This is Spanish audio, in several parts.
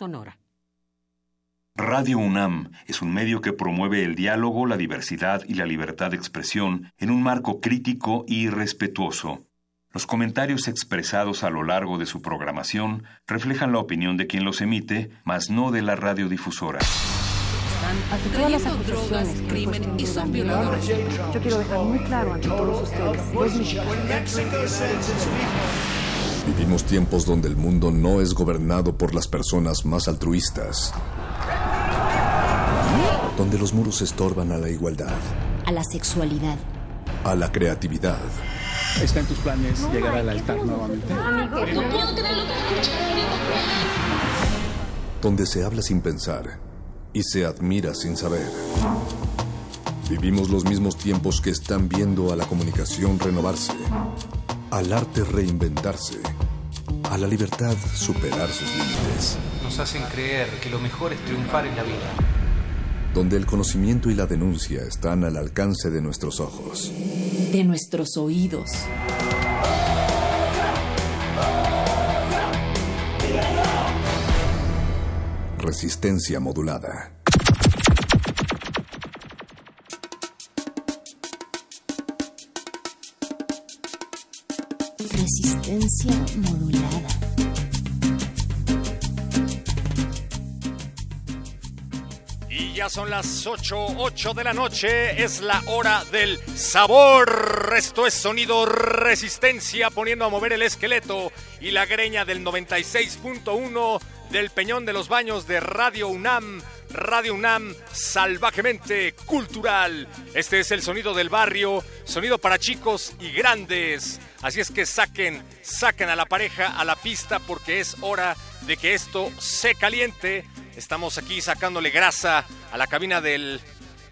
sonora. Radio UNAM es un medio que promueve el diálogo, la diversidad y la libertad de expresión en un marco crítico y respetuoso. Los comentarios expresados a lo largo de su programación reflejan la opinión de quien los emite, mas no de la radiodifusora. Todas las acusaciones, crimen y son violadores. Yo quiero dejar muy claro ante todos ustedes, Vivimos tiempos donde el mundo no es gobernado por las personas más altruistas. Donde los muros estorban a la igualdad. A la sexualidad. A la creatividad. ¿Está en tus planes llegar al altar nuevamente? Donde se habla sin pensar y se admira sin saber. Vivimos los mismos tiempos que están viendo a la comunicación renovarse, al arte reinventarse, a la libertad superar sus límites. Nos hacen creer que lo mejor es triunfar en la vida. Donde el conocimiento y la denuncia están al alcance de nuestros ojos. De nuestros oídos. Resistencia modulada. Modulada. Y ya son las 8, 8 de la noche, es la hora del sabor. Esto es sonido resistencia, poniendo a mover el esqueleto y la greña del 96.1 del Peñón de los Baños de Radio UNAM. Radio UNAM salvajemente cultural. Este es el sonido del barrio, sonido para chicos y grandes. Así es que saquen, saquen a la pareja a la pista porque es hora de que esto se caliente. Estamos aquí sacándole grasa a la cabina del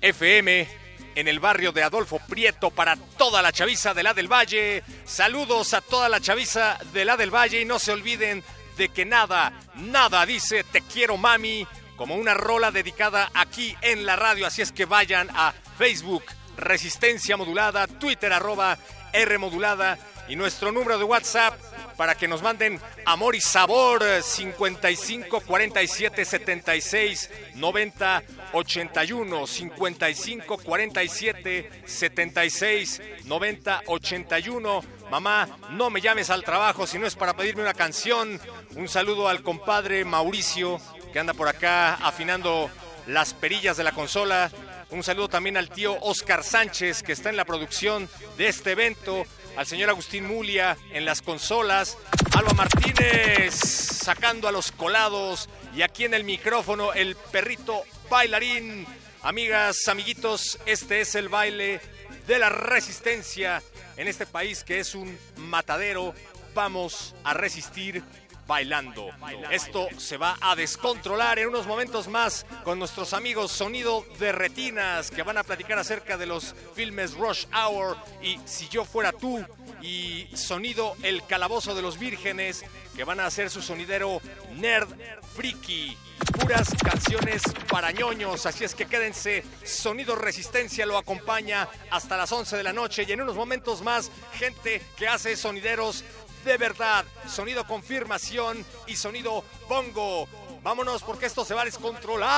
FM en el barrio de Adolfo Prieto para toda la chaviza de la del Valle. Saludos a toda la chaviza de la del Valle y no se olviden de que nada, nada dice te quiero mami como una rola dedicada aquí en la radio. Así es que vayan a Facebook, Resistencia Modulada, Twitter arroba R Modulada y nuestro número de WhatsApp para que nos manden amor y sabor 55 47 76 90 81 55 47 76 90 81 Mamá, no me llames al trabajo si no es para pedirme una canción. Un saludo al compadre Mauricio que anda por acá afinando las perillas de la consola. Un saludo también al tío Oscar Sánchez que está en la producción de este evento al señor Agustín Mulia en las consolas, Alba Martínez sacando a los colados y aquí en el micrófono el perrito bailarín. Amigas, amiguitos, este es el baile de la resistencia en este país que es un matadero. Vamos a resistir bailando. Esto se va a descontrolar en unos momentos más con nuestros amigos Sonido de Retinas que van a platicar acerca de los filmes Rush Hour y Si yo fuera tú y Sonido El Calabozo de los Vírgenes que van a hacer su sonidero nerd friki. Puras canciones para ñoños, así es que quédense. Sonido Resistencia lo acompaña hasta las 11 de la noche y en unos momentos más, gente que hace sonideros de verdad, sonido confirmación y sonido bongo. Vámonos porque esto se va a descontrolar.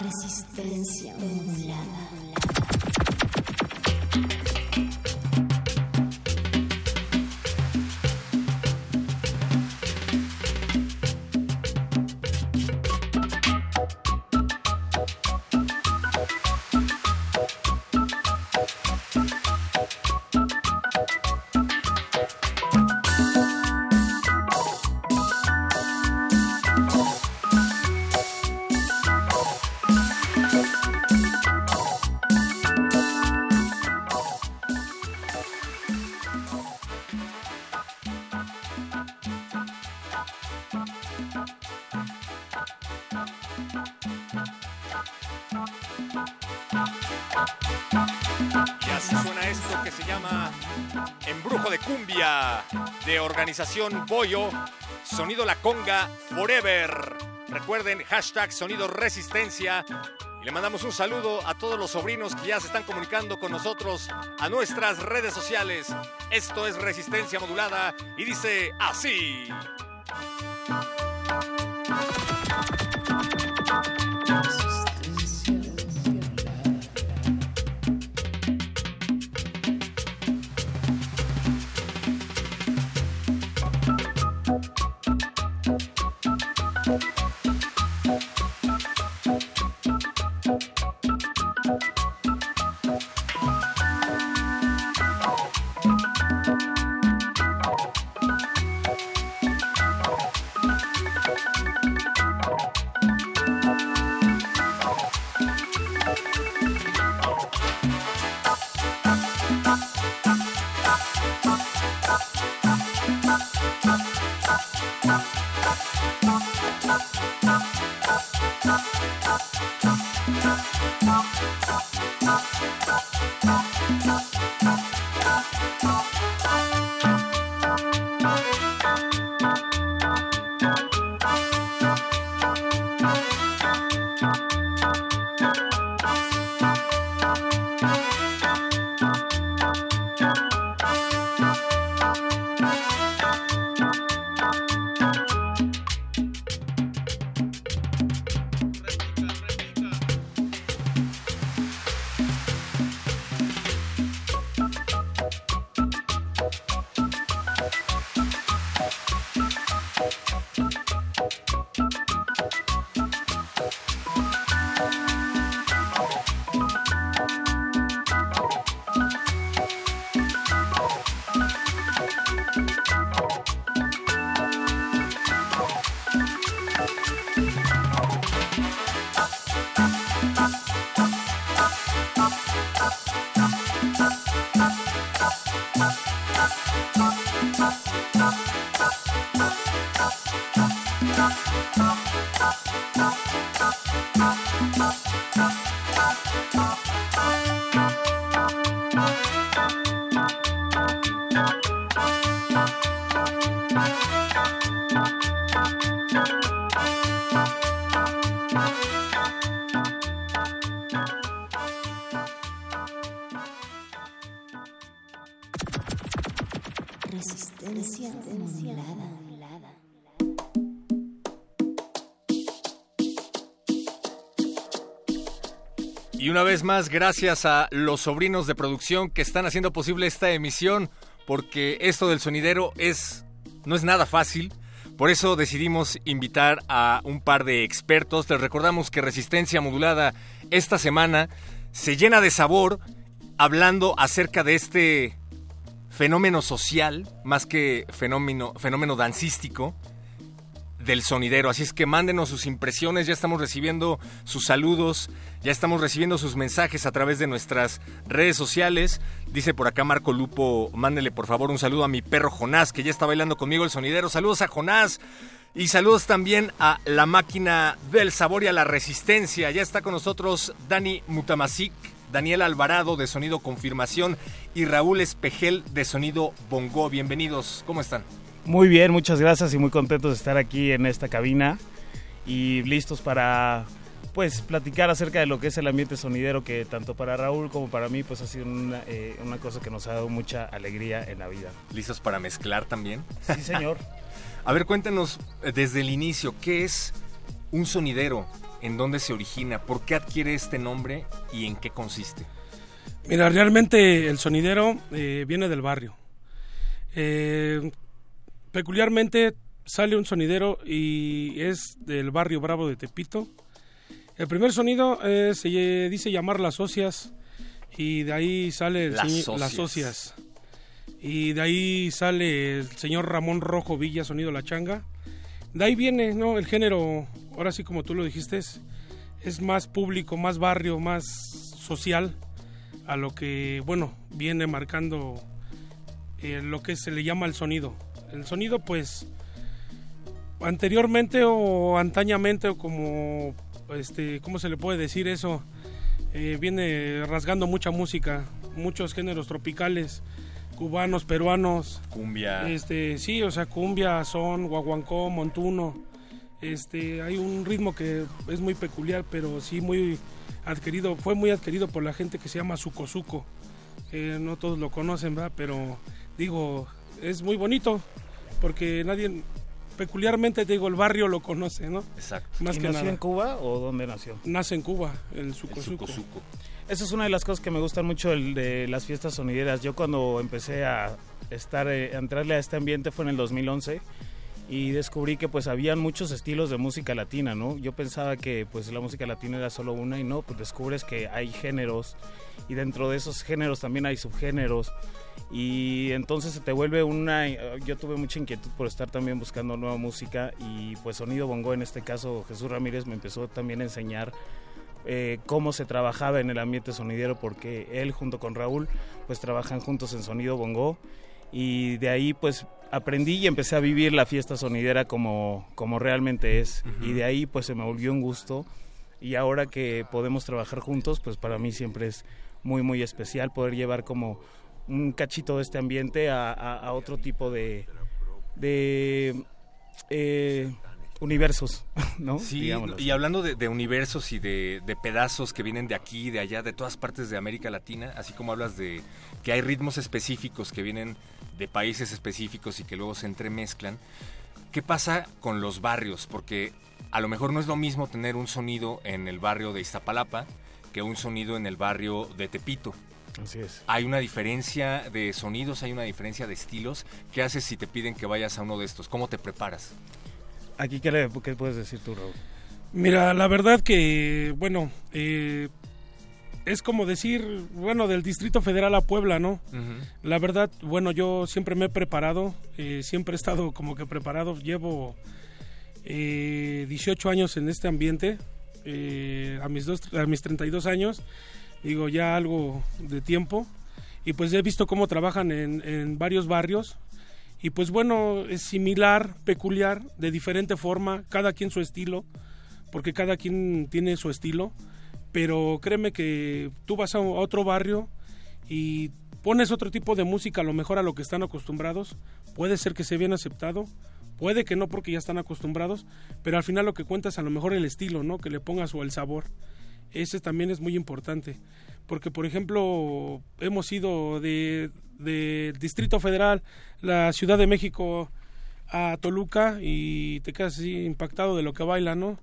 Resistencia modulada. Organización Boyo, Sonido La Conga Forever. Recuerden, hashtag Sonido Resistencia. Y le mandamos un saludo a todos los sobrinos que ya se están comunicando con nosotros a nuestras redes sociales. Esto es Resistencia Modulada y dice así. Y una vez más, gracias a los sobrinos de producción que están haciendo posible esta emisión, porque esto del sonidero es no es nada fácil. Por eso decidimos invitar a un par de expertos. Les recordamos que Resistencia Modulada esta semana se llena de sabor hablando acerca de este fenómeno social, más que fenómeno, fenómeno dancístico, del sonidero. Así es que mándenos sus impresiones, ya estamos recibiendo sus saludos, ya estamos recibiendo sus mensajes a través de nuestras redes sociales. Dice por acá Marco Lupo, mándele por favor un saludo a mi perro Jonás, que ya está bailando conmigo el sonidero. Saludos a Jonás. Y saludos también a la máquina del sabor y a la resistencia. Ya está con nosotros Dani Mutamasic, Daniel Alvarado de Sonido Confirmación y Raúl Espejel de Sonido Bongo. Bienvenidos, ¿cómo están? Muy bien, muchas gracias y muy contentos de estar aquí en esta cabina y listos para pues platicar acerca de lo que es el ambiente sonidero que tanto para Raúl como para mí pues ha sido una, eh, una cosa que nos ha dado mucha alegría en la vida. ¿Listos para mezclar también? Sí, señor. A ver, cuéntanos eh, desde el inicio, ¿qué es un sonidero? ¿En dónde se origina? ¿Por qué adquiere este nombre y en qué consiste? Mira, realmente el sonidero eh, viene del barrio. Eh, peculiarmente sale un sonidero y es del barrio Bravo de Tepito. El primer sonido eh, se dice llamar las socias y de ahí sale el Las Socias. las socias. Y de ahí sale el señor Ramón Rojo Villa, sonido La Changa. De ahí viene, ¿no? El género, ahora sí como tú lo dijiste, es, es más público, más barrio, más social a lo que, bueno, viene marcando eh, lo que se le llama el sonido. El sonido, pues, anteriormente o antañamente, o como, este, ¿cómo se le puede decir eso? Eh, viene rasgando mucha música, muchos géneros tropicales, cubanos, peruanos, Cumbia. este, sí, o sea, cumbia, son, guaguancó, montuno. Este, hay un ritmo que es muy peculiar, pero sí muy adquirido, fue muy adquirido por la gente que se llama Suco Suco. Eh, no todos lo conocen, ¿verdad? Pero digo, es muy bonito porque nadie peculiarmente te digo, el barrio lo conoce, ¿no? Exacto. Más ¿Y que nació en Cuba o dónde nació? Nace en Cuba, el Suco Suco. Esa es una de las cosas que me gustan mucho el de las fiestas sonideras. Yo cuando empecé a estar, eh, a entrarle a este ambiente fue en el 2011 y descubrí que pues habían muchos estilos de música latina, ¿no? Yo pensaba que pues la música latina era solo una y no, pues descubres que hay géneros y dentro de esos géneros también hay subgéneros y entonces se te vuelve una yo tuve mucha inquietud por estar también buscando nueva música y pues sonido bongo en este caso Jesús Ramírez me empezó también a enseñar eh, cómo se trabajaba en el ambiente sonidero porque él junto con Raúl pues trabajan juntos en sonido bongo y de ahí pues aprendí y empecé a vivir la fiesta sonidera como, como realmente es. Y de ahí pues se me volvió un gusto. Y ahora que podemos trabajar juntos, pues para mí siempre es muy, muy especial poder llevar como un cachito de este ambiente a, otro tipo de, de eh, universos, ¿no? Sí, y hablando de, universos y de, de, pedazos que vienen de aquí, de allá, de todas partes de América Latina, así como hablas de que hay ritmos específicos que vienen de países específicos y que luego se entremezclan. ¿Qué pasa con los barrios? Porque a lo mejor no es lo mismo tener un sonido en el barrio de Iztapalapa que un sonido en el barrio de Tepito. Así es. Hay una diferencia de sonidos, hay una diferencia de estilos. ¿Qué haces si te piden que vayas a uno de estos? ¿Cómo te preparas? Aquí, ¿qué, le, qué puedes decir tú, Raúl? Mira, la verdad que, bueno, eh, es como decir, bueno, del Distrito Federal a Puebla, ¿no? La verdad, bueno, yo siempre me he preparado, eh, siempre he estado como que preparado, llevo eh, 18 años en este ambiente, eh, a, mis dos, a mis 32 años, digo, ya algo de tiempo, y pues he visto cómo trabajan en, varios barrios, y pues bueno, es similar, peculiar, de diferente forma, cada quien su estilo, porque cada quien tiene su estilo. Pero créeme que tú vas a otro barrio y pones otro tipo de música, a lo mejor a lo que están acostumbrados, puede ser que sea bien aceptado, puede que no porque ya están acostumbrados, pero al final lo que cuenta es a lo mejor el estilo, ¿no? Que le pongas o el sabor. Ese también es muy importante, porque por ejemplo hemos ido de, de Distrito Federal, la Ciudad de México a Toluca y te quedas así impactado de lo que baila, ¿no?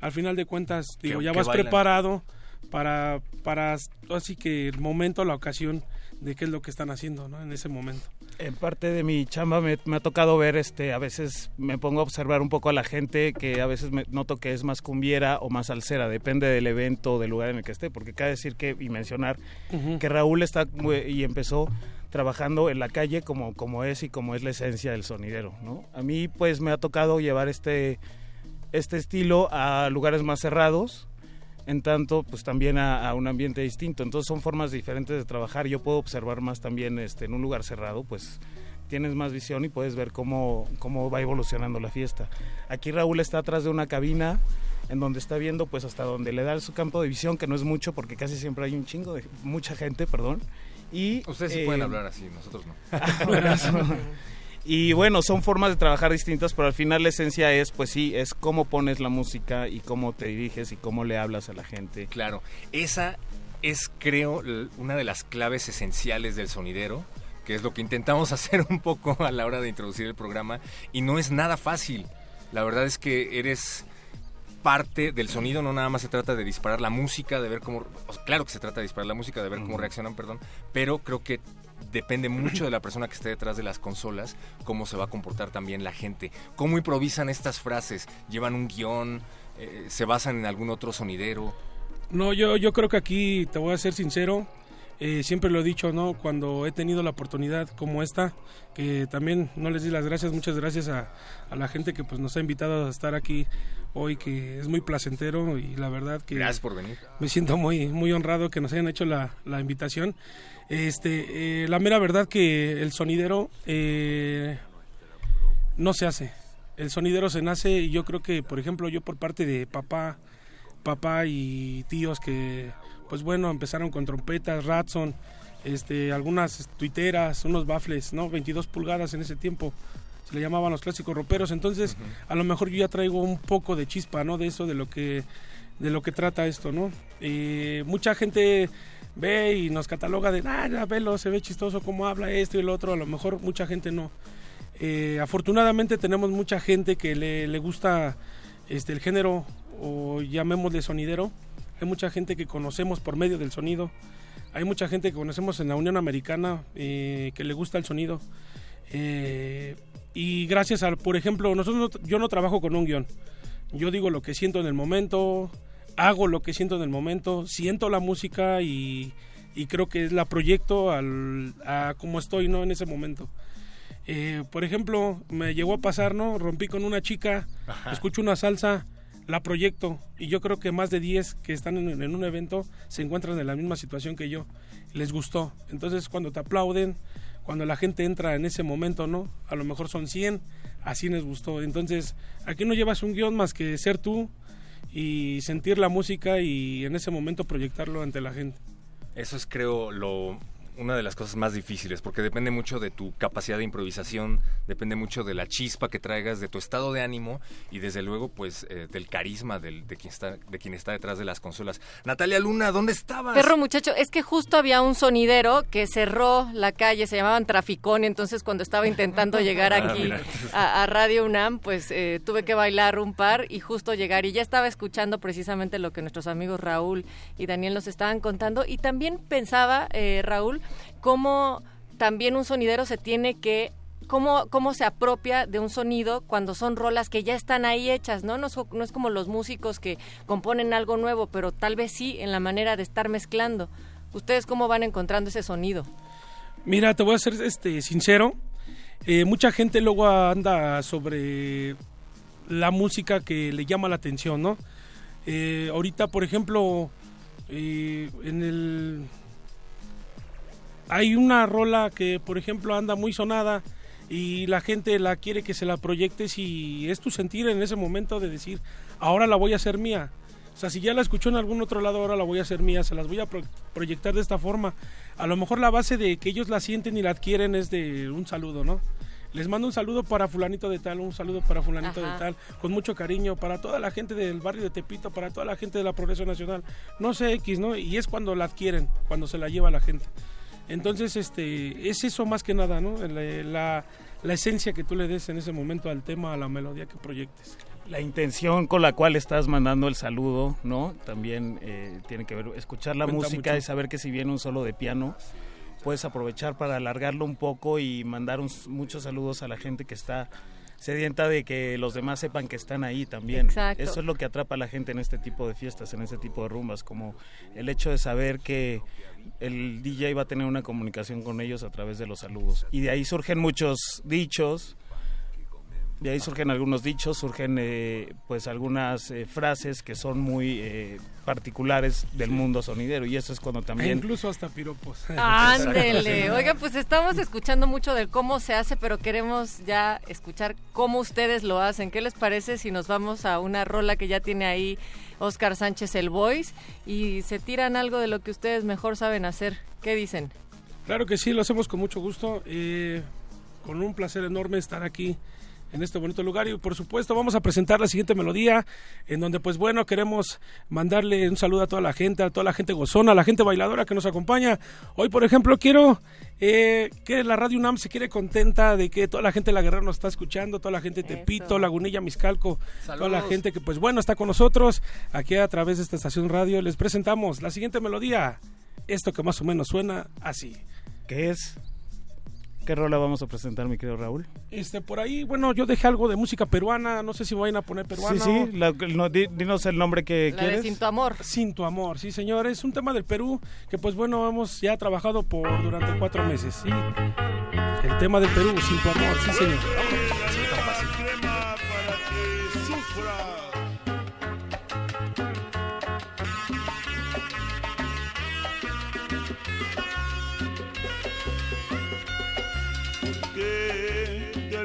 al final de cuentas, digo, ya vas preparado para, para así que el momento, la ocasión de qué es lo que están haciendo, ¿no? En ese momento. En parte de mi chamba me, ha tocado ver, este, a veces me pongo a observar un poco a la gente que a veces me noto que es más cumbiera o más alcera, depende del evento, del lugar en el que esté, porque cabe decir que y mencionar que Raúl está y empezó trabajando en la calle como, como es y como es la esencia del sonidero, ¿no? A mí pues me ha tocado llevar este este estilo a lugares más cerrados, en tanto pues también a, un ambiente distinto. Entonces son formas diferentes de trabajar. Yo puedo observar más también este, en un lugar cerrado, pues tienes más visión y puedes ver cómo, cómo va evolucionando la fiesta. Aquí Raúl está atrás de una cabina en donde está viendo pues hasta donde le da su campo de visión, que no es mucho porque casi siempre hay un chingo de mucha gente, perdón. Y, Ustedes sí pueden eh, hablar así, nosotros no. Y bueno, son formas de trabajar distintas, pero al final la esencia es, pues sí, es cómo pones la música y cómo te diriges y cómo le hablas a la gente. Claro, esa es, creo, una de las claves esenciales del sonidero, que es lo que intentamos hacer un poco a la hora de introducir el programa, y no es nada fácil. La verdad es que eres parte del sonido, no nada más se trata de disparar la música, de ver cómo, claro que se trata de disparar la música, de ver cómo reaccionan, perdón, pero creo que depende mucho de la persona que esté detrás de las consolas, cómo se va a comportar también la gente, cómo improvisan estas frases, llevan un guion, eh, se basan en algún otro sonidero. No, yo, yo creo que aquí, te voy a ser sincero, eh, siempre lo he dicho, ¿no? Cuando he tenido la oportunidad como esta, que también no les di las gracias, muchas gracias a, a, la gente que pues nos ha invitado a estar aquí hoy, que es muy placentero y la verdad que... Gracias por venir. Me siento muy, muy honrado que nos hayan hecho la, la invitación. Este, eh, la mera verdad que el sonidero eh, no se hace. El sonidero se nace y yo creo que, por ejemplo, yo por parte de papá, papá y tíos que, pues bueno, empezaron con trompetas, Ratson, este, algunas tuiteras, unos bafles, ¿no? 22 pulgadas en ese tiempo se le llamaban los clásicos roperos. Entonces, a lo mejor yo ya traigo un poco de chispa, ¿no? De eso, de lo que, de lo que trata esto, ¿no? Eh, mucha gente ve y nos cataloga de, ah, ya velo, se ve chistoso cómo habla esto y el otro, a lo mejor mucha gente no. Eh, afortunadamente tenemos mucha gente que le, le gusta este, el género o llamémosle sonidero. Hay mucha gente que conocemos por medio del sonido. Hay mucha gente que conocemos en la Unión Americana eh, que le gusta el sonido. Eh, y gracias al, por ejemplo, nosotros no- yo no trabajo con un guion. Yo digo lo que siento en el momento, hago lo que siento en el momento, siento la música y, y creo que la proyecto al, a como estoy ¿no? en ese momento. Eh, por ejemplo, me llegó a pasar, ¿no? Rompí con una chica, Ajá. escucho una salsa, la proyecto y yo creo que más de 10 que están en, en un evento se encuentran en la misma situación que yo. Les gustó. Entonces, cuando te aplauden, cuando la gente entra en ese momento, ¿no? A lo mejor son 100, así les gustó. Entonces, aquí no llevas un guion más que ser tú y sentir la música y en ese momento proyectarlo ante la gente. Eso es, creo, lo una de las cosas más difíciles, porque depende mucho de tu capacidad de improvisación, depende mucho de la chispa que traigas, de tu estado de ánimo y desde luego, pues, eh, del carisma del, de, quien está, de quien está detrás de las consolas. Natalia Luna, ¿dónde estabas? Perro muchacho, es que justo había un sonidero que cerró la calle, se llamaban Traficón, entonces cuando estaba intentando llegar Ah, aquí a, a Radio UNAM, pues eh, tuve que bailar un par y justo llegar y ya estaba escuchando precisamente lo que nuestros amigos Raúl y Daniel nos estaban contando y también pensaba, eh, Raúl, cómo también un sonidero se tiene que Cómo, cómo se apropia de un sonido cuando son rolas que ya están ahí hechas, ¿no? No es, no es como los músicos que componen algo nuevo, pero tal vez sí en la manera de estar mezclando. ¿Ustedes cómo van encontrando ese sonido? Mira, te voy a ser este, sincero. Eh, mucha gente luego anda sobre la música que le llama la atención, ¿no? Eh, ahorita, por ejemplo, eh, en el... Hay una rola que, por ejemplo, anda muy sonada y la gente la quiere que se la proyectes y es tu sentir en ese momento de decir, ahora la voy a hacer mía. O sea, si ya la escuchó en algún otro lado, ahora la voy a hacer mía, se las voy a pro- proyectar de esta forma. A lo mejor la base de que ellos la sienten y la adquieren es de un saludo, ¿no? Les mando un saludo para fulanito de tal, un saludo para fulanito Ajá. de tal, con mucho cariño, para toda la gente del barrio de Tepito, para toda la gente de la Progreso Nacional, no sé X, ¿no? Y es cuando la adquieren, cuando se la lleva la gente. Entonces, este, es eso más que nada, ¿no? La, la, la esencia que tú le des en ese momento al tema, a la melodía que proyectes. La intención con la cual estás mandando el saludo, ¿no? También eh, tiene que ver, escuchar la Cuenta música mucho. y saber que si viene un solo de piano, puedes aprovechar para alargarlo un poco y mandar un- muchos saludos a la gente que está sedienta de que los demás sepan que están ahí también. Exacto. Eso es lo que atrapa a la gente en este tipo de fiestas, en este tipo de rumbas, como el hecho de saber que el DJ va a tener una comunicación con ellos a través de los saludos. Y de ahí surgen muchos dichos, de ahí surgen algunos dichos, surgen eh, pues algunas eh, frases que son muy eh, particulares del mundo sonidero y eso es cuando E también incluso hasta piropos. Ándele. Oiga, pues estamos escuchando mucho del cómo se hace, pero queremos ya escuchar cómo ustedes lo hacen. ¿Qué les parece si nos vamos a una rola que ya tiene ahí Oscar Sánchez el Voice y se tiran algo de lo que ustedes mejor saben hacer? ¿Qué dicen? Claro que sí, lo hacemos con mucho gusto. eh, con un placer enorme estar aquí en este bonito lugar y por supuesto vamos a presentar la siguiente melodía en donde pues bueno queremos mandarle un saludo a toda la gente, a toda la gente gozona, a la gente bailadora que nos acompaña. Hoy por ejemplo quiero eh, que la Radio UNAM se quiere contenta de que toda la gente de la Guerrera nos está escuchando, toda la gente de Tepito, Eso. Lagunilla, Miscalco, toda la gente que pues bueno está con nosotros aquí a través de esta estación radio. Les presentamos la siguiente melodía, esto que más o menos suena así. ¿qué es? ¿Qué rola vamos a presentar, mi querido Raúl? Este, por ahí, bueno, yo dejé algo de música peruana, no sé si vayan a poner peruana. Sí, sí, la- no, di- dinos el nombre que La de quieres. Sin tu amor. Sin tu amor, sí señor, es un tema del Perú que pues bueno, hemos ya trabajado por durante cuatro meses, sí. El tema del Perú, sin tu amor, sí señor.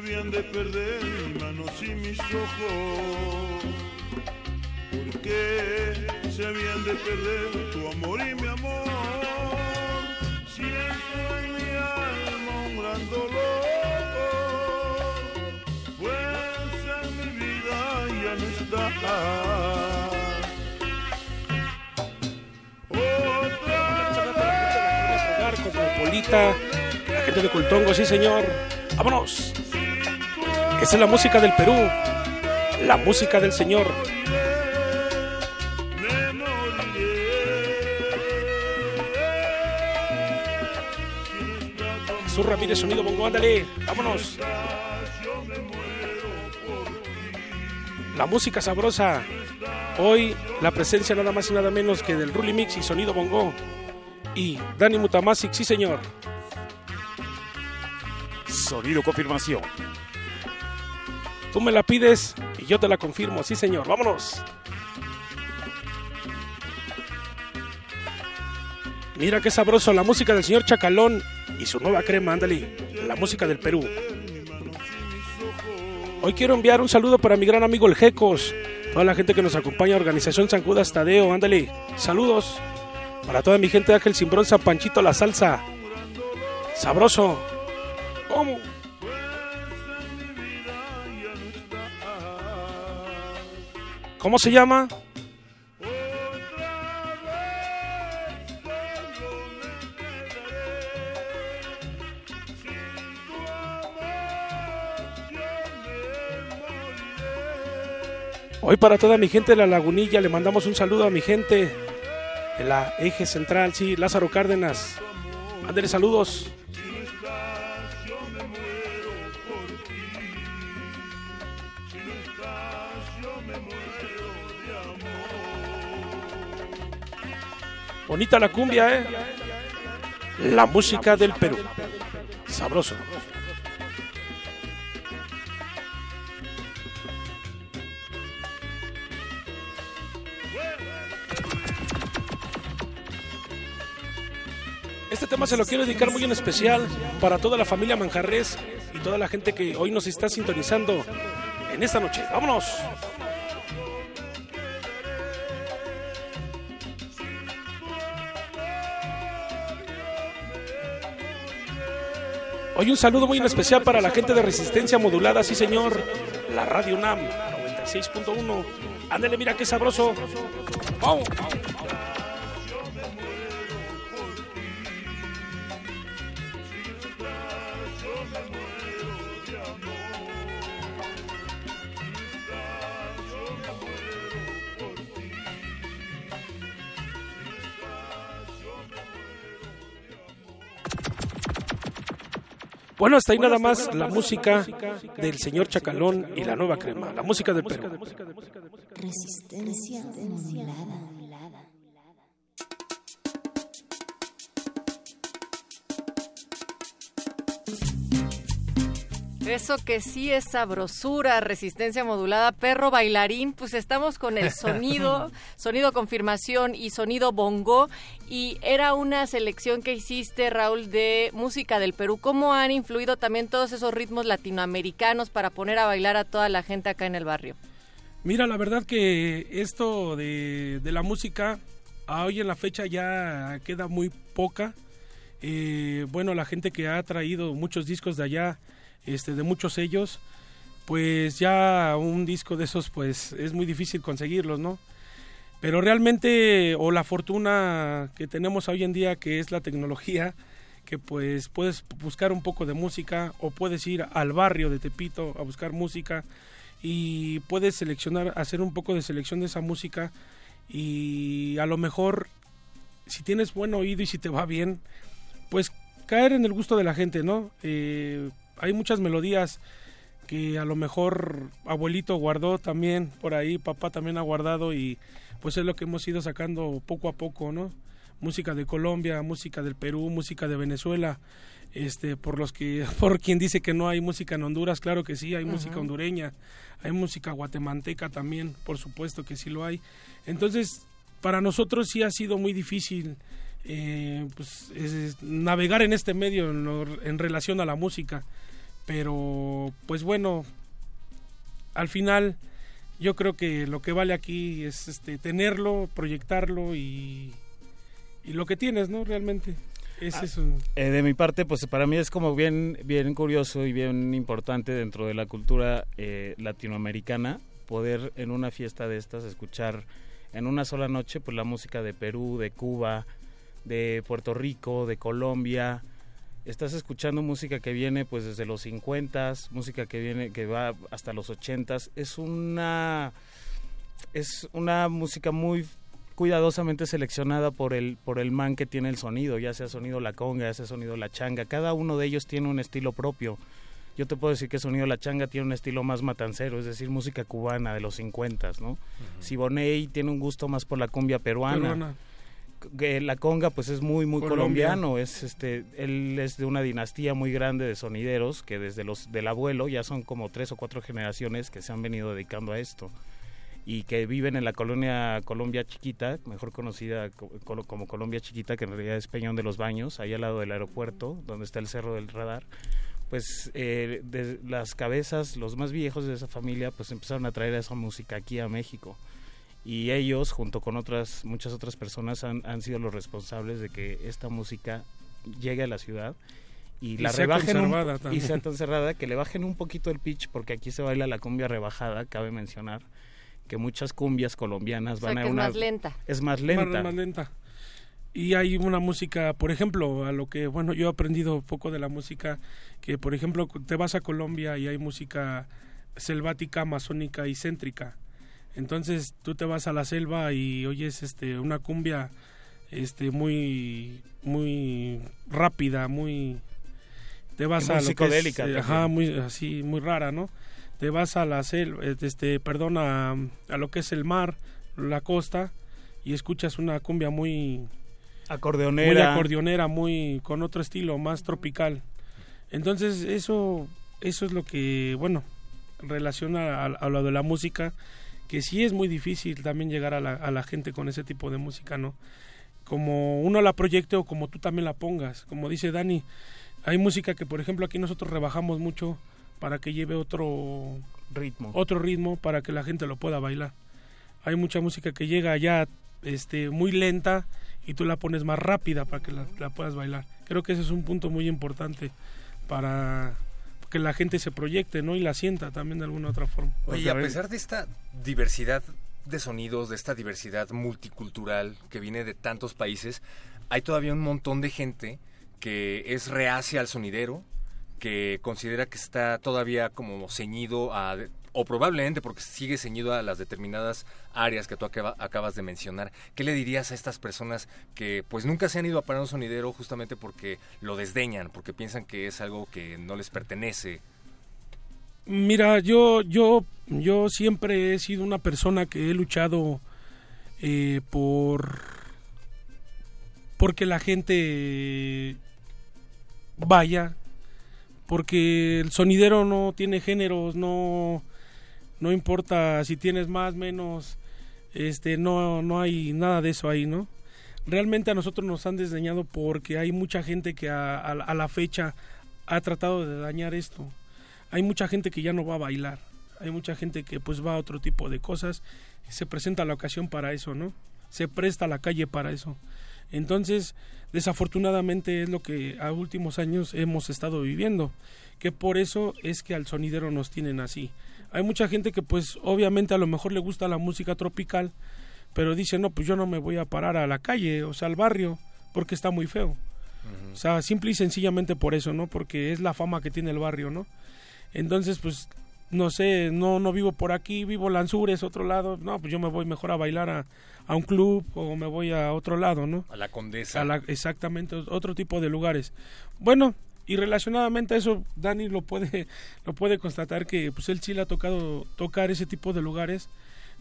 Debían de perder mis manos y mis ojos. ¿Por qué se habían de perder tu amor y mi amor? Siento en mi alma un gran dolor, pues en mi vida ya no está. Otra Cosmopolita, la gente de sí señor. Vámonos. Esa es la música del Perú, la música del Señor. Jesús Ramírez, sonido bongo, ándale, vámonos. La música sabrosa. Hoy la presencia nada más y nada menos que del Ruli Mix y sonido bongo. Y Dani Mutamasic, sí señor. Sonido confirmación. Tú me la pides y yo te la confirmo, sí señor, vámonos. Mira qué sabroso la música del señor Chacalón y su nueva crema, ándale, la música del Perú. Hoy quiero enviar un saludo para mi gran amigo el Jecos, toda la gente que nos acompaña, Organización San Judas Tadeo, ándale, saludos. Para toda mi gente de Ángel Cimbronza, Panchito La Salsa. Sabroso. ¿Cómo? ¿Cómo se llama? Hoy para toda mi gente de la lagunilla le mandamos un saludo a mi gente de la eje central, sí, Lázaro Cárdenas. Mándele saludos. Bonita la cumbia, ¿eh? La música del Perú. Sabroso. Este tema se lo quiero dedicar muy en especial para toda la familia Manjarres y toda la gente que hoy nos está sintonizando en esta noche. ¡Vámonos! Hoy un saludo muy en especial para la gente de Resistencia Modulada, sí señor, la Radio UNAM 96.1. Ándale, mira qué sabroso. ¡Vamos! Bueno, hasta ahí nada más la música del señor Chacalón y la nueva crema, la música del Perú. Resistencia modulada. Eso que sí es sabrosura, resistencia modulada, perro bailarín, pues estamos con el sonido, sonido confirmación y sonido bongo. Y era una selección que hiciste, Raúl, de música del Perú. ¿Cómo han influido también todos esos ritmos latinoamericanos para poner a bailar a toda la gente acá en el barrio? Mira, la verdad que esto de, de la música, hoy en la fecha ya queda muy poca. Eh, bueno, la gente que ha traído muchos discos de allá, este, de muchos sellos, pues ya un disco de esos pues es muy difícil conseguirlos, ¿no? Pero realmente, o la fortuna que tenemos hoy en día, que es la tecnología, que pues puedes buscar un poco de música o puedes ir al barrio de Tepito a buscar música y puedes seleccionar, hacer un poco de selección de esa música y a lo mejor si tienes buen oído y si te va bien, pues caer en el gusto de la gente, ¿no? Eh, hay muchas melodías que a lo mejor abuelito guardó también por ahí, papá también ha guardado y pues es lo que hemos ido sacando poco a poco, ¿no? Música de Colombia, música del Perú, música de Venezuela, este, por los que, por quien dice que no hay música en Honduras, claro que sí, hay música hondureña, hay música guatemalteca también, por supuesto que sí lo hay. Entonces, para nosotros sí ha sido muy difícil eh, pues, es, navegar en este medio en, lo, en relación a la música pero pues bueno al final yo creo que lo que vale aquí es este tenerlo proyectarlo y, y lo que tienes no realmente. Es eso. Eh, de mi parte, pues para mí es como bien, bien curioso y bien importante dentro de la cultura eh, latinoamericana poder en una fiesta de estas escuchar en una sola noche pues la música de Perú, de Cuba, de Puerto Rico, de Colombia estás escuchando música que viene pues desde los 50, música que viene que va hasta los 80, es una es una música muy cuidadosamente seleccionada por el por el man que tiene el sonido, ya sea sonido la conga, ya sea sonido la changa, cada uno de ellos tiene un estilo propio. Yo te puedo decir que Sonido La Changa tiene un estilo más matancero, es decir, música cubana de los 50, ¿no? Siboney tiene un gusto más por la cumbia peruana. Peruana. La conga pues es muy muy Colombia. colombiano es este él es de una dinastía muy grande de sonideros que desde los del abuelo ya son como tres o cuatro generaciones que se han venido dedicando a esto y que viven en la colonia Colombia Chiquita, mejor conocida como Colombia Chiquita, que en realidad es Peñón de los Baños, ahí al lado del aeropuerto, donde está el Cerro del Radar. Pues eh, de las cabezas, los más viejos de esa familia, pues empezaron a traer esa música aquí a México. Y ellos, junto con otras muchas otras personas, han, han sido los responsables de que esta música llegue a la ciudad y, Y la sea rebajen un- y también. sea tan cerrada que le bajen un poquito el pitch porque aquí se baila la cumbia rebajada, cabe mencionar que muchas cumbias colombianas O sea, van que a es una más lenta. es más lenta. Más, más lenta. Y hay una música, por ejemplo, a lo que, bueno, yo he aprendido poco de la música, que por ejemplo te vas a Colombia y hay música selvática, amazónica y céntrica. Entonces tú te vas a la selva y oyes este una cumbia este muy muy rápida, muy te vas muy a lo que es, eh, ajá, muy así muy rara, ¿no? Te vas a la selva, este, perdón, a, a lo que es el mar, la costa y escuchas una cumbia muy Acordeonera. muy acordeonera, muy con otro estilo más tropical. Entonces eso eso es lo que bueno relaciona a, a lo de la música que sí es muy difícil también llegar a la, a la gente con ese tipo de música, ¿no? Como uno la proyecte o como tú también la pongas. Como dice Dani, hay música que por ejemplo aquí nosotros rebajamos mucho para que lleve otro ritmo. otro ritmo para que la gente lo pueda bailar. Hay mucha música que llega ya este muy lenta y tú la pones más rápida para que la, la puedas bailar. Creo que ese es un punto muy importante para que la gente se proyecte, ¿no? Y la sienta también de alguna otra forma. Oye, a pesar de esta diversidad de sonidos, de esta diversidad multicultural que viene de tantos países, hay todavía un montón de gente que es reacia al sonidero, que considera que está todavía como ceñido a o probablemente porque sigue ceñido a las determinadas áreas que tú acaba- acabas de mencionar. ¿Qué le dirías a estas personas que pues nunca se han ido a parar un sonidero justamente porque lo desdeñan, porque piensan que es algo que no les pertenece? Mira, yo, yo, yo siempre he sido una persona que he luchado eh, por porque la gente vaya, porque el sonidero no tiene géneros, no, no importa si tienes más, menos, este, no, no hay nada de eso ahí, ¿no? Realmente a nosotros nos han desdeñado porque hay mucha gente que a, a- la fecha ha tratado de dañar esto. Hay mucha gente que ya no va a bailar, hay mucha gente que pues va a otro tipo de cosas, se presenta la ocasión para eso, ¿no? Se presta la calle para eso. Entonces, desafortunadamente es lo que a últimos años hemos estado viviendo, que por eso es que al sonidero nos tienen así. Hay mucha gente que pues obviamente a lo mejor le gusta la música tropical, pero dice, no, pues yo no me voy a parar a la calle, o sea, al barrio, porque está muy feo. O sea, simple y sencillamente por eso, ¿no? Porque es la fama que tiene el barrio, ¿no? Entonces, pues, no sé, no, no vivo por aquí, vivo Lanzures, otro lado, no, pues yo me voy mejor a bailar a, a un club o me voy a otro lado, ¿no? A la condesa. A la- exactamente, otro tipo de lugares. Bueno, y relacionadamente a eso, Dani lo puede, lo puede constatar que pues él sí le ha tocado tocar ese tipo de lugares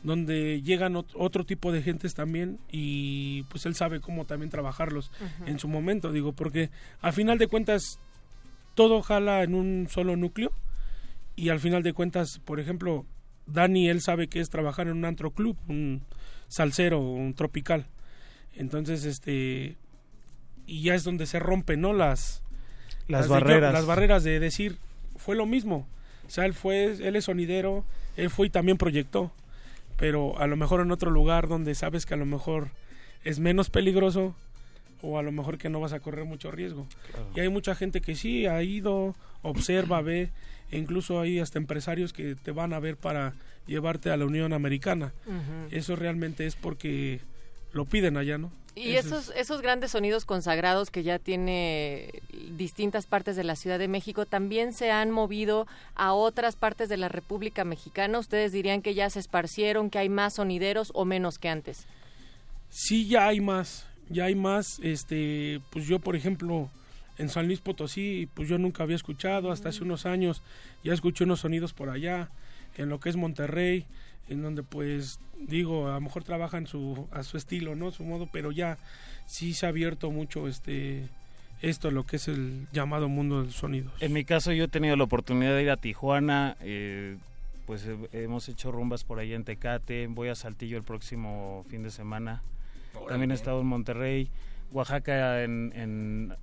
donde llegan ot- otro tipo de gentes también y pues él sabe cómo también trabajarlos en su momento, digo, porque al final de cuentas todo jala en un solo núcleo y al final de cuentas, por ejemplo, Dani él sabe que es trabajar en un antro club, un salsero, un tropical. Entonces, este y ya es donde se rompen, ¿no? Las Las de- barreras. las barreras de decir fue lo mismo. O sea, él fue él es sonidero, él fue y también proyectó, pero a lo mejor en otro lugar donde sabes que a lo mejor es menos peligroso o a lo mejor que no vas a correr mucho riesgo. Y hay mucha gente que sí ha ido, observa, ve, e incluso hay hasta empresarios que te van a ver para llevarte a la Unión Americana. Eso realmente es porque lo piden allá, ¿no? Y esos, esos grandes sonidos consagrados que ya tiene distintas partes de la Ciudad de México también se han movido a otras partes de la República Mexicana. ¿Ustedes dirían que ya se esparcieron, que hay más sonideros o menos que antes? Sí, ya hay más, ya hay más. Este, pues yo, por ejemplo, en San Luis Potosí, pues yo nunca había escuchado, hasta hace unos años ya escuché unos sonidos por allá, en lo que es Monterrey, en donde pues digo, a lo mejor trabajan su, a su estilo, ¿no? Su modo, pero ya sí se ha abierto mucho este esto, lo que es el llamado mundo del sonido. En mi caso yo he tenido la oportunidad de ir a Tijuana, eh, pues hemos hecho rumbas por allá en Tecate, voy a Saltillo el próximo fin de semana, también he estado en Monterrey. Oaxaca en,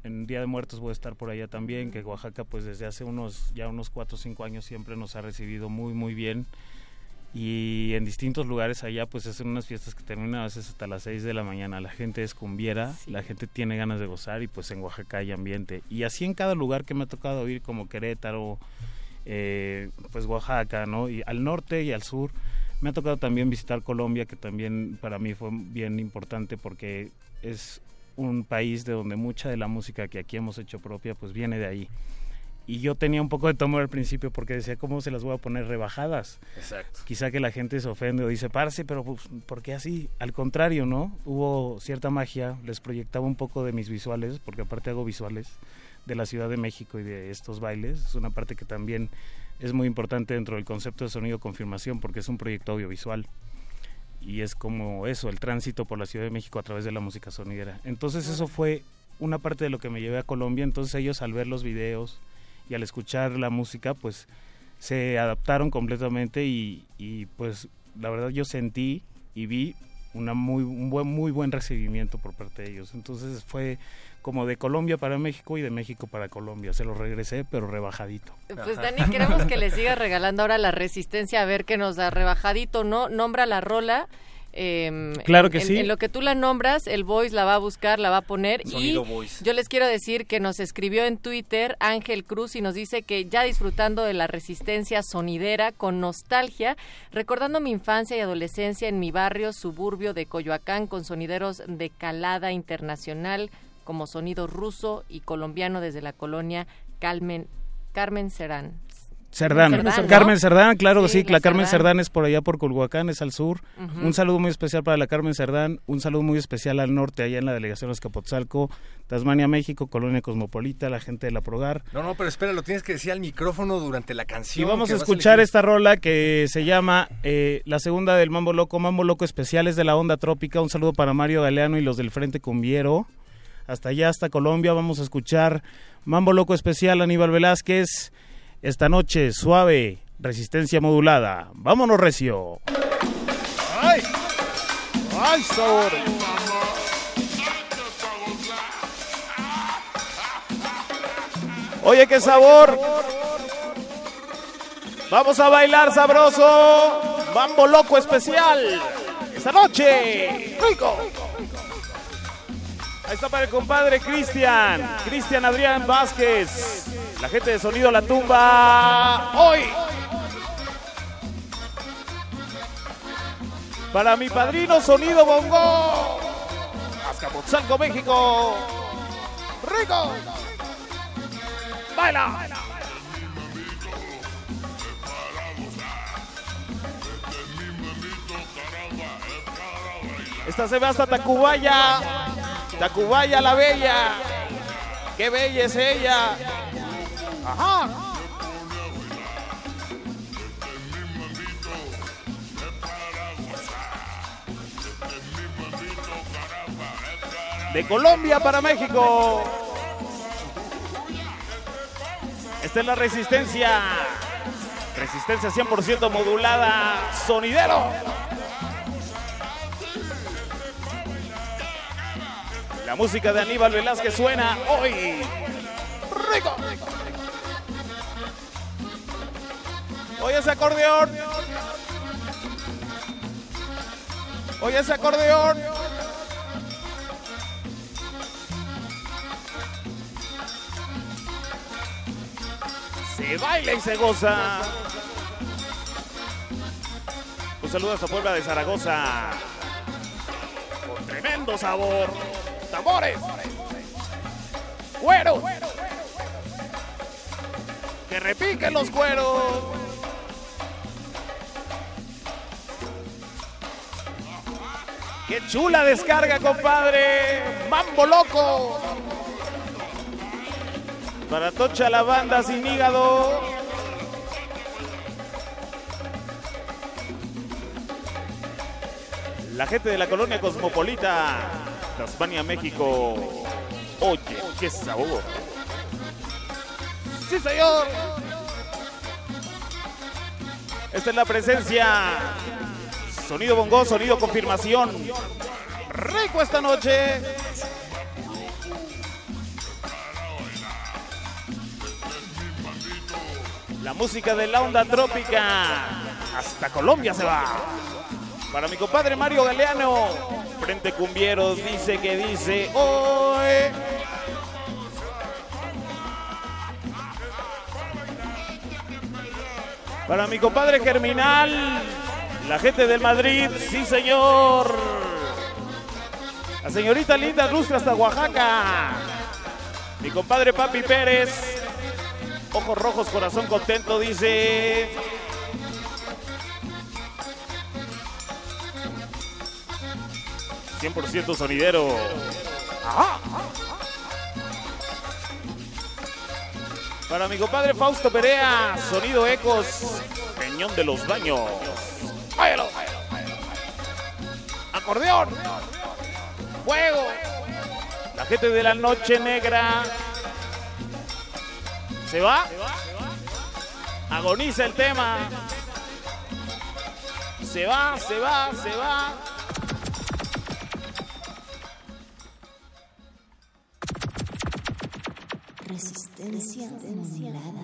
en, Día de Muertos voy a estar por allá también, que Oaxaca pues desde hace unos ya unos 4 o 5 años siempre nos ha recibido muy muy bien y en distintos lugares allá pues hacen unas fiestas que terminan a veces hasta las 6 de la mañana, la gente es cumbiera, la gente tiene ganas de gozar y pues en Oaxaca hay ambiente y así en cada lugar que me ha tocado ir como Querétaro, eh, pues Oaxaca, ¿no? Y al norte y al sur. Me ha tocado también visitar Colombia, que también para mí fue bien importante porque es un país de donde mucha de la música que aquí hemos hecho propia pues viene de ahí y yo tenía un poco de temor al principio porque decía, ¿cómo se las voy a poner rebajadas? Exacto. Quizá que la gente se ofende o dice, parce, pero pues, ¿por qué así? Al contrario, ¿no? Hubo cierta magia, les proyectaba un poco de mis visuales, porque aparte hago visuales de la Ciudad de México y de estos bailes. Es una parte que también es muy importante dentro del concepto de sonido confirmación, porque es un proyecto audiovisual. Y es como eso, el tránsito por la Ciudad de México a través de la música sonidera. Entonces eso fue una parte de lo que me llevé a Colombia. Entonces ellos al ver los videos, y al escuchar la música pues se adaptaron completamente y, pues la verdad yo sentí y vi una muy, un buen, muy buen recibimiento por parte de ellos. Entonces fue como de Colombia para México y de México para Colombia. Se lo regresé, pero rebajadito. Pues Dani, queremos que le siga regalando ahora la resistencia a ver qué nos da rebajadito, ¿no? Nombra la rola eh, claro que en, sí. En lo que tú la nombras, el Voice la va a buscar, la va a poner. y yo les quiero decir que nos escribió en Twitter Ángel Cruz y nos dice que ya disfrutando de la resistencia sonidera con nostalgia, recordando mi infancia y adolescencia en mi barrio suburbio de Coyoacán con sonideros de calada internacional como sonido ruso y colombiano desde la colonia Carmen, Carmen Serán. Cerdán, Carmen Cerdán, claro sí, sí la, Carmen Cerdán. es por allá por Culhuacán, es al sur. Un saludo muy especial para la Carmen Cerdán, un saludo muy especial al norte, allá en la delegación Escapotzalco, Tasmania, México, Colonia Cosmopolita, la gente de la Progar. No, no, pero espera, lo tienes que decir al micrófono durante la canción. Y vamos a escuchar esta rola que se llama eh, la segunda del Mambo Loco, Mambo Loco Especiales de la Onda Trópica. Un saludo para Mario Galeano y los del Frente Cumbiero. Hasta allá, hasta Colombia, vamos a escuchar Mambo Loco Especial, Aníbal Velázquez. Esta noche, suave, resistencia modulada. Vámonos, recio. ¡Ay! ¡Ay, sabor! Oye, qué sabor. Vamos a bailar sabroso. Mambo loco especial. Esta noche. Rico. Ahí está para el compadre Cristian. Cristian Adrián Vázquez. La gente de Sonido La Tumba. Hoy. Para mi padrino Sonido Bongo. Azcapotzalco, México. Rico. Baila. Esta se va hasta Tacubaya. Tacubaya la bella. Qué bella es ella. Ajá. De Colombia para México. Esta es la resistencia. Resistencia 100% modulada. Sonidero. La música de Aníbal Velázquez suena hoy. Rico. Oye ese acordeón. Oye ese acordeón. Se baila y se goza. Un saludo a esta Puebla de Zaragoza. Con tremendo sabor. Tambores. Cueros. Que repiquen los cueros. ¡Qué chula descarga, compadre! ¡Mambo loco! Para Tocha la banda sin hígado. La gente de la colonia cosmopolita, Tasmania, México. Oye, qué sabor. Sí, señor. Esta es la presencia. Sonido bongo, sonido confirmación. Rico esta noche. La música de la onda trópica. Hasta Colombia se va. Para mi compadre Mario Galeano. Frente Cumbieros dice que dice hoy. Para mi compadre Germinal. La gente del Madrid, sí señor. La señorita Linda Lustra hasta Oaxaca. Mi compadre Papi Pérez. Ojos rojos, corazón contento, dice. ...100% sonidero. Para mi compadre Fausto Perea, sonido ecos, peñón de los daños. Acordeón. Fuego. La gente de la noche negra. ¿Se va? Agoniza el tema. Se va, se va, se va. Resistencia modulada.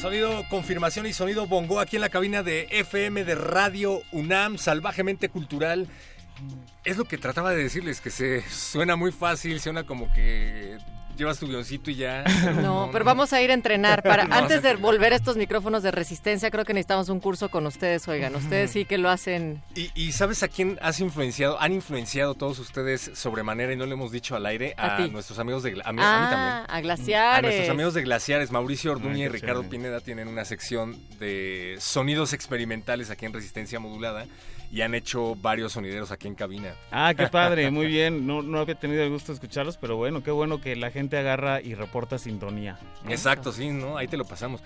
Sonido confirmación y sonido bongo aquí en la cabina de FM de Radio UNAM, salvajemente cultural. Es lo que trataba de decirles, que se suena muy fácil, suena como que llevas tu guioncito y ya. No, pero vamos a ir a entrenar. Para, antes de volver a estos micrófonos de resistencia, creo que necesitamos un curso con ustedes, oigan. Ustedes sí que lo hacen. ¿Y, y sabes a quién has influenciado? Han influenciado todos ustedes sobremanera y no le hemos dicho al aire a, nuestros amigos de Gla- a mí, ah, a mí también. a glaciares. A nuestros amigos de Glaciares, Mauricio Ah, Orduña y Ricardo. Pineda tienen una sección de sonidos experimentales aquí en Resistencia Modulada y han hecho varios sonideros aquí en cabina. Ah, qué padre, muy bien. No, no había tenido el gusto de escucharlos, pero bueno, qué bueno que la gente agarra y reporta sintonía. ¿no? Exacto, sí, ¿no? Ahí te lo pasamos.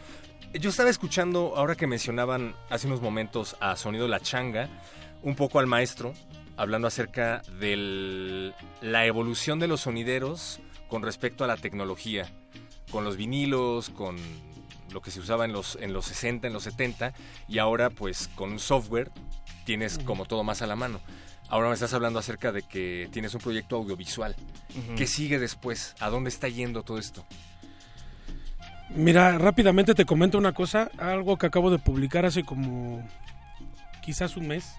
Yo estaba escuchando, ahora que mencionaban hace unos momentos a Sonido La Changa, un poco al maestro, hablando acerca de la evolución de los sonideros con respecto a la tecnología, con los vinilos, con lo que se usaba en los, en los 60, en los 70, y ahora pues con un software tienes como todo más a la mano. Ahora me estás hablando acerca de que tienes un proyecto audiovisual. Ujú. ¿Qué sigue después? ¿A dónde está yendo todo esto? Mira, rápidamente te comento una cosa, algo que acabo de publicar hace como quizás un mes,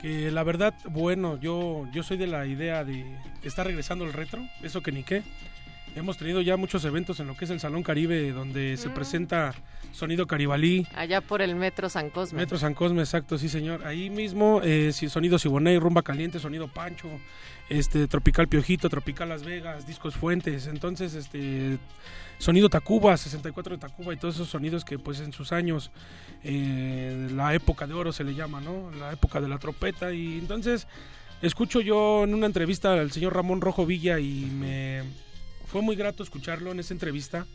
que la verdad, bueno, yo, yo soy de la idea de que está regresando el retro, eso que ni qué. Hemos tenido ya muchos eventos en lo que es el Salón Caribe, donde se presenta Sonido Caribalí, Allá por el Metro San Cosme. Metro San Cosme, exacto, sí señor. Ahí mismo, eh, sonido Siboney, Rumba Caliente, sonido Pancho, este Tropical Piojito, Tropical Las Vegas, Discos Fuentes. Entonces, este sonido Tacuba, 64 de Tacuba y todos esos sonidos que pues en sus años, eh, la época de oro se le llama, ¿no? La época de la trompeta. Y entonces, escucho yo en una entrevista al señor Ramón Rojo Villa y me fue muy grato escucharlo en esa entrevista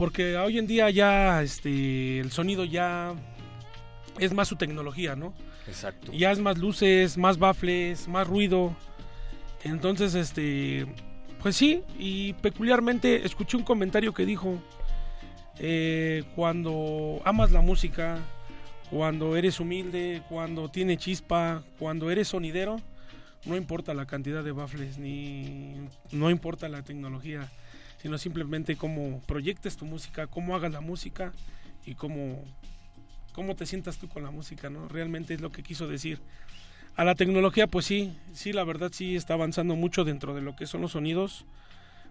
porque hoy en día ya este el sonido ya es más su tecnología, ¿no? Exacto. Ya es más luces, más baffles, más ruido. Entonces, este, pues sí, y peculiarmente escuché un comentario que dijo, eh, cuando amas la música, cuando eres humilde, cuando tiene chispa, cuando eres sonidero, no importa la cantidad de baffles, ni no importa la tecnología, sino simplemente cómo proyectes tu música, cómo hagas la música y cómo, cómo te sientas tú con la música, ¿no? Realmente es lo que quiso decir. A la tecnología, pues sí, sí, la verdad sí está avanzando mucho dentro de lo que son los sonidos.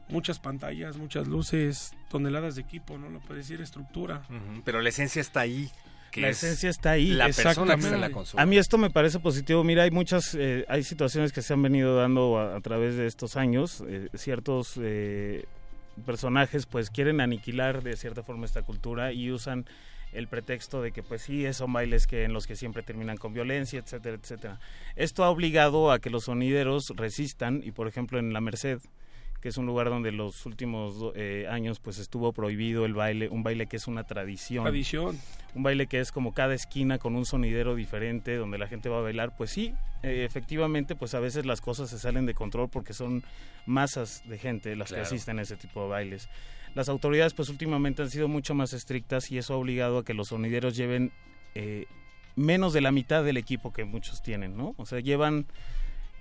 Muchas pantallas, muchas luces, toneladas de equipo, ¿no? Lo puede decir, estructura. Ujú, Pero la esencia está ahí. la es esencia está ahí. La persona que en la consola. A mí esto me parece positivo. Mira, hay muchas, eh, hay situaciones que se han venido dando a, a través de estos años. Eh, ciertos eh, personajes pues quieren aniquilar de cierta forma esta cultura y usan el pretexto de que pues sí, son bailes que en los que siempre terminan con violencia, etcétera, etcétera. Esto ha obligado a que los sonideros resistan y por ejemplo en La Merced, que es un lugar donde los últimos eh, años pues estuvo prohibido el baile, un baile que es una tradición Tradición. un baile que es como cada esquina con un sonidero diferente donde la gente va a bailar, pues sí, eh, efectivamente, pues a veces las cosas se salen de control porque son masas de gente las Claro. que asisten a ese tipo de bailes. Las autoridades pues últimamente han sido mucho más estrictas y eso ha obligado a que los sonideros lleven eh, menos de la mitad del equipo que muchos tienen, ¿no? O sea, llevan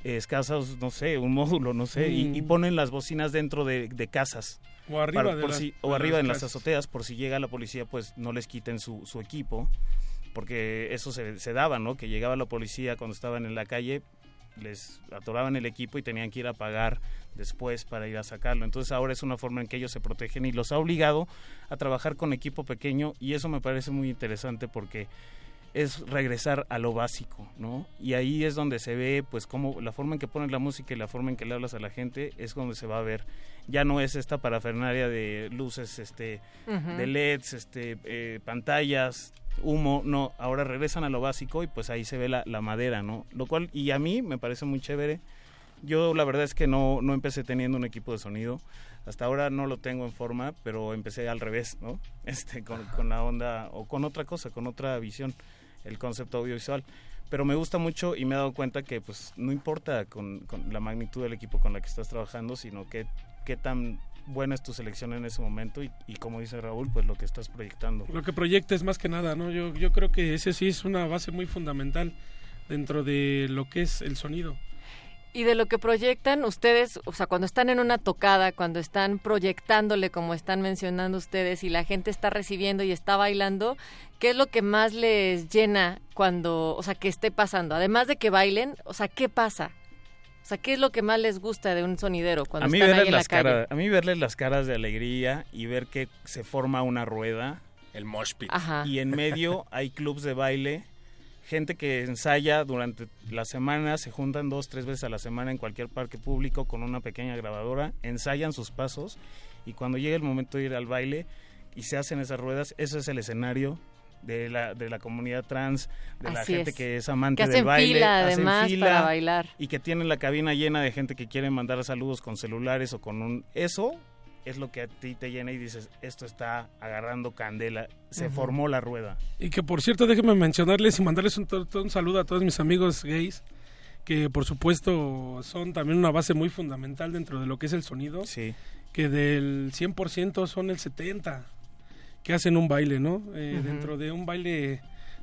escasos, no sé, un módulo, no sé, y- y, Mm. ponen las bocinas dentro de, de casas. O arriba para- de por las- si- de o arriba en las azoteas por si llega la policía pues no les quiten su, su equipo porque eso se, se daba no que llegaba la policía cuando estaban en la calle les atoraban el equipo y tenían que ir a pagar después para ir a sacarlo. Entonces ahora es una forma en que ellos se protegen y los ha obligado a trabajar con equipo pequeño y eso me parece muy interesante porque es regresar a lo básico, ¿no? Y ahí es donde se ve, pues, cómo la forma en que pones la música y la forma en que le hablas a la gente es donde se va a ver. Ya no es esta parafernalia de luces, este, de LEDs, este, eh, pantallas, humo, no. Ahora regresan a lo básico y pues ahí se ve la, la madera, ¿no? Lo cual, y a mí me parece muy chévere. Yo la verdad es que no, no empecé teniendo un equipo de sonido. Hasta ahora no lo tengo en forma, pero empecé al revés, ¿no? Este, con, con la onda o con otra cosa, con otra visión, el concepto audiovisual. Pero me gusta mucho y me he dado cuenta que pues no importa con, la magnitud del equipo con la que estás trabajando, sino que qué tan buena es tu selección en ese momento y, y como dice Raúl, pues lo que estás proyectando. Lo que proyectes más que nada, ¿no? Yo, yo creo que ese sí es una base muy fundamental dentro de lo que es el sonido. Y de lo que proyectan ustedes, o sea, cuando están en una tocada, cuando están proyectándole, como están mencionando ustedes, y la gente está recibiendo y está bailando, ¿qué es lo que más les llena cuando, o sea, que esté pasando? Además de que bailen, o sea, ¿qué pasa? O sea, ¿qué es lo que más les gusta de un sonidero cuando a mí están ahí en la las calle? caras, a mí verles las caras de alegría y ver que se forma una rueda El mosh pit. Ajá. y en medio hay clubs de baile, gente que ensaya durante la semana, se juntan dos, tres veces a la semana en cualquier parque público con una pequeña grabadora, ensayan sus pasos y cuando llega el momento de ir al baile y se hacen esas ruedas, eso es el escenario de la, de la comunidad trans, de la gente es. que es amante Que del baile, fila, hacen además, fila, para bailar. y que tienen la cabina llena de gente que quiere mandar saludos con celulares o con un eso es lo que a ti te llena y dices esto está agarrando candela se formó la rueda Y que por cierto, déjenme mencionarles y mandarles un, saludo a todos mis amigos gays, que por supuesto son también una base muy fundamental dentro de lo que es el sonido, sí que del 100% son el 70% que hacen un baile, ¿no? Eh. Dentro de un baile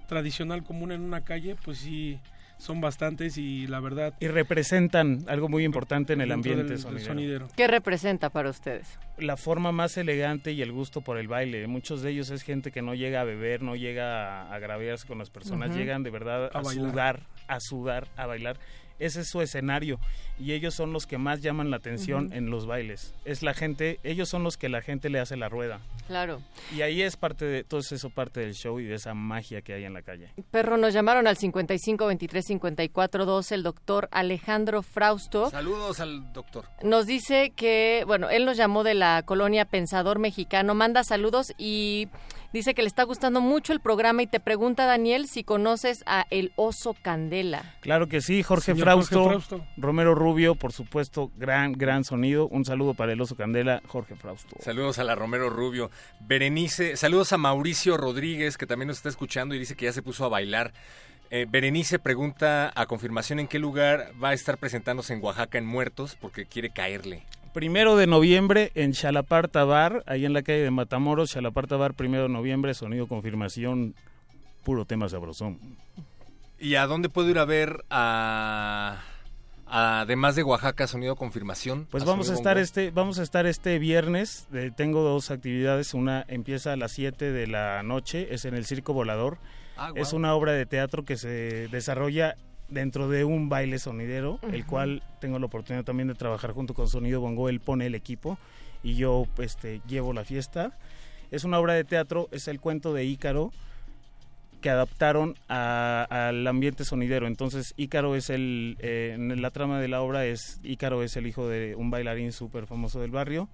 tradicional común en una calle, pues sí, son bastantes y la verdad... y representan algo muy importante en el ambiente del- del sonidero. sonidero. ¿Qué representa para ustedes? la forma más elegante y el gusto por el baile muchos de ellos es gente que no llega a beber no llega a agraviarse con las personas llegan de verdad A a, sudar a sudar a bailar ese es su escenario y ellos son los que más llaman la atención en los bailes es la gente ellos son los que la gente le hace la rueda Claro. Y ahí es parte de todo eso parte del show y de esa magia que hay en la calle. Perro, nos llamaron al 55 23 54 12 el doctor Alejandro Frausto. Saludos al doctor. Nos dice que, bueno, él nos llamó de la colonia Pensador Mexicano, manda saludos y dice que le está gustando mucho el programa y te pregunta, Daniel, si conoces a El Oso Candela. Claro que sí, Jorge Frausto, Jorge Frausto. Romero Rubio, por supuesto, gran, gran sonido. Un saludo para el oso Candela, Jorge Frausto. Saludos a la Romero Rubio. Berenice, saludos a Mauricio Rodríguez, que también nos está escuchando y dice que ya se puso a bailar. Eh, Berenice pregunta a confirmación en qué lugar va a estar presentándose en Oaxaca en Muertos, porque quiere caerle. Primero de noviembre en Chalaparta Bar, ahí en la calle de Matamoros, Chalaparta Bar, primero de noviembre, sonido confirmación, puro tema sabrosón. ¿Y a dónde puedo ir a ver a, además de Oaxaca, sonido confirmación? Pues vamos a estar este, vamos a estar este viernes. eh, tengo dos actividades. Una empieza a las 7 de la noche, es en el Circo Volador. Ah, Es una obra de teatro que se desarrolla dentro de un baile sonidero, el Ujú. cual tengo la oportunidad también de trabajar junto con Sonido Bongo, él pone el equipo y yo este, llevo la fiesta. Es una obra de teatro, es el cuento de Ícaro que adaptaron a- al ambiente sonidero. Entonces Ícaro es el, eh, en la trama de la obra es Ícaro es el hijo de un bailarín súper famoso del barrio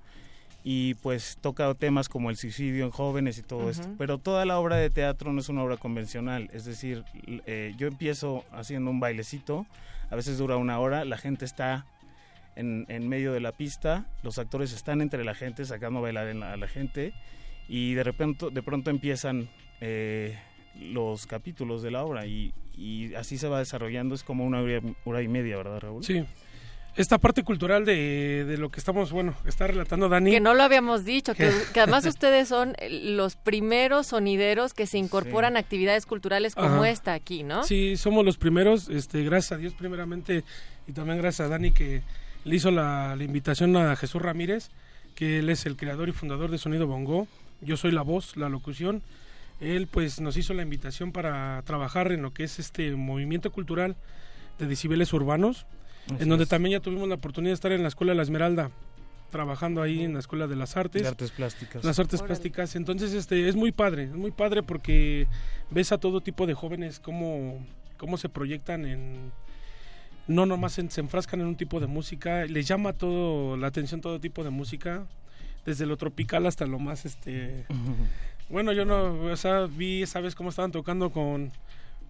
y pues toca temas como el suicidio en jóvenes y todo esto. Ujú. Pero toda la obra de teatro no es una obra convencional, es decir, eh, yo empiezo haciendo un bailecito, a veces dura una hora, la gente está en, en medio de la pista, los actores están entre la gente sacando a bailar en la- a la gente y de repente de pronto empiezan eh, los capítulos de la obra y, y así se va desarrollando, es como una hora, hora y media, ¿verdad Raúl? Sí. Esta parte cultural de, de lo que estamos, bueno, está relatando Dani. Que no lo habíamos dicho, que, que además ustedes son eh, los primeros sonideros que se incorporan a actividades culturales como Ajá. esta aquí, ¿no? Sí, somos los primeros, este, gracias a Dios primeramente y también gracias a Dani que le hizo la, la invitación a Jesús Ramírez, que él es el creador y fundador de Sonido Bongo. Yo soy la voz, la locución. Él pues nos hizo la invitación para trabajar en lo que es este movimiento cultural de decibeles urbanos, Así en donde es. también ya tuvimos la oportunidad de estar en la Escuela de la Esmeralda, trabajando ahí en la Escuela de las Artes. De artes plásticas. Las artes Órale. plásticas. Entonces, este, es muy padre, es muy padre porque ves a todo tipo de jóvenes cómo, cómo se proyectan en... No nomás en- se enfrascan en un tipo de música, les llama todo la atención todo tipo de música, desde lo tropical hasta lo más, este... Bueno, yo no, o sea, vi, ¿sabes cómo estaban tocando con,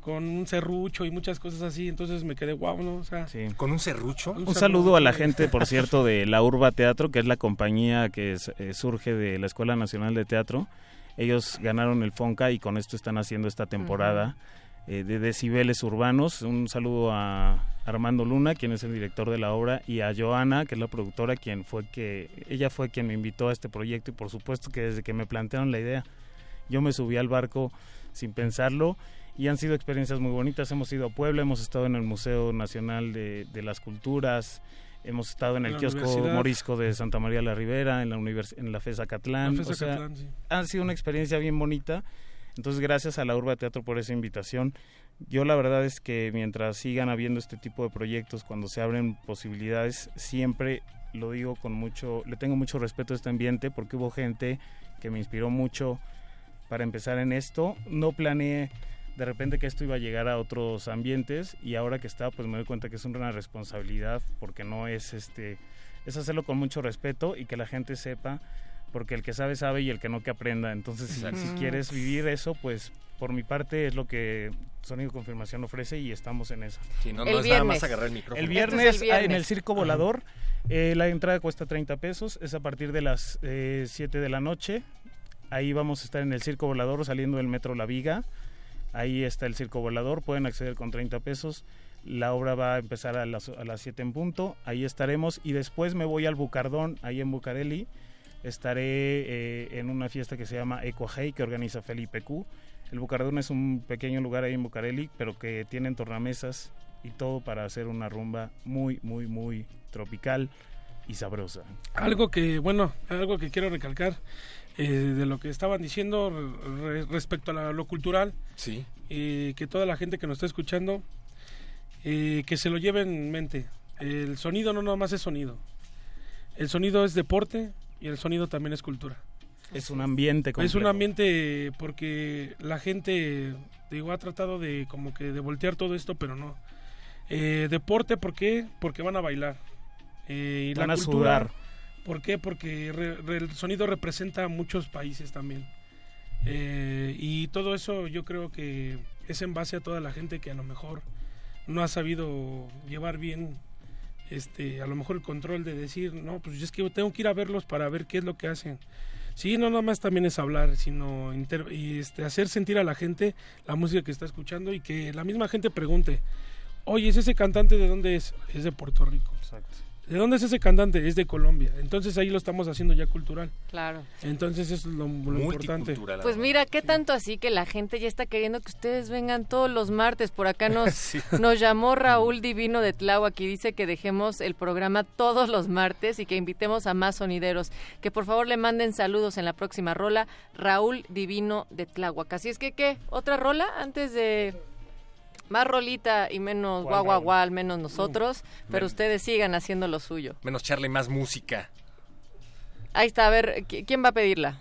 con un serrucho y muchas cosas así? Entonces me quedé, wow, ¿no? O sea, Sí. ¿Con un serrucho? Un saludo a la gente, por cierto, de la Urba Teatro, que es la compañía que es- eh, surge de la Escuela Nacional de Teatro. Ellos ganaron el FONCA y con esto están haciendo esta temporada eh, de decibeles urbanos. Un saludo a Armando Luna, quien es el director de la obra, y a Joana, que es la productora, quien fue que ella fue quien me invitó a este proyecto y por supuesto que desde que me plantearon la idea, yo me subí al barco sin pensarlo y han sido experiencias muy bonitas. Hemos ido a Puebla, hemos estado en el Museo Nacional de, de las Culturas, hemos estado en En el la kiosco. Morisco de Santa María la Ribera, en la, univers- en la FESA Catlán. La FESA o sea, Catlán, sí. ha sido una experiencia bien bonita. Entonces, gracias a la Urba Teatro por esa invitación. Yo la verdad es que mientras sigan habiendo este tipo de proyectos, cuando se abren posibilidades, siempre lo digo con mucho, le tengo mucho respeto a este ambiente porque hubo gente que me inspiró mucho para empezar en esto. No planeé de repente que esto iba a llegar a otros ambientes y ahora que está, pues me doy cuenta que es una responsabilidad porque no es este, es hacerlo con mucho respeto y que la gente sepa porque el que sabe sabe y el que no que aprenda. Entonces, si, Exacto. si quieres vivir eso, pues por mi parte es lo que Sonido Confirmación ofrece y estamos en eso. Sí, no, El no es nada más viernes. agarrar el micrófono. El Esto es el viernes, ah, en viernes. el Circo Volador, eh, la entrada cuesta 30 pesos, es a partir de las eh, 7 de la noche. Ahí vamos a estar en el Circo Volador saliendo del Metro La Viga. Ahí está el Circo Volador, pueden acceder con 30 pesos. La obra va a empezar a las, a las 7 en punto, ahí estaremos. Y después me voy al Bucardón, ahí en Bucareli. Estaré eh, en una fiesta que se llama Ecuajei, que organiza Felipe Q. El Bucardón es un pequeño lugar ahí en Bucareli, pero que tienen tornamesas y todo para hacer una rumba muy, muy, muy tropical y sabrosa. Algo que, bueno, algo que quiero recalcar eh, de lo que estaban diciendo re- respecto a la- lo cultural, Sí. eh, que toda la gente que nos está escuchando, eh, que se lo lleve en mente. El sonido no nada más es sonido. El sonido es deporte y el sonido también es cultura. Es un ambiente Es completo. un ambiente porque la gente, digo, ha tratado de como que de voltear todo esto, pero no. Eh, deporte, ¿por qué? Porque van a bailar. Eh, y Van la a cultura, sudar. ¿Por qué? Porque re- el sonido representa a muchos países también. Eh, y todo eso yo creo que es en base a toda la gente que a lo mejor no ha sabido llevar bien este a lo mejor el control de decir no pues es que tengo que ir a verlos para ver qué es lo que hacen sí no nada más también es hablar sino inter- y este hacer sentir a la gente la música que está escuchando y que la misma gente pregunte oye es ese cantante de dónde es es de Puerto Rico Exacto. ¿De dónde es ese cantante? Es de Colombia. Entonces ahí lo estamos haciendo ya cultural. Claro. Entonces eso es lo, lo importante. Pues mira, qué tanto así que la gente ya está queriendo que ustedes vengan todos los martes. Por acá nos, Sí. nos llamó Raúl Divino de Tláhuac y dice que dejemos el programa todos los martes y que invitemos a más sonideros. Que por favor le manden saludos en la próxima rola. Raúl Divino de Tláhuac. Así es que, ¿qué? ¿Otra rola antes de...? Más rolita y menos ¿Cuál, guau guau guau, al menos nosotros, pero Men- ustedes sigan haciendo lo suyo. Menos Charlie, más música. Ahí está, a ver, ¿qui- ¿quién va a pedirla?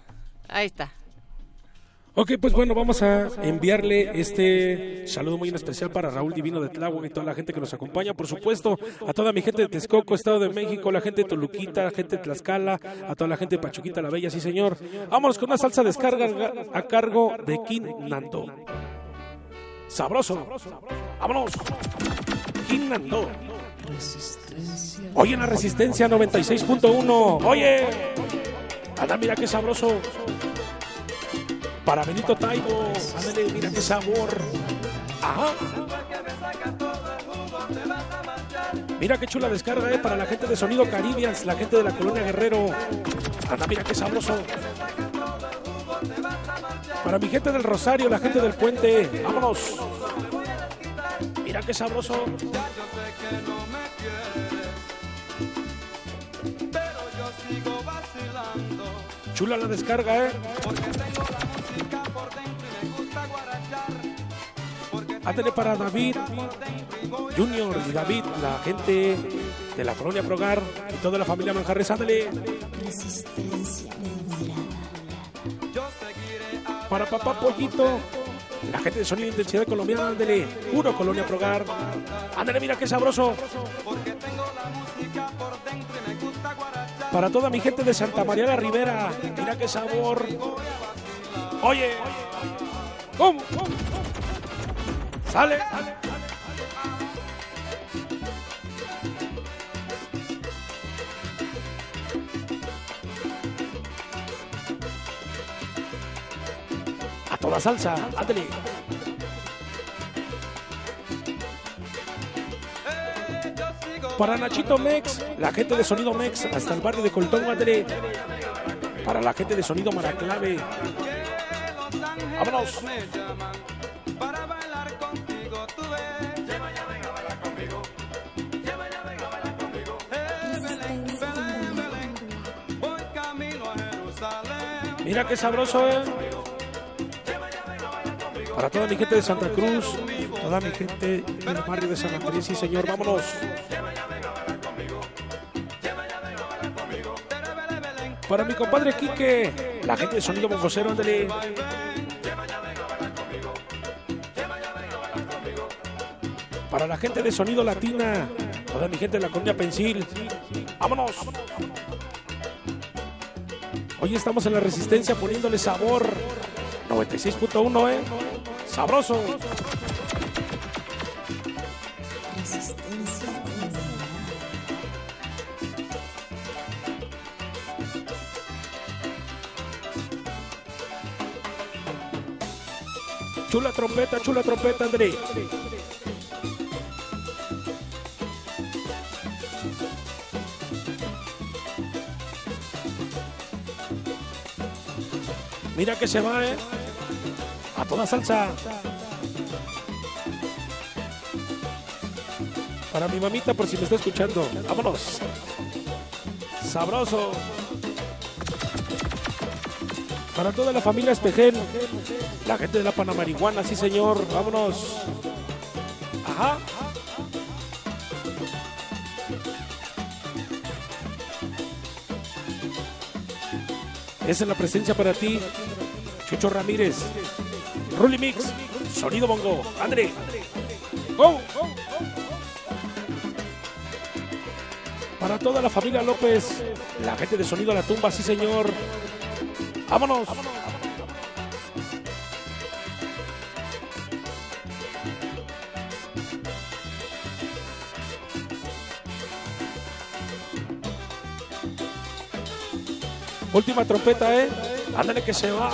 Ahí está. Ok, pues bueno, vamos a enviarle este saludo muy en especial para Raúl Divino de Tláhuac y toda la gente que nos acompaña, por supuesto, a toda mi gente de Texcoco, Estado de México, la gente de Toluquita, la gente de Tlaxcala, a toda la gente de Pachuquita la Bella, sí señor. Vámonos con una salsa descarga a cargo de King Nando. Sabroso. Vámonos. King Nando. Oye, en la Resistencia 96.1. Oye. Anda, mira qué sabroso. Para Benito Taibo. Mira qué sabor. Ajá. Mira qué chula descarga, eh, para la gente de Sonido Caribbeans, la gente de la Colonia Guerrero. Anda, mira qué sabroso. Para mi gente del Rosario, la gente del Puente. Vámonos. Mira qué sabroso. Chula la descarga, ¿eh? Ándale para David Junior y David, la gente de la colonia Progar y toda la familia Manjarres, ándale. Resistencia. Para papá Pollito, la gente de Sonido Intensidad Colombiana, ándale. Puro colonia Progar. Ándale, mira qué sabroso. Para toda mi gente de Santa María la Ribera, mira qué sabor. Oye, ¿cómo? Sale. Toda salsa, ándale. Para Nachito Mex, la gente de Sonido Mex, hasta el barrio de Coltón, ándale. Para la gente de Sonido Maraclave. Vámonos. Mira qué sabroso, ¿eh? Para toda mi gente de Santa Cruz, toda mi gente del barrio de San Andrés, sí señor, vámonos. Para mi compadre Quique, la gente de Sonido Bongocero, ándale. Para la gente de Sonido Latina, toda mi gente de la colonia Pensil, vámonos. Hoy estamos en la resistencia poniéndole sabor. 96.1, ¿eh? Sabroso. Chula trompeta, chula trompeta, André. Mira que se va, ¿eh? Toda salsa. Para mi mamita, por si me está escuchando. Vámonos. Sabroso. Para toda la familia Espejel. La gente de la Panamarihuana, sí señor. Vámonos. Ajá. Esa es la presencia para ti. Chucho Ramírez. Rully Mix. Sonido Bongo. André. Go. Para toda la familia López. La gente de Sonido a la Tumba, sí señor. Vámonos. Última trompeta, ¿eh? Ándale que se va.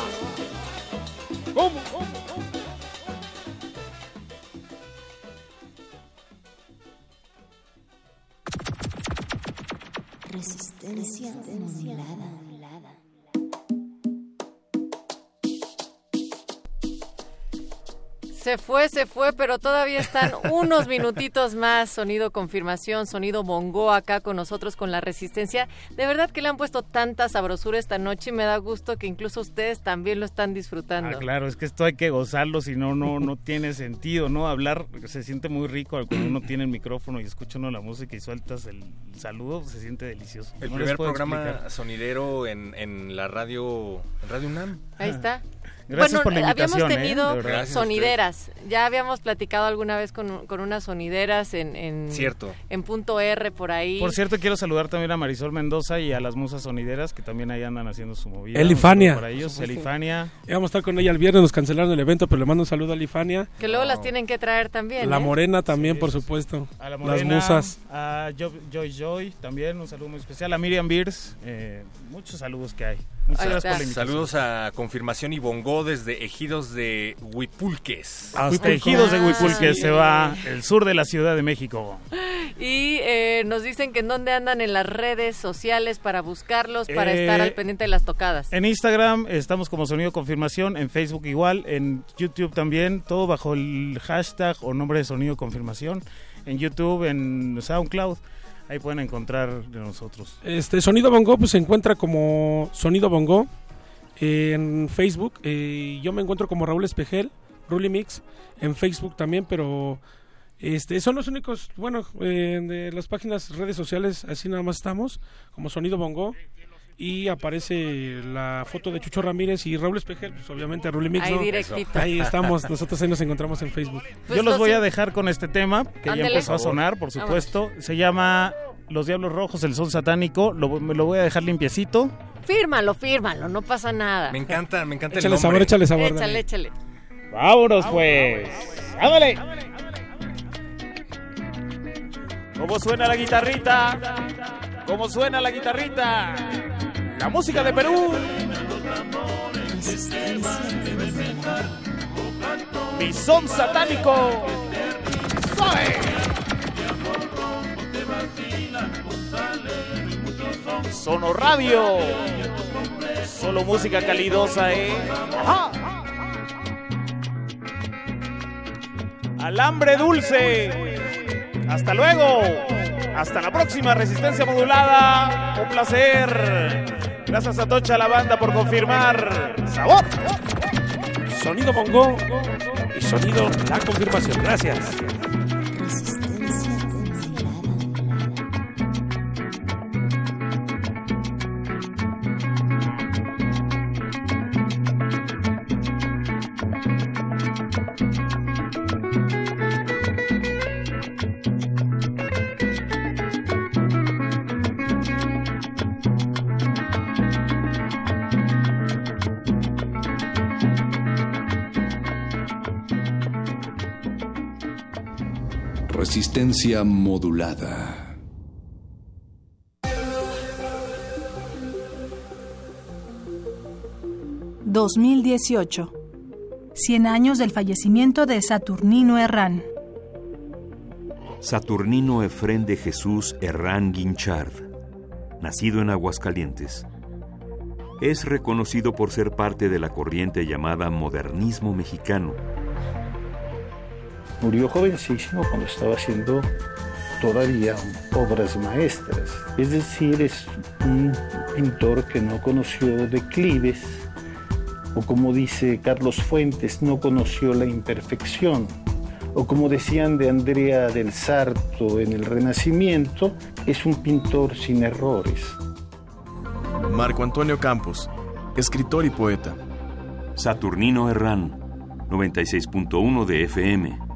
Se fue, se fue, pero todavía están unos minutitos más. Sonido confirmación, sonido bongo acá con nosotros con la resistencia. De verdad que le han puesto tanta sabrosura esta noche y me da gusto que incluso ustedes también lo están disfrutando. Ah, claro, es que esto hay que gozarlo, si no, no, no tiene sentido, ¿no? Hablar se siente muy rico cuando uno tiene el micrófono y escucha uno la música y sueltas el saludo, se siente delicioso. El No primer programa explicar. sonidero en, en la radio, en Radio UNAM. Ahí está. Gracias bueno, por la habíamos invitación, ¿eh? tenido. Gracias sonideras. Ya habíamos platicado alguna vez con, con unas sonideras en, en, Cierto. en punto R por ahí. Por cierto, quiero saludar también a Marisol Mendoza y a las musas sonideras que también ahí andan haciendo su movida. Elifania. Para ellos, Elifania. Íbamos a estar con ella el viernes, nos cancelaron el evento, pero le mando un saludo a Lifania. Que luego las tienen que traer también. La ¿eh? Morena también, por supuesto. A la Las Morena, musas. a Jo- Joy Joy también, un saludo muy especial. A Miriam Beers, eh, muchos saludos que hay. Muchas gracias por la invitación. Saludos a Confirmación y Bongo desde Ejidos de Huipulques. Hasta Ejidos de Huipulque Ah, se va el sur de la Ciudad de México. Y eh, nos dicen que en dónde andan en las redes sociales para buscarlos, para Eh, estar al pendiente de las tocadas. En Instagram estamos como Sonido Confirmación, en Facebook igual, en YouTube también, todo bajo el hashtag o nombre de Sonido Confirmación, en YouTube, en SoundCloud, ahí pueden encontrar de nosotros. Este Sonido Bongo pues se encuentra como Sonido Bongo en Facebook. eh, yo me encuentro como Raúl Espejel, Ruli Mix, en Facebook también, pero este son los únicos, bueno, eh, de las páginas, redes sociales, así nada más estamos, como Sonido Bongo. Y aparece la foto de Chucho Ramírez y Raúl Espejel, pues obviamente Ruli Mix. Ahí ¿no? directito. Ahí estamos, nosotros ahí nos encontramos en Facebook. Pues Yo los voy a dejar con este tema, que ya empezó a sonar, por supuesto. Se llama Los Diablos Rojos, el Sol Satánico. Lo, me lo voy a dejar limpiecito. Fírmalo, fírmalo, no pasa nada. Me encanta, me encanta Échale el sabor, échale sabor. Échale, échale. ¡Vámonos, pues! ¡Ándale! ¿Cómo suena la guitarrita? ¿Cómo suena la guitarrita? La música de Perú. Mi son satánico. ¡Soy! Sono Radio. Solo música calidosa, ¿eh? ¡Ajá! Alambre dulce. Hasta luego. Hasta la próxima resistencia modulada. Un placer. Gracias a Tocha la banda por confirmar. Sabor. Sonido Bongo y sonido La Confirmación. Gracias. Resistencia modulada. ...2018... ...100 años del fallecimiento de Saturnino Herrán... Saturnino Efrén de Jesús Herrán Guinchard, nacido en Aguascalientes. Es reconocido por ser parte de la corriente llamada modernismo mexicano. Murió jovencísimo cuando estaba haciendo todavía obras maestras. Es decir, es un pintor que no conoció declives, o como dice Carlos Fuentes, no conoció la imperfección. O como decían de Andrea del Sarto en el Renacimiento, es un pintor sin errores. Marco Antonio Campos, escritor y poeta. Saturnino Herrán, 96.1 de FM.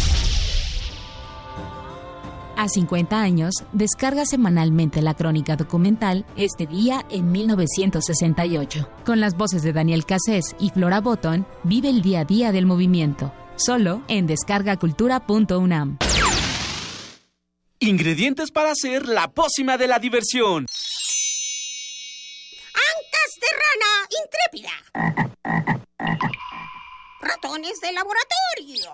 A 50 años, descarga semanalmente la crónica documental Este día en 1968. Con las voces de Daniel Cassés y Flora Botton, vive el día a día del movimiento. Solo en descargacultura.unam. Ingredientes para hacer la pócima de la diversión. Ancas de rana intrépida. Ratones de laboratorio.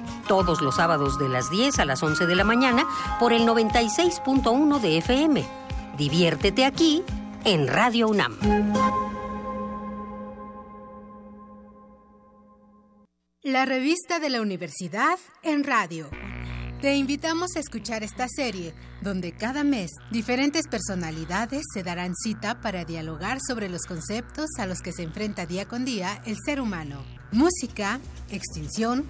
Todos los sábados de las 10 a las 11 de la mañana por el 96.1 de FM. Diviértete aquí en Radio UNAM. La revista de la universidad en radio. Te invitamos a escuchar esta serie, donde cada mes diferentes personalidades se darán cita para dialogar sobre los conceptos a los que se enfrenta día con día el ser humano. Música, extinción,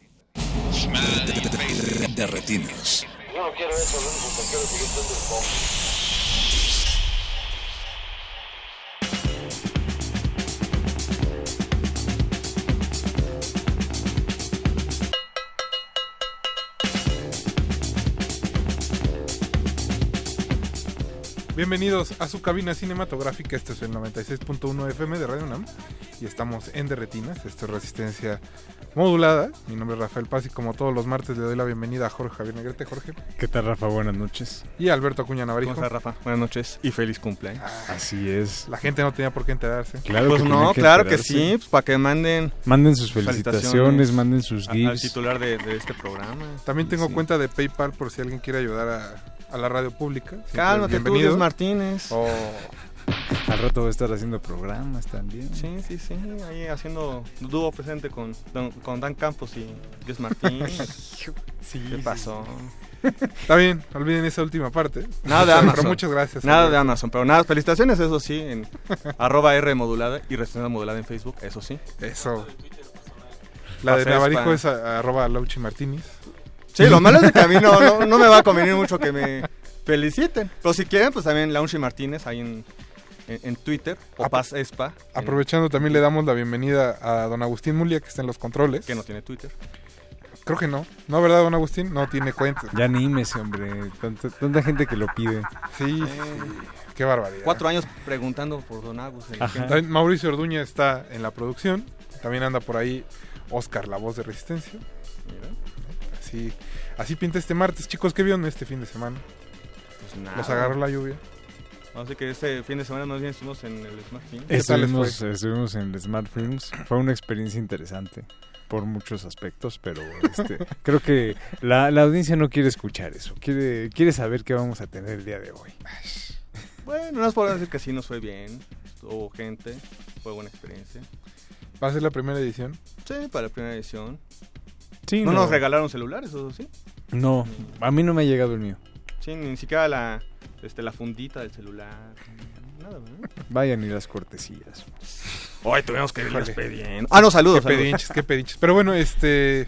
De. Yo no quiero eso, que quiero seguir siendo Bienvenidos a su cabina cinematográfica, este es el 96.1 FM de Radio UNAM y estamos en Derretinas, esto es Resistencia Modulada. Mi nombre es Rafael Paz y como todos los martes le doy la bienvenida a Jorge Javier Negrete. Jorge. ¿Qué tal, Rafa? Buenas noches. Y a Alberto Acuña Navarijo. ¿Cómo estás, Rafa? Buenas noches y feliz cumpleaños. Así es. La gente no tenía por qué enterarse. Claro pues que no, que claro que sí, pues para que manden Manden sus felicitaciones, manden sus a- al gifs. titular de, de este programa. También tengo Sí. cuenta de PayPal por si alguien quiere ayudar a, a la radio pública. Cálmate tú, bienvenido. Luis Martínez. Oh, Al rato va a estar haciendo programas también. Sí, sí, sí, ahí haciendo dúo presente con, don- con Dan Campos y Luis Martínez. ¿Qué pasó? Está bien, olviden esa última parte. Nada de Pero Amazon. muchas gracias. Nada de. Amazon, pero nada, felicitaciones, eso sí, en arroba R modulada y resistencia modulada en Facebook, eso sí. Eso. La de Navarijo es a- arroba Lauchi Martínez. Sí, lo malo es de que a mí no, no, no me va a convenir mucho que me feliciten. Pero si quieren, pues también Launchi Martínez ahí en, en, en Twitter o Paz Espa. en- Aprovechando también le damos la bienvenida a don Agustín Mulia que está en los controles. que no tiene Twitter. Creo que no. ¿No, verdad, don Agustín? No tiene cuenta. Ya anímese, hombre. Tanta, tanta gente que lo pide. Sí, sí. Qué barbaridad. Cuatro años preguntando por Don Agus. También Mauricio Orduña está en la producción. También anda por ahí Oscar, la voz de Resistencia. Así, así pinta este martes. Chicos, ¿qué vieron este fin de semana? Pues nada. Los agarró la lluvia. Así que este fin de semana más bien estuvimos en el Smart Film. ¿Qué tal les fue? Estuvimos, estuvimos en el Smart Films. Fue una experiencia interesante por muchos aspectos, pero este, creo que la, la audiencia no quiere escuchar eso. Quiere, quiere saber qué vamos a tener el día de hoy. Bueno, no nos podemos decir que sí nos fue bien. Hubo gente, fue buena experiencia. ¿Va a ser la primera edición? Sí, para la primera edición. Sí, no, no. nos regalaron celulares, eso sí. No, a mí no me ha llegado el mío. Sí, ni siquiera la, este, la fundita del celular. Vayan y las cortesías. Hoy tuvimos que irles Híjole. pidiendo. Ah, no, saludos. Qué saludos. pedinches, qué pedinches. Pero bueno, este.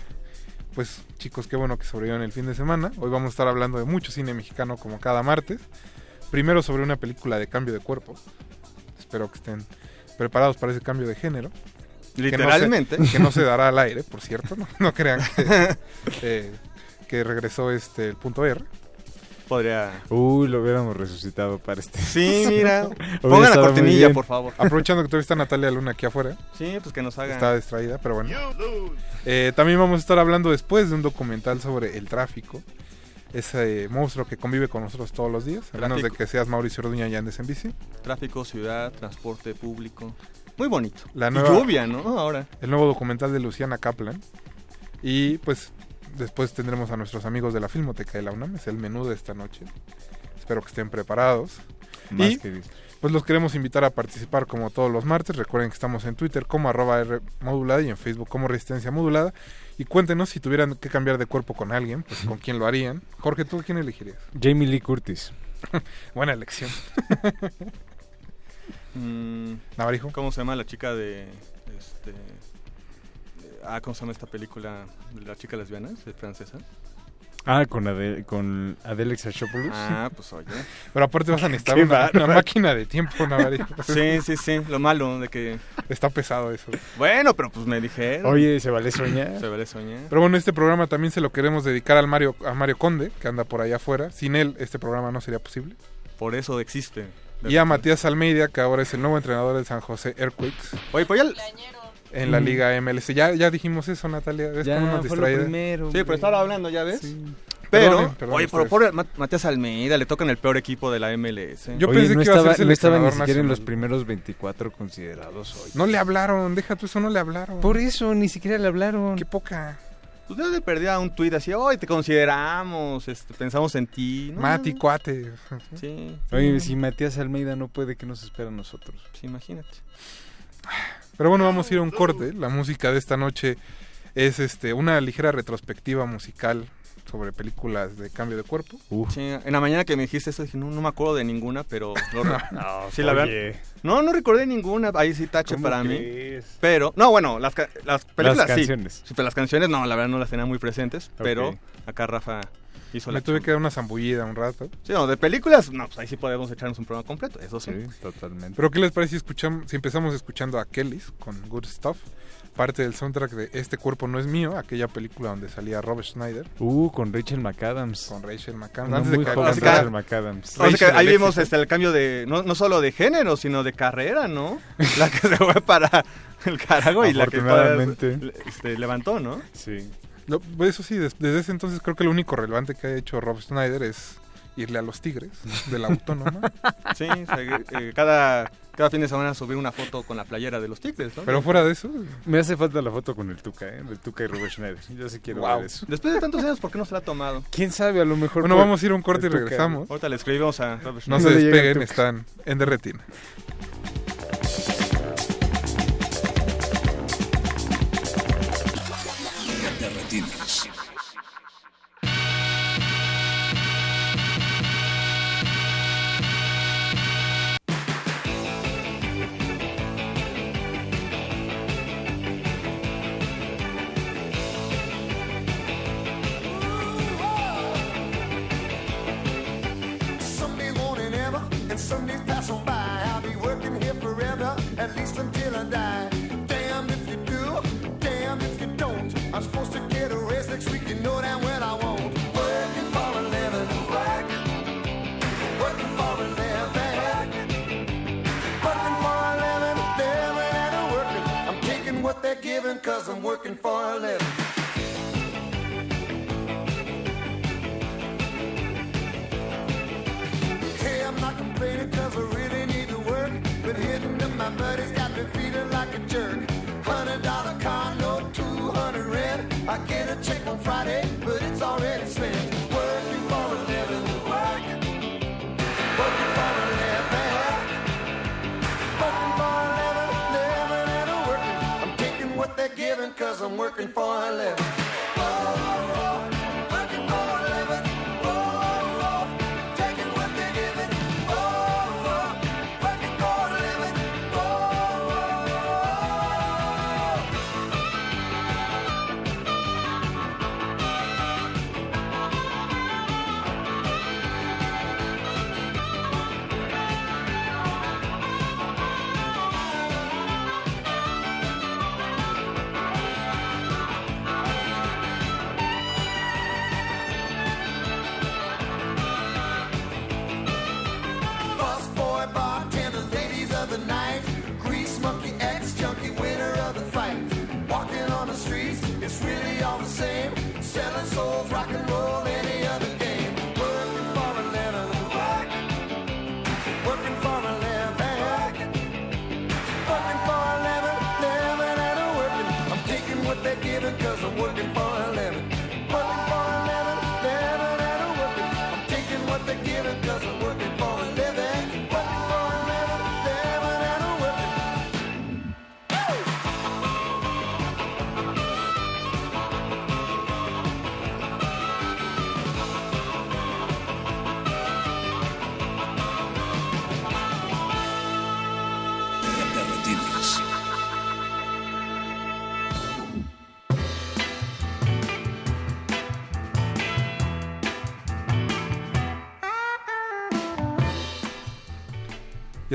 Pues chicos, qué bueno que sobrevivieron el fin de semana. Hoy vamos a estar hablando de mucho cine mexicano como cada martes. Primero sobre una película de cambio de cuerpo. Espero que estén preparados para ese cambio de género. Literalmente. Que no se, que no se dará al aire, por cierto. No, no crean que, eh, que regresó este el punto R. podría... Uy, lo hubiéramos resucitado para este. Sí, mira. Pongan la cortinilla, por favor. Aprovechando que todavía está Natalia Luna aquí afuera. Sí, pues que nos haga. Está distraída, pero bueno. Eh, también vamos a estar hablando después de un documental sobre el tráfico. Ese monstruo que convive con nosotros todos los días. A menos de que seas Mauricio Orduña y andes en bici. Tráfico, ciudad, transporte público. Muy bonito. La Y nueva- lluvia, ¿no? Ahora. El nuevo documental de Luciana Kaplan. Y pues después tendremos a nuestros amigos de la Filmoteca de la UNAM. Es el menú de esta noche. Espero que estén preparados. Más y que listo. pues los queremos invitar a participar como todos los martes. Recuerden que estamos en Twitter como arroba R modulada y en Facebook como Resistencia Modulada. Y cuéntenos si tuvieran que cambiar de cuerpo con alguien, pues con quién lo harían. Jorge, ¿tú quién elegirías? Jamie Lee Curtis. Buena elección. Mm, Navarijo. ¿Cómo se llama la chica de. Este, de- ah, ¿cómo se llama esta película? de La chica lesbiana, es francesa. Ah, con, Adele, con Adele Exarchopoulos. Ah, pues oye. Pero aparte vas a necesitar una, máquina de tiempo, Navarijo. Sí, sí, sí. Lo malo de que. Está pesado eso. Bueno, pero pues me dijeron. Oye, ¿se vale soñar? Se vale soñar. Pero bueno, este programa también se lo queremos dedicar al Mario, a Mario Conde, que anda por allá afuera. Sin él, este programa no sería posible. Por eso existe. Y a Matías Almeida, que ahora es el nuevo entrenador del San José Earthquakes. Oye, pues ya. En la. Liga MLS. Ya, ya dijimos eso, Natalia. ¿Ves Ya, cómo nos fue lo distraída? primero. Sí, pero estaba hablando, ¿ya ves? Perdonen, Pero, perdonen oye, pero Ma- Matías Almeida, le tocan el peor equipo de la MLS. Yo Oye, pensé no que iba a estaba, ser no estaba ni siquiera en los primeros 24 considerados hoy. No le hablaron, deja tú eso, no le hablaron. Por eso, ni siquiera le hablaron. Qué poca. Pues debe de perder un tuit así, hoy te consideramos, este, pensamos en ti. ¿no? Mati, cuate. Sí. Oye, si Matías Almeida no puede, ¿qué nos espera a nosotros? Sí, imagínate. Pero bueno, vamos a ir a un corte. La música de esta noche es este una ligera retrospectiva musical sobre películas de cambio de cuerpo. Sí, en la mañana que me dijiste eso dije, no, no me acuerdo de ninguna, pero... lo- No, sí, la verdad. No, no recordé ninguna, ahí sí tache ¿Cómo para mí. Pero, no, bueno, las, ca- las películas sí. canciones. Sí, pero las canciones no, la verdad no las tenía muy presentes, pero acá Rafa hizo Me la tuve chamba. que dar una zambullida un rato. Sí, no, de películas, no, pues ahí sí podemos echarnos un programa completo, eso sí. Sí, totalmente. Pero ¿qué les parece si, escuchamos, si empezamos escuchando a Kellys con Good Stuff? Parte del soundtrack de Este cuerpo no es mío, aquella película donde salía Robert Schneider Uh, con Rachel McAdams. con Rachel McAdams. Una Antes de muy que joven Rachel McAdams. O sea que Rachel ahí vimos este, el cambio de, no, no solo de género, sino de carrera, ¿no? La que se fue para el carajo y la que este, levantó, ¿no? Sí. No, pues eso sí, des- desde ese entonces creo que lo único relevante que ha hecho Rob Schneider es irle a los Tigres de la Autónoma. Sí, o sea, eh, eh, cada, cada fin de semana subir una foto con la playera de los Tigres, ¿no? Pero fuera de eso, Me hace falta la foto con el Tuca, ¿eh? El Tuca y Robert Schneider. Yo sí quiero Wow. ver eso. Después de tantos años, ¿por qué no se la ha tomado? ¿Quién sabe? A lo mejor... bueno, vamos a ir a un corte y regresamos. Ahorita le escribimos a Robert No No se despeguen, están en Derretina. Giving, cause I'm working for a living. Hey, I'm not complaining cause I really need to work. But hitting up my buddies got me feeling like a jerk. Hundred dollar car note, two hundred rent. I get a check on Friday, but it's already spent. Cause I'm working for a living.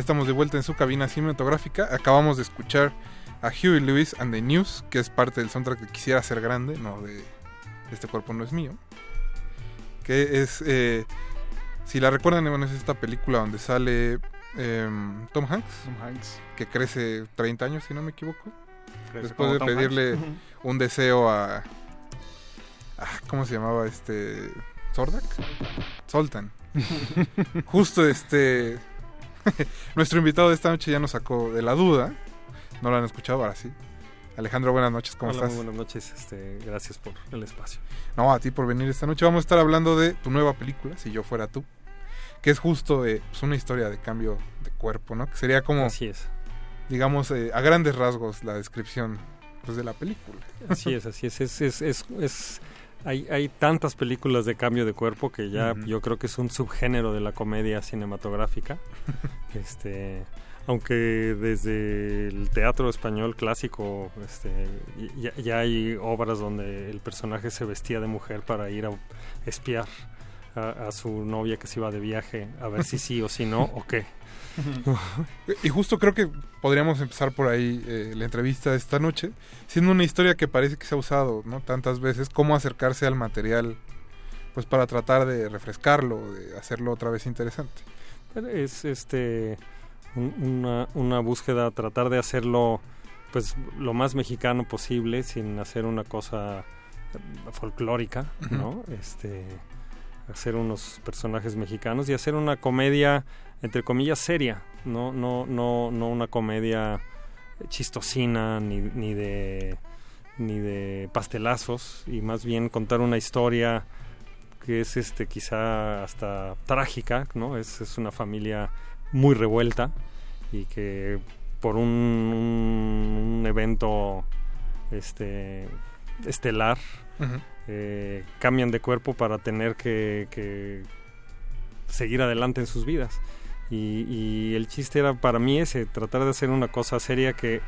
Estamos de vuelta en su cabina cinematográfica. Acabamos de escuchar a Huey Lewis and the News, que es parte del soundtrack de Quisiera ser grande, no de Este cuerpo no es mío. Que es, eh, si la recuerdan, bueno, es esta película donde sale em, Tom Hanks, que crece 30 años, si no me equivoco. Crece Después de Tom pedirle Hanks. un deseo a, a- ¿Cómo se llamaba este? ¿Zordak? Zoltan. Justo este. Nuestro invitado de esta noche ya nos sacó de la duda. No lo han escuchado, ahora sí. Alejandro, buenas noches, ¿cómo Hola, estás? muy buenas noches. Este, gracias por el espacio. No, a ti por venir esta noche. Vamos a estar hablando de tu nueva película, Si yo fuera tú. Que es justo eh, pues, una historia de cambio de cuerpo, ¿no? Que sería como. Así es. Digamos, eh, a grandes rasgos la descripción pues, de la película. Así es, así es. es, es, es- es- hay, hay tantas películas de cambio de cuerpo que ya yo creo que es un subgénero de la comedia cinematográfica. este, aunque desde el teatro español clásico este, ya, ya hay obras donde el personaje se vestía de mujer para ir a espiar a, a su novia que se iba de viaje a ver si sí o si no o qué. Y justo creo que podríamos empezar por ahí eh, la entrevista de esta noche, siendo una historia que parece que se ha usado ¿no? tantas veces, cómo acercarse al material pues para tratar de refrescarlo, de hacerlo otra vez interesante. Es este un- una, una búsqueda, tratar de hacerlo pues lo más mexicano posible sin hacer una cosa folclórica, ¿no? Este hacer unos personajes mexicanos y hacer una comedia entre comillas seria, no no no no una comedia chistosina ni, ni de ni de pastelazos y más bien contar una historia que es este quizá hasta trágica, ¿no? Es, es una familia muy revuelta y que por un, un- evento este estelar eh, cambian de cuerpo para tener que, que seguir adelante en sus vidas. Y, y el chiste era para mí ese, tratar de hacer una cosa seria que,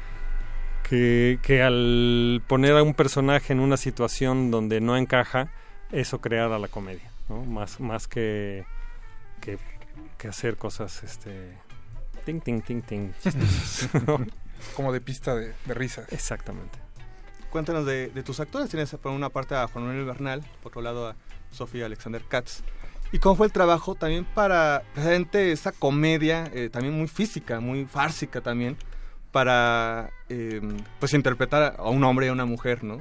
que, que al poner a un personaje en una situación donde no encaja, eso creara la comedia, ¿no? Más, más que, que, que hacer cosas, este... Ting, ting, ting, ting. Como de pista de, de risas. Exactamente. Cuéntanos de, de tus actores. Tienes por una parte a Juan Manuel Bernal, por otro lado a Sofía Alexander Katz. ¿Y cómo fue el trabajo también para precisamente esa comedia, eh, también muy física, muy fársica también, para eh, pues interpretar a un hombre y a una mujer, ¿no?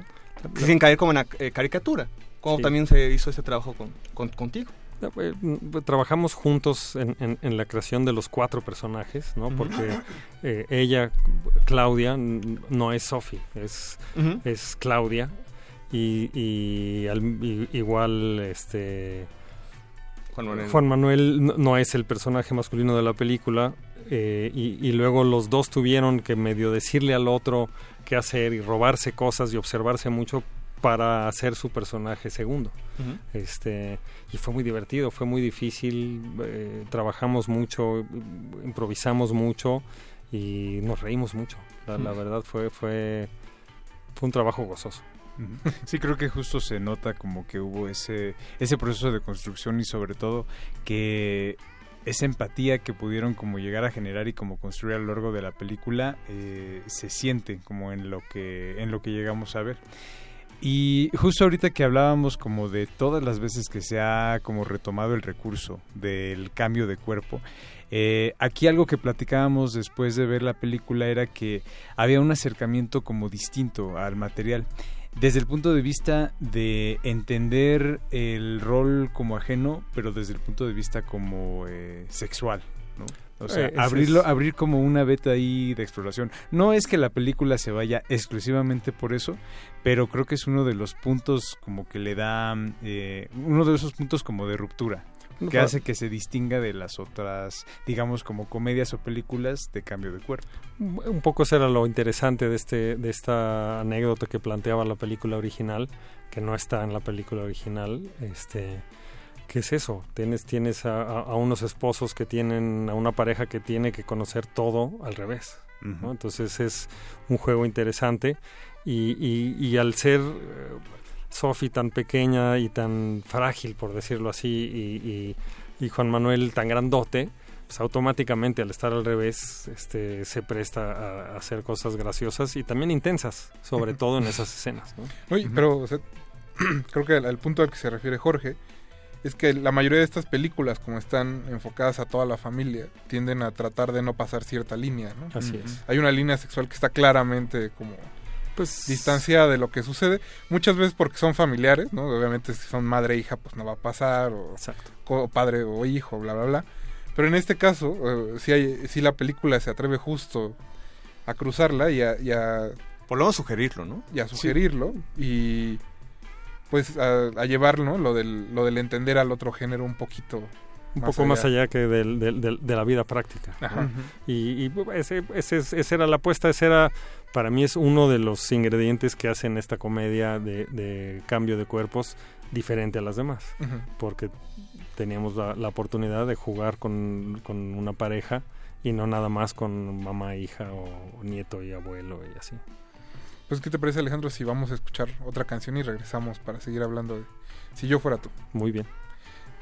Sin caer como una eh, caricatura. ¿Cómo Sí. también se hizo ese trabajo con, con- contigo? Pues, mm, Trabajamos juntos en, en- en la creación de los cuatro personajes, ¿no? Porque eh, ella, Claudia, no es Sophie, es, es Claudia. Y, y al- y- igual, este... Juan Manuel. Juan Manuel no- es el personaje masculino de la película. eh, y, y luego los dos tuvieron que medio decirle al otro qué hacer y robarse cosas y observarse mucho para hacer su personaje segundo. Este, y fue muy divertido, fue muy difícil, eh, trabajamos mucho, improvisamos mucho y nos reímos mucho. La, la verdad fue, fue, fue un trabajo gozoso. Sí, creo que justo se nota como que hubo ese, ese proceso de construcción y sobre todo que esa empatía que pudieron como llegar a generar y como construir a lo largo de la película eh, se siente como en lo que en lo que llegamos a ver. Y justo ahorita que hablábamos como de todas las veces que se ha como retomado el recurso del cambio de cuerpo, eh, aquí algo que platicábamos después de ver la película era que había un acercamiento como distinto al material. Desde el punto de vista de entender el rol como ajeno, pero desde el punto de vista como eh, sexual, ¿no? O sea, Eh, abrirlo, es- abrir como una beta ahí de exploración. No es que la película se vaya exclusivamente por eso, pero creo que es uno de los puntos como que le da, eh, uno de esos puntos como de ruptura, que hace que se distinga de las otras, digamos, como comedias o películas de cambio de cuerpo. Un poco eso era lo interesante de este de esta anécdota que planteaba la película original, que no está en la película original, este ¿qué es eso? Tienes tienes a, a- unos esposos que tienen a una pareja que tiene que conocer todo al revés. ¿no? Entonces es un juego interesante y, y- y al ser Sophie tan pequeña y tan frágil, por decirlo así, y, y- y Juan Manuel tan grandote, pues automáticamente al estar al revés este, se presta a, a hacer cosas graciosas y también intensas, sobre todo en esas escenas. ¿no? Oye, pero o sea, creo que el, el punto al que se refiere Jorge es que la mayoría de estas películas, como están enfocadas a toda la familia, tienden a tratar de no pasar cierta línea, ¿no? Así es. Hay una línea sexual que está claramente como pues distanciada de lo que sucede, muchas veces porque son familiares, ¿no? Obviamente si son madre e hija, pues no va a pasar, o, o padre o hijo, bla, bla, bla. Pero en este caso, eh, sí, hay, sí la película se atreve justo a cruzarla y a... Y a Por lo menos sugerirlo, ¿no? y a sugerirlo y pues a, a llevar ¿no? lo del lo del entender al otro género un poquito un poco más allá que del- del- del- de la vida práctica. Y, y ese, ese, es- esa era la apuesta, ese era, para mí es uno de los ingredientes que hacen esta comedia de, de cambio de cuerpos diferente a las demás. Porque teníamos la, la oportunidad de jugar con, con una pareja y no nada más con mamá, hija o nieto y abuelo y así. pues qué te parece Alejandro si vamos a escuchar otra canción y regresamos para seguir hablando de si yo fuera tú Muy bien.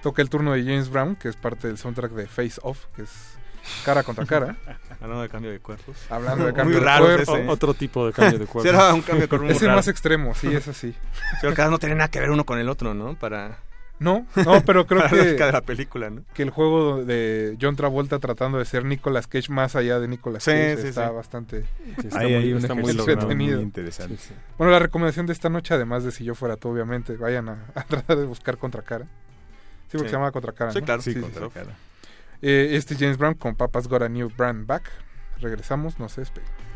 toca el turno de James Brown que es parte del soundtrack de Face Off que es cara contra cara Hablando de cambio de cuerpos. hablando de Muy cambio de raro cuerpo ese, ¿eh? Otro tipo de cambio de cuerpo. Sí, era un cambio de cuerpo muy ese raro. más extremo sí es así Pero cada no tiene nada que ver uno con el otro, ¿no? Para... no no pero creo Para la que lógica de la película, ¿no? que el juego de John Travolta tratando de ser Nicolas Cage más allá de Nicolas Sí, Cage sí, está sí. bastante Sí, está Ahí muy- un está muy logrado. entretenido. muy interesante. Sí, sí. Bueno, la recomendación de esta noche, además de si yo fuera tú, obviamente, vayan a, a tratar de buscar Contracara. Sí, porque Sí. se llama Contracara. Sí, ¿no? claro. Sí, Sí, contra sí. cara. Eh, este es James Brown con Papa's Got a New Brand Back. Regresamos, no se despeguen.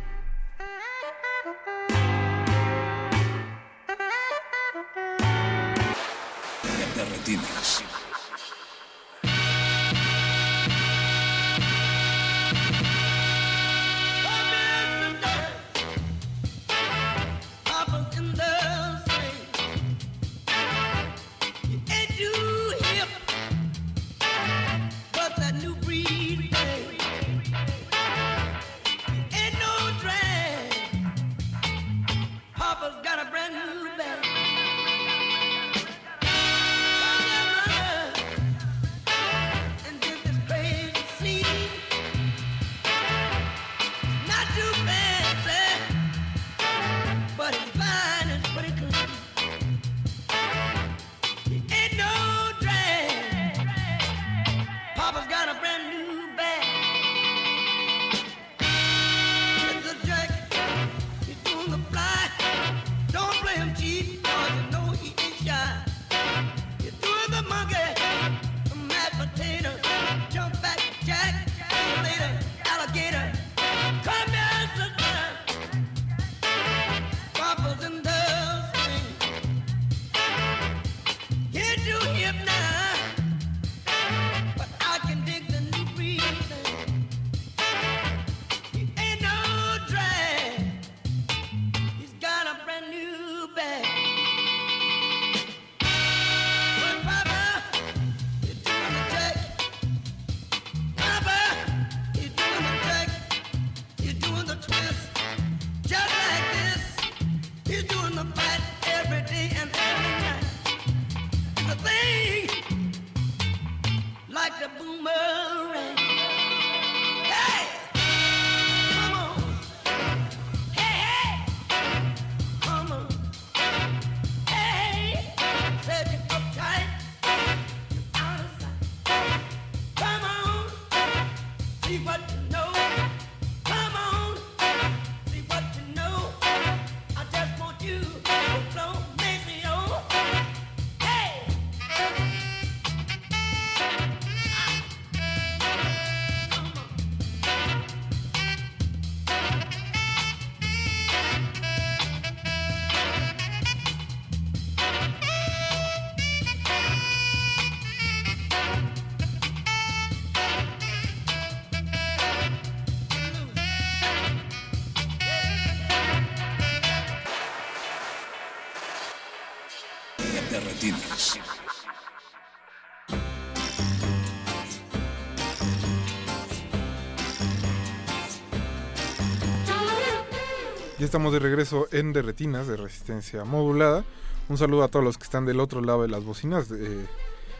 Estamos de regreso en De Retinas, de resistencia modulada. Un saludo a todos los que están del otro lado de las bocinas. Eh,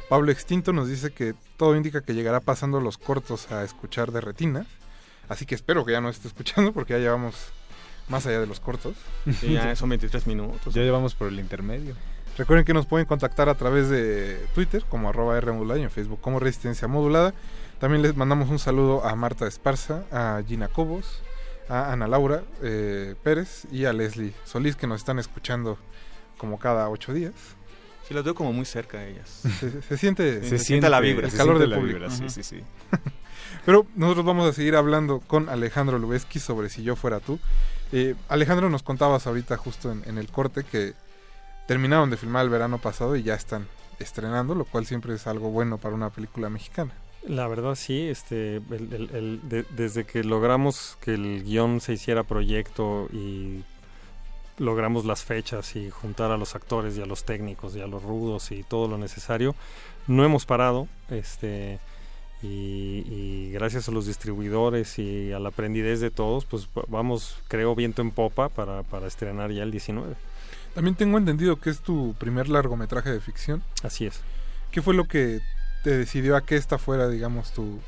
Pablo Extinto nos dice que todo indica que llegará pasando los cortos a escuchar de Retinas. Así que espero que ya no esté escuchando porque ya llevamos más allá de los cortos. Sí, ya son 23 minutos. Ya llevamos por el intermedio. Recuerden que nos pueden contactar a través de Twitter como arroba R modulada y en Facebook como Resistencia Modulada. También les mandamos un saludo a Marta Esparza, a Gina Cobos, a Ana Laura eh, Pérez y a Leslie Solís que nos están escuchando como cada ocho días. Sí, las veo como muy cerca de ellas. Se, se siente, Se siente la vibra. el se calor del la público. vibra, sí, sí, sí. Pero nosotros vamos a seguir hablando con Alejandro Lubeski sobre Si yo fuera tú. Eh, Alejandro, nos contabas ahorita justo en, en el corte que terminaron de filmar el verano pasado y ya están estrenando, lo cual siempre es algo bueno para una película mexicana. La verdad sí, este, el- el- el- de- desde que logramos que el guion se hiciera proyecto y logramos las fechas y juntar a los actores y a los técnicos y a los rudos y todo lo necesario, no hemos parado, este, y, y gracias a los distribuidores y a la aprendidez de todos, pues va- vamos, creo, viento en popa para, para estrenar ya el 19. También tengo entendido que es tu primer largometraje de ficción. Así es. ¿Qué fue lo que te decidió a que esta fuera, digamos, tu,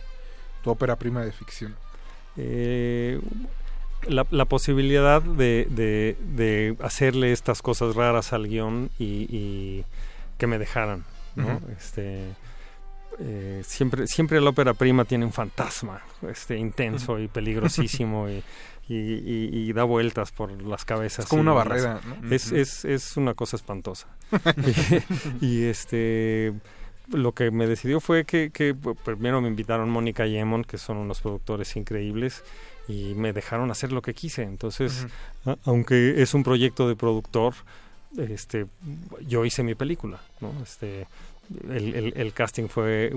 tu ópera prima de ficción? Eh, la, la posibilidad de, de- de hacerle estas cosas raras al guion y, y que me dejaran, ¿no? Este, eh, siempre, siempre la ópera prima tiene un fantasma este, intenso y peligrosísimo y, y- y- y da vueltas por las cabezas. Es como una las- barrera, ¿no? Es, es, es una cosa espantosa. y, este lo que me decidió fue que, que p- primero me invitaron Mónica y Emon, que son unos productores increíbles, y me dejaron hacer lo que quise. Entonces, a- aunque es un proyecto de productor, este, yo hice mi película, ¿no? Este, el, el- el casting fue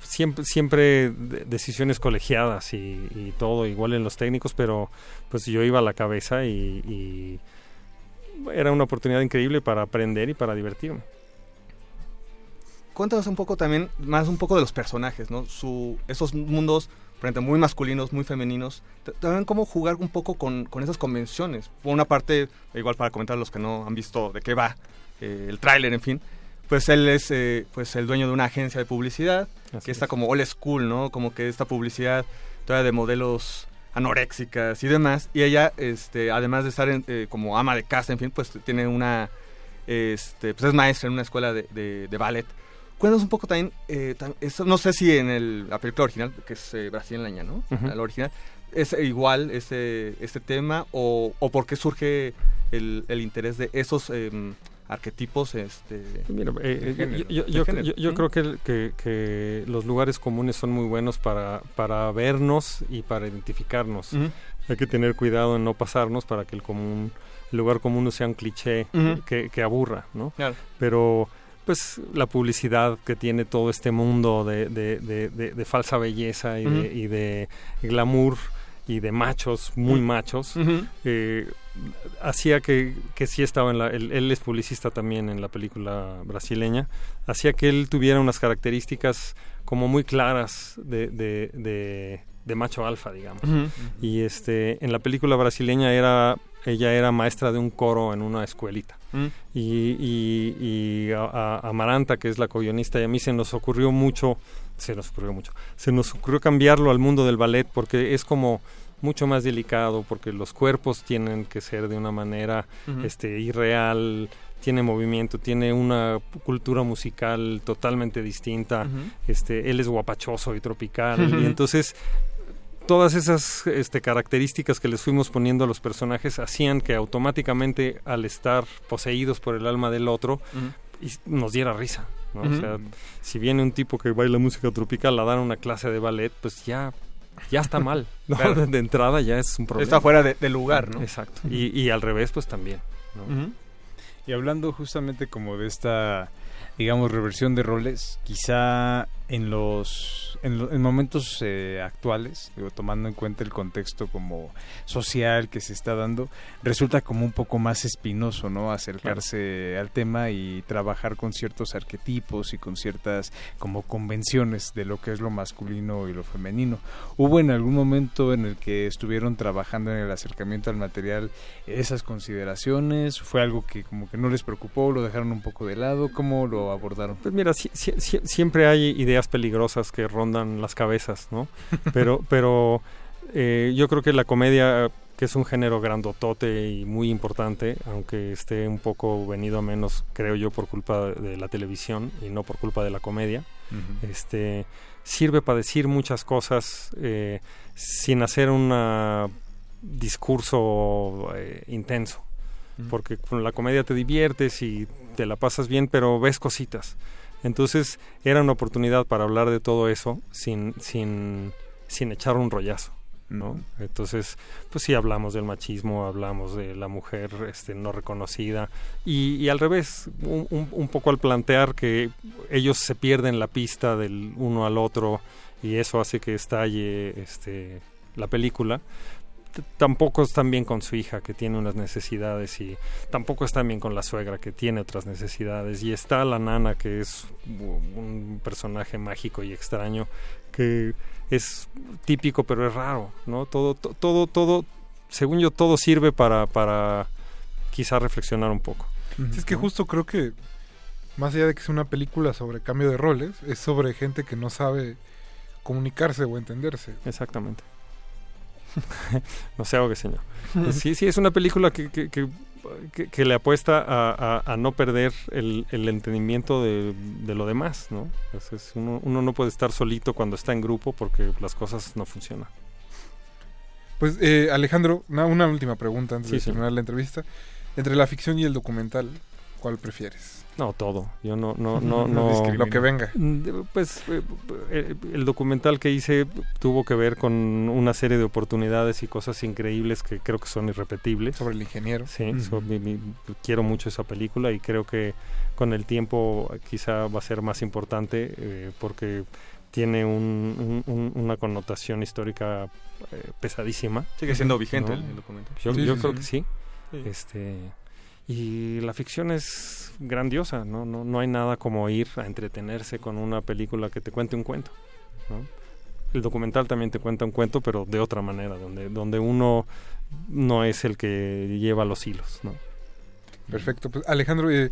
siempre, siempre de- decisiones colegiadas y, y todo, igual en los técnicos, pero pues yo iba a la cabeza y- y era una oportunidad increíble para aprender y para divertirme. Cuéntanos un poco también, más un poco de los personajes, ¿no? Su, esos mundos, ejemplo, muy masculinos, muy femeninos. También cómo jugar un poco con, con esas convenciones. Por una parte, igual para comentar a los que no han visto de qué va eh, el tráiler, en fin. Pues él es eh, pues el dueño de una agencia de publicidad, Así que está es. como old school, ¿no? Como que esta publicidad todavía de modelos anoréxicas y demás. Y ella, este, además de estar en, eh, como ama de casa, en fin, pues tiene una, este, pues es maestra en una escuela de, de- de ballet. Cuéntanos un poco también, eh, eso, no sé si en el, la película original, que es eh, brasileña, ¿no? Ujú. La original, es igual ese, este tema o, o por qué surge el, el interés de esos em, arquetipos este, Mira, eh, de eh, género, yo, yo- de yo- ¿Mm? creo que, que- que los lugares comunes son muy buenos para, para vernos y para identificarnos. Hay que tener cuidado en no pasarnos para que el común el lugar común no sea un cliché que, que aburra, ¿no? Claro. Pero pues la publicidad que tiene todo este mundo de, de- de- falsa belleza y, de, y de glamour y de machos muy machos eh, hacía que, que sí estaba en la él, él es publicista también en la película brasileña hacía que él tuviera unas características como muy claras de, de, macho alfa digamos. Y este en la película brasileña era ella era maestra de un coro en una escuelita. Mm. y, y, y a, a- Amaranta, que es la co-guionista, y a mí se nos ocurrió mucho, se nos ocurrió mucho, se nos ocurrió cambiarlo al mundo del ballet porque es como mucho más delicado, porque los cuerpos tienen que ser de una manera este, irreal, tiene movimiento, tiene una cultura musical totalmente distinta, este, él es guapachoso y tropical, y entonces todas esas este, características que les fuimos poniendo a los personajes hacían que automáticamente al estar poseídos por el alma del otro nos diera risa. O sea, si viene un tipo que baila música tropical a dar una clase de ballet, pues ya, ya está mal. ¿no? Claro. De entrada ya es un problema. Está fuera de, de lugar, ¿no? Exacto. Y, y al revés, pues también. ¿no? Y hablando justamente como de esta, digamos, reversión de roles, quizá en los en, lo- en momentos eh, actuales, digo, tomando en cuenta el contexto como social que se está dando, resulta como un poco más espinoso, ¿no? Acercarse al tema y trabajar con ciertos arquetipos y con ciertas como convenciones de lo que es lo masculino y lo femenino. ¿Hubo en algún momento en el que estuvieron trabajando en el acercamiento al material esas consideraciones? ¿Fue algo que como que no les preocupó, lo dejaron un poco de lado? ¿Cómo lo abordaron? Pues mira, si- si- si- siempre hay ideas peligrosas que rondan las cabezas, ¿no? Pero, pero eh, yo creo que la comedia, que es un género grandotote y muy importante, aunque esté un poco venido a menos, creo yo, por culpa de la televisión y no por culpa de la comedia, este, sirve para decir muchas cosas eh, sin hacer un discurso eh, intenso. Porque con la comedia te diviertes y te la pasas bien, pero ves cositas. Entonces era una oportunidad para hablar de todo eso sin, sin, sin echar un rollazo. ¿no? Entonces, pues sí hablamos del machismo, hablamos de la mujer este, no reconocida y, y al revés, un, un- un poco al plantear que ellos se pierden la pista del uno al otro y eso hace que estalle este, la película. Tampoco están bien con su hija que tiene unas necesidades y tampoco están bien con la suegra que tiene otras necesidades y está la nana que es un personaje mágico y extraño que es típico pero es raro, ¿no? Todo, to- todo, todo, según yo, todo sirve para, para quizá reflexionar un poco. Sí, es que justo creo que, más allá de que sea una película sobre cambio de roles, es sobre gente que no sabe comunicarse o entenderse. Exactamente. no se ahogue, señor. Pues sí, sí, es una película que, que, que- que- que le apuesta a, a- a no perder el, el entendimiento de, de lo demás, ¿no? Es- es uno, uno no puede estar solito cuando está en grupo porque las cosas no funcionan. Pues eh, Alejandro, una, una última pregunta antes Sí, de sí. terminar la entrevista. Entre la ficción y el documental, ¿cuál prefieres? No, todo. Yo no, no, no, No. Lo que venga. Mm, Pues eh, eh, el documental que hice tuvo que ver con una serie de oportunidades y cosas increíbles que creo que son irrepetibles. Sobre el ingeniero. Sí, so- mi- mi- quiero mucho esa película y creo que con el tiempo quizá va a ser más importante eh, porque tiene un- un- un- una connotación histórica eh, pesadísima. Sigue siendo vigente ¿no? el- el documental. Yo, Sí, yo sí, creo sí. que sí. Sí. Este, y la ficción es grandiosa, ¿no? No, no hay nada como ir a entretenerse con una película que te cuente un cuento, ¿no? El documental también te cuenta un cuento, pero de otra manera, donde, donde uno no es el que lleva los hilos, ¿no? Perfecto. Pues Alejandro, eh,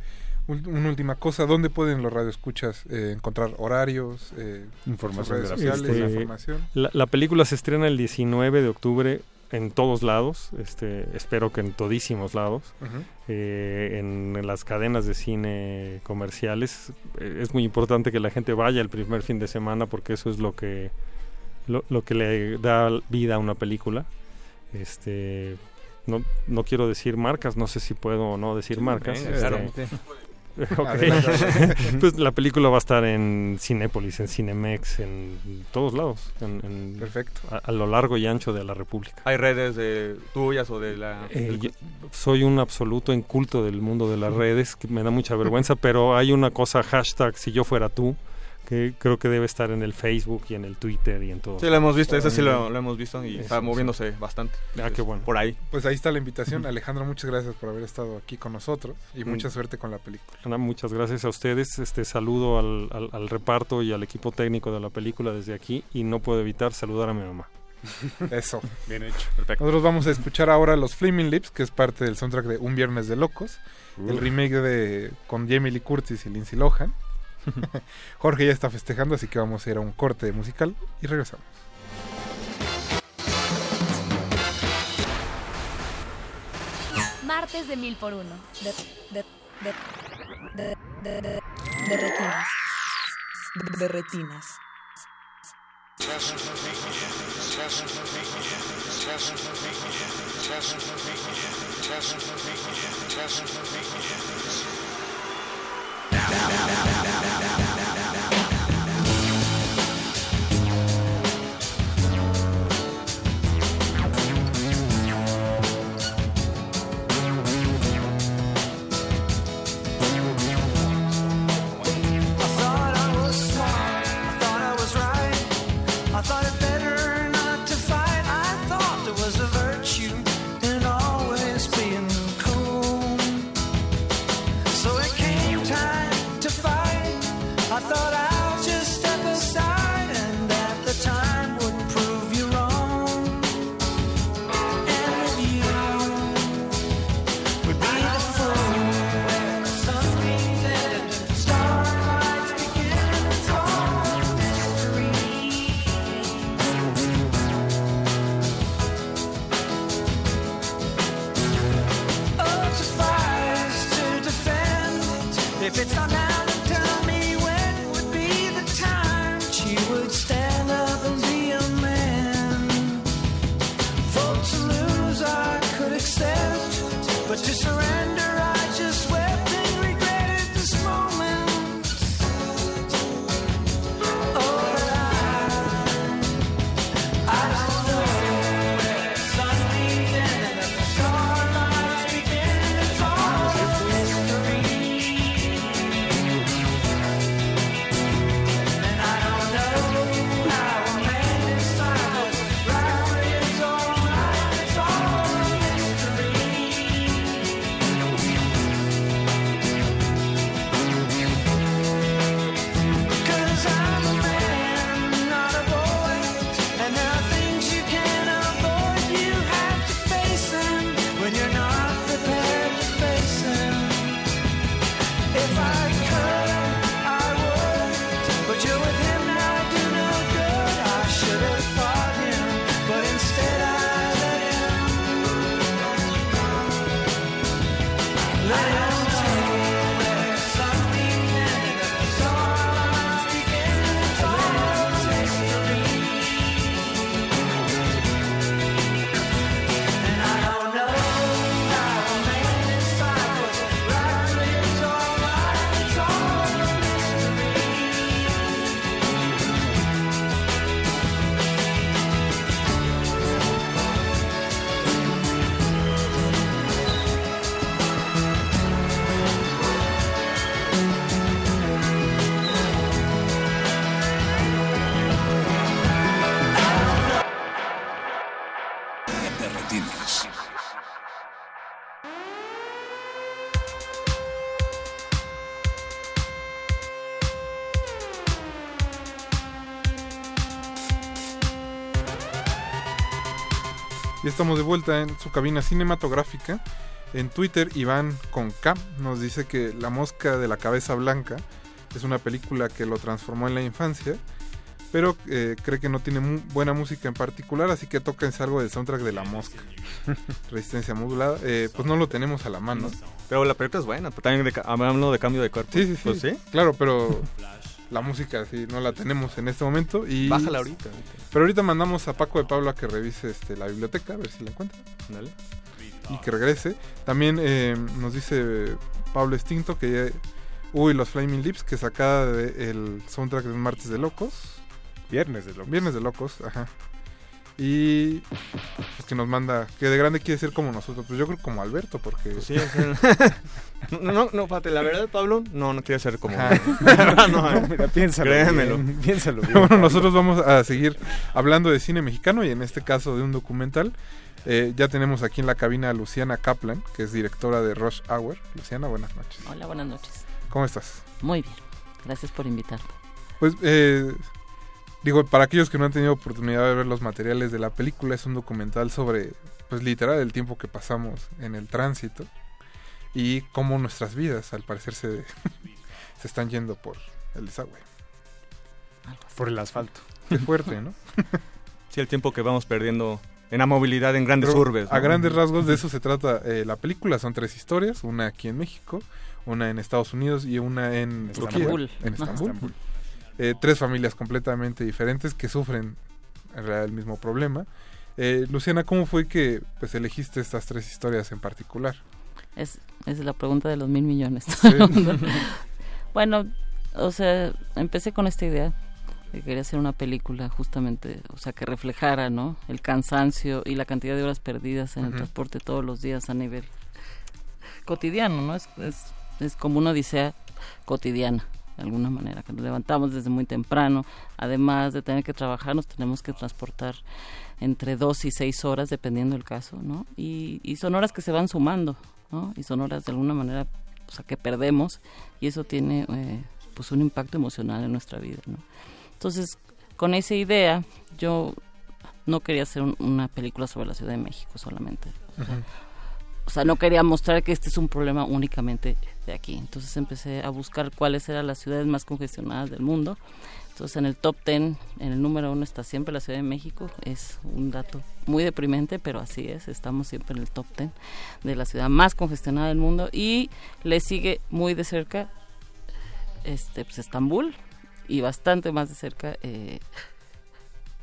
una última cosa. ¿Dónde pueden los radioescuchas eh, encontrar horarios, eh, Información redes sociales, Este, la información? La, la película se estrena el 19 de octubre en todos lados, este, espero que en todísimos lados, eh, en, las cadenas de cine comerciales. Eh, es muy importante que la gente vaya el primer fin de semana porque eso es lo que lo, lo que le da vida a una película. Este no, no quiero decir marcas, no sé si puedo o no decir Sí, marcas. este, claro. Ok. Adelante. pues la película va a estar en Cinépolis, en Cinemex, en todos lados. En, en- Perfecto. A, a lo largo y ancho de la República. ¿Hay redes de tuyas o de la...? Eh, del- soy un absoluto inculto del mundo de las redes, que me da mucha vergüenza, pero hay una cosa, hashtag si yo fuera tú, que creo que debe estar en el Facebook y en el Twitter y en todo. Sí, lo hemos visto, ese sí lo, lo hemos visto y Eso, está sí. moviéndose bastante. Ah, qué bueno. Por ahí. Pues ahí está la invitación. Alejandro, muchas gracias por haber estado aquí con nosotros y Mm. mucha suerte con la película. Ana, muchas gracias a ustedes. Este saludo al, al- al reparto y al equipo técnico de la película desde aquí y no puedo evitar saludar a mi mamá. Eso. Bien hecho. Perfecto. Nosotros vamos a escuchar ahora los Flaming Lips, que es parte del soundtrack de Un Viernes de Locos, el remake de con Jamie Lee Curtis y Lindsay Lohan. Jorge ya está festejando, así que vamos a ir a un corte musical y regresamos. Martes de mil por uno. De, de, de, de, de, de, retinas. I thought I was smart. I thought estamos de vuelta en su cabina cinematográfica. En Twitter, Iván con K nos dice que La Mosca de la Cabeza Blanca es una película que lo transformó en la infancia, pero eh, cree que no tiene mu- buena música en particular, así que tóquense algo del soundtrack de La Mosca. Resistencia modulada. Eh, pues no lo tenemos a la mano. Pero la película es buena, pero también de, hablando de cambio de cuerpo. Sí, sí, sí. Pues sí. Claro, pero la música sí no la tenemos en este momento. Y... Bájala ahorita. Pero ahorita mandamos a Paco de Pablo a que revise este, la biblioteca, a ver si la encuentra. Dale. Y que regrese. También eh, nos dice Pablo Extinto que ya- Uy, los Flaming Lips, que sacada del soundtrack de Martes de Locos. Viernes de Locos. Viernes de Locos, ajá. Y pues que nos manda, que de grande quiere ser como nosotros. Pues yo creo como Alberto, porque... Pues sí, o sea, no, no, no, fíjate, la verdad, Pablo, no, no quiere ser como. No, eh. Mira, piénsalo Créemelo. bien, piénsalo bien. bueno, nosotros vamos a seguir hablando de cine mexicano y en este caso de un documental. Eh, ya tenemos aquí en la cabina a Luciana Kaplan, que es directora de Rush Hour. Luciana, buenas noches. Hola, buenas noches. ¿Cómo estás? Muy bien. Gracias por invitarme. Pues, eh, digo, para aquellos que no han tenido oportunidad de ver los materiales de la película, es un documental sobre, pues literal, el tiempo que pasamos en el tránsito y cómo nuestras vidas, al parecer, se, se están yendo por el desagüe. Por el asfalto. Qué fuerte, ¿no? Sí, el tiempo que vamos perdiendo en la movilidad en grandes Pero urbes. A grandes rasgos de eso se trata eh, la película. Son tres historias, una aquí en México, una en Estados Unidos y una en Turquía, Estambul. en. Estambul. Eh, tres familias completamente diferentes que sufren en realidad el mismo problema. Eh, Luciana, ¿cómo fue que pues elegiste estas tres historias en particular? Es, es la pregunta de los mil millones. Sí. bueno, o sea, empecé con esta idea que quería hacer una película justamente, o sea, que reflejara, ¿no? El cansancio y la cantidad de horas perdidas en el transporte todos los días a nivel cotidiano, ¿no? Es, es, es como una odisea cotidiana, de alguna manera, que nos levantamos desde muy temprano, además de tener que trabajar, nos tenemos que transportar entre dos y seis horas, dependiendo del caso, ¿no? Y, y son horas que se van sumando, ¿no? Y son horas de alguna manera, o sea, que perdemos, y eso tiene, eh, pues, un impacto emocional en nuestra vida, ¿no? Entonces, con esa idea, yo no quería hacer un- una película sobre la Ciudad de México solamente. O sea, Ujú. o sea, no quería mostrar que este es un problema únicamente de aquí. Entonces empecé a buscar cuáles eran las ciudades más congestionadas del mundo. Entonces en el top 10, en el número uno está siempre la Ciudad de México. Es un dato muy deprimente, pero así es. Estamos siempre en el top 10 de la ciudad más congestionada del mundo. Y le sigue muy de cerca este, pues, Estambul y bastante más de cerca eh,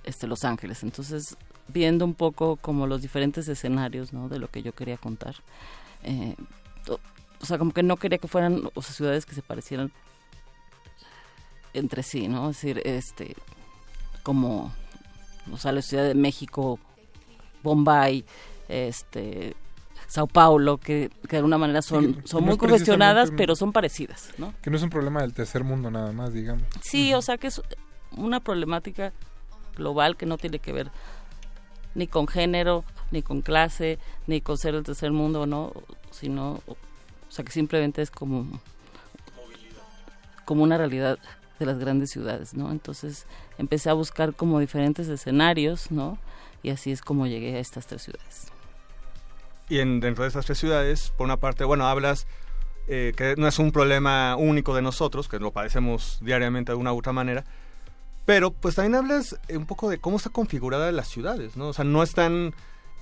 este, Los Ángeles. Entonces, viendo un poco como los diferentes escenarios ¿no? de lo que yo quería contar. Eh, o, sea, como que no quería que fueran o sea, ciudades que se parecieran entre sí, ¿no? Es decir, este, como, o sea, la Ciudad de México, Bombay, este, Sao Paulo, que, que de alguna manera son, son muy es congestionadas, pero son parecidas, ¿no? Que no es un problema del tercer mundo nada más, digamos. Sí, o sea que es una problemática global que no tiene que ver ni con género, ni con clase, ni con ser del tercer mundo, ¿no? Sino, o sea que simplemente es como, como una realidad de las grandes ciudades, ¿no? Entonces empecé a buscar como diferentes escenarios, ¿no? Y así es como llegué a estas tres ciudades. Y en, dentro de estas tres ciudades, por una parte, bueno, hablas eh, que no es un problema único de nosotros, que lo padecemos diariamente de una u otra manera, pero pues también hablas eh, un poco de cómo está configurada las ciudades, ¿no? O sea, no están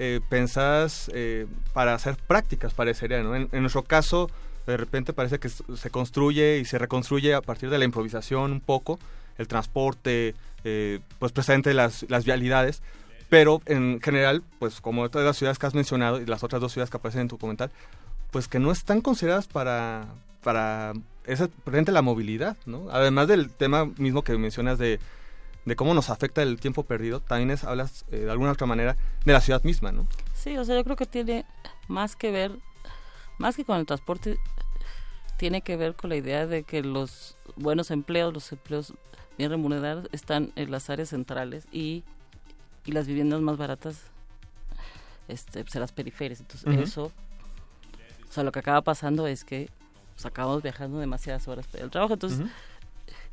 eh, pensadas eh, para ser prácticas, parecería, ¿no? En, nuestro caso, de repente parece que se construye y se reconstruye a partir de la improvisación un poco, el transporte, eh, pues precisamente las, las vialidades, pero en general, pues como todas las ciudades que has mencionado y las otras dos ciudades que aparecen en tu documental, pues que no están consideradas para, para esa, presente la movilidad, ¿no? Además del tema mismo que mencionas de, de cómo nos afecta el tiempo perdido, también es, hablas eh, de alguna otra manera de la ciudad misma, ¿no? Sí, o sea, yo creo que tiene más que ver, más que con el transporte, tiene que ver con la idea de que los buenos empleos, los empleos bien remunerados, están en las áreas centrales y, y las viviendas más baratas este, pues, en las periferias. Entonces, eso, o sea, lo que acaba pasando es que pues, acabamos viajando demasiadas horas para al trabajo. Entonces.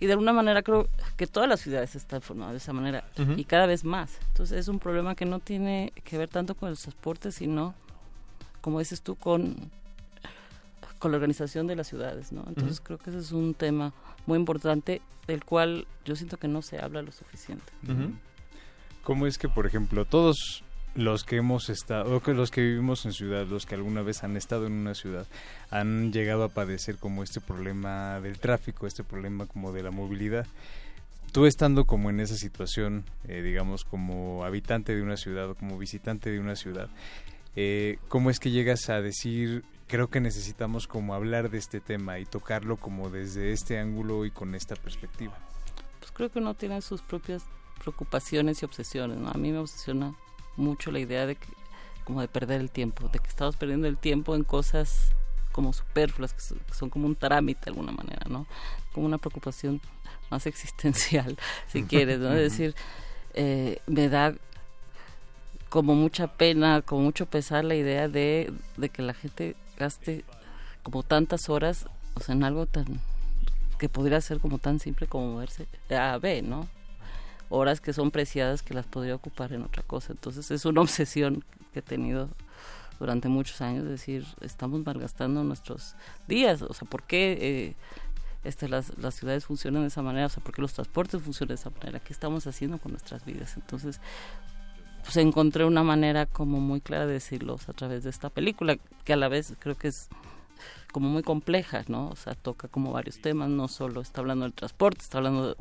Y de alguna manera creo que todas las ciudades están formadas de esa manera y cada vez más. Entonces es un problema que no tiene que ver tanto con el transporte, sino, como dices tú, con, con la organización de las ciudades, ¿no? Entonces creo que ese es un tema muy importante del cual yo siento que no se habla lo suficiente. ¿Cómo es que, por ejemplo, todos los que hemos estado, los que vivimos en ciudad, los que alguna vez han estado en una ciudad, han llegado a padecer como este problema del tráfico, este problema como de la movilidad? Tú estando como en esa situación, eh, digamos, como habitante de una ciudad o como visitante de una ciudad, eh, ¿cómo es que llegas a decir, creo que necesitamos como hablar de este tema y tocarlo como desde este ángulo y con esta perspectiva? Pues creo que uno tiene sus propias preocupaciones y obsesiones, ¿no? A mí me obsesiona mucho la idea de que, como de perder el tiempo, de que estamos perdiendo el tiempo en cosas como superfluas, que son, que son como un trámite de alguna manera, ¿no? Como una preocupación más existencial, si quieres, ¿no? Es decir, eh, me da como mucha pena, como mucho pesar la idea de, de que la gente gaste como tantas horas, o sea, en algo tan que podría ser como tan simple como moverse A a B, ¿no? Horas que son preciadas que las podría ocupar en otra cosa. Entonces es una obsesión que he tenido durante muchos años, decir, estamos malgastando nuestros días, o sea, ¿por qué eh, este, las, las ciudades funcionan de esa manera? O sea, ¿por qué los transportes funcionan de esa manera? ¿Qué estamos haciendo con nuestras vidas? Entonces, pues encontré una manera como muy clara de decirlos a través de esta película, que a la vez creo que es como muy compleja, ¿no? O sea, toca como varios temas, no solo está hablando del transporte, está hablando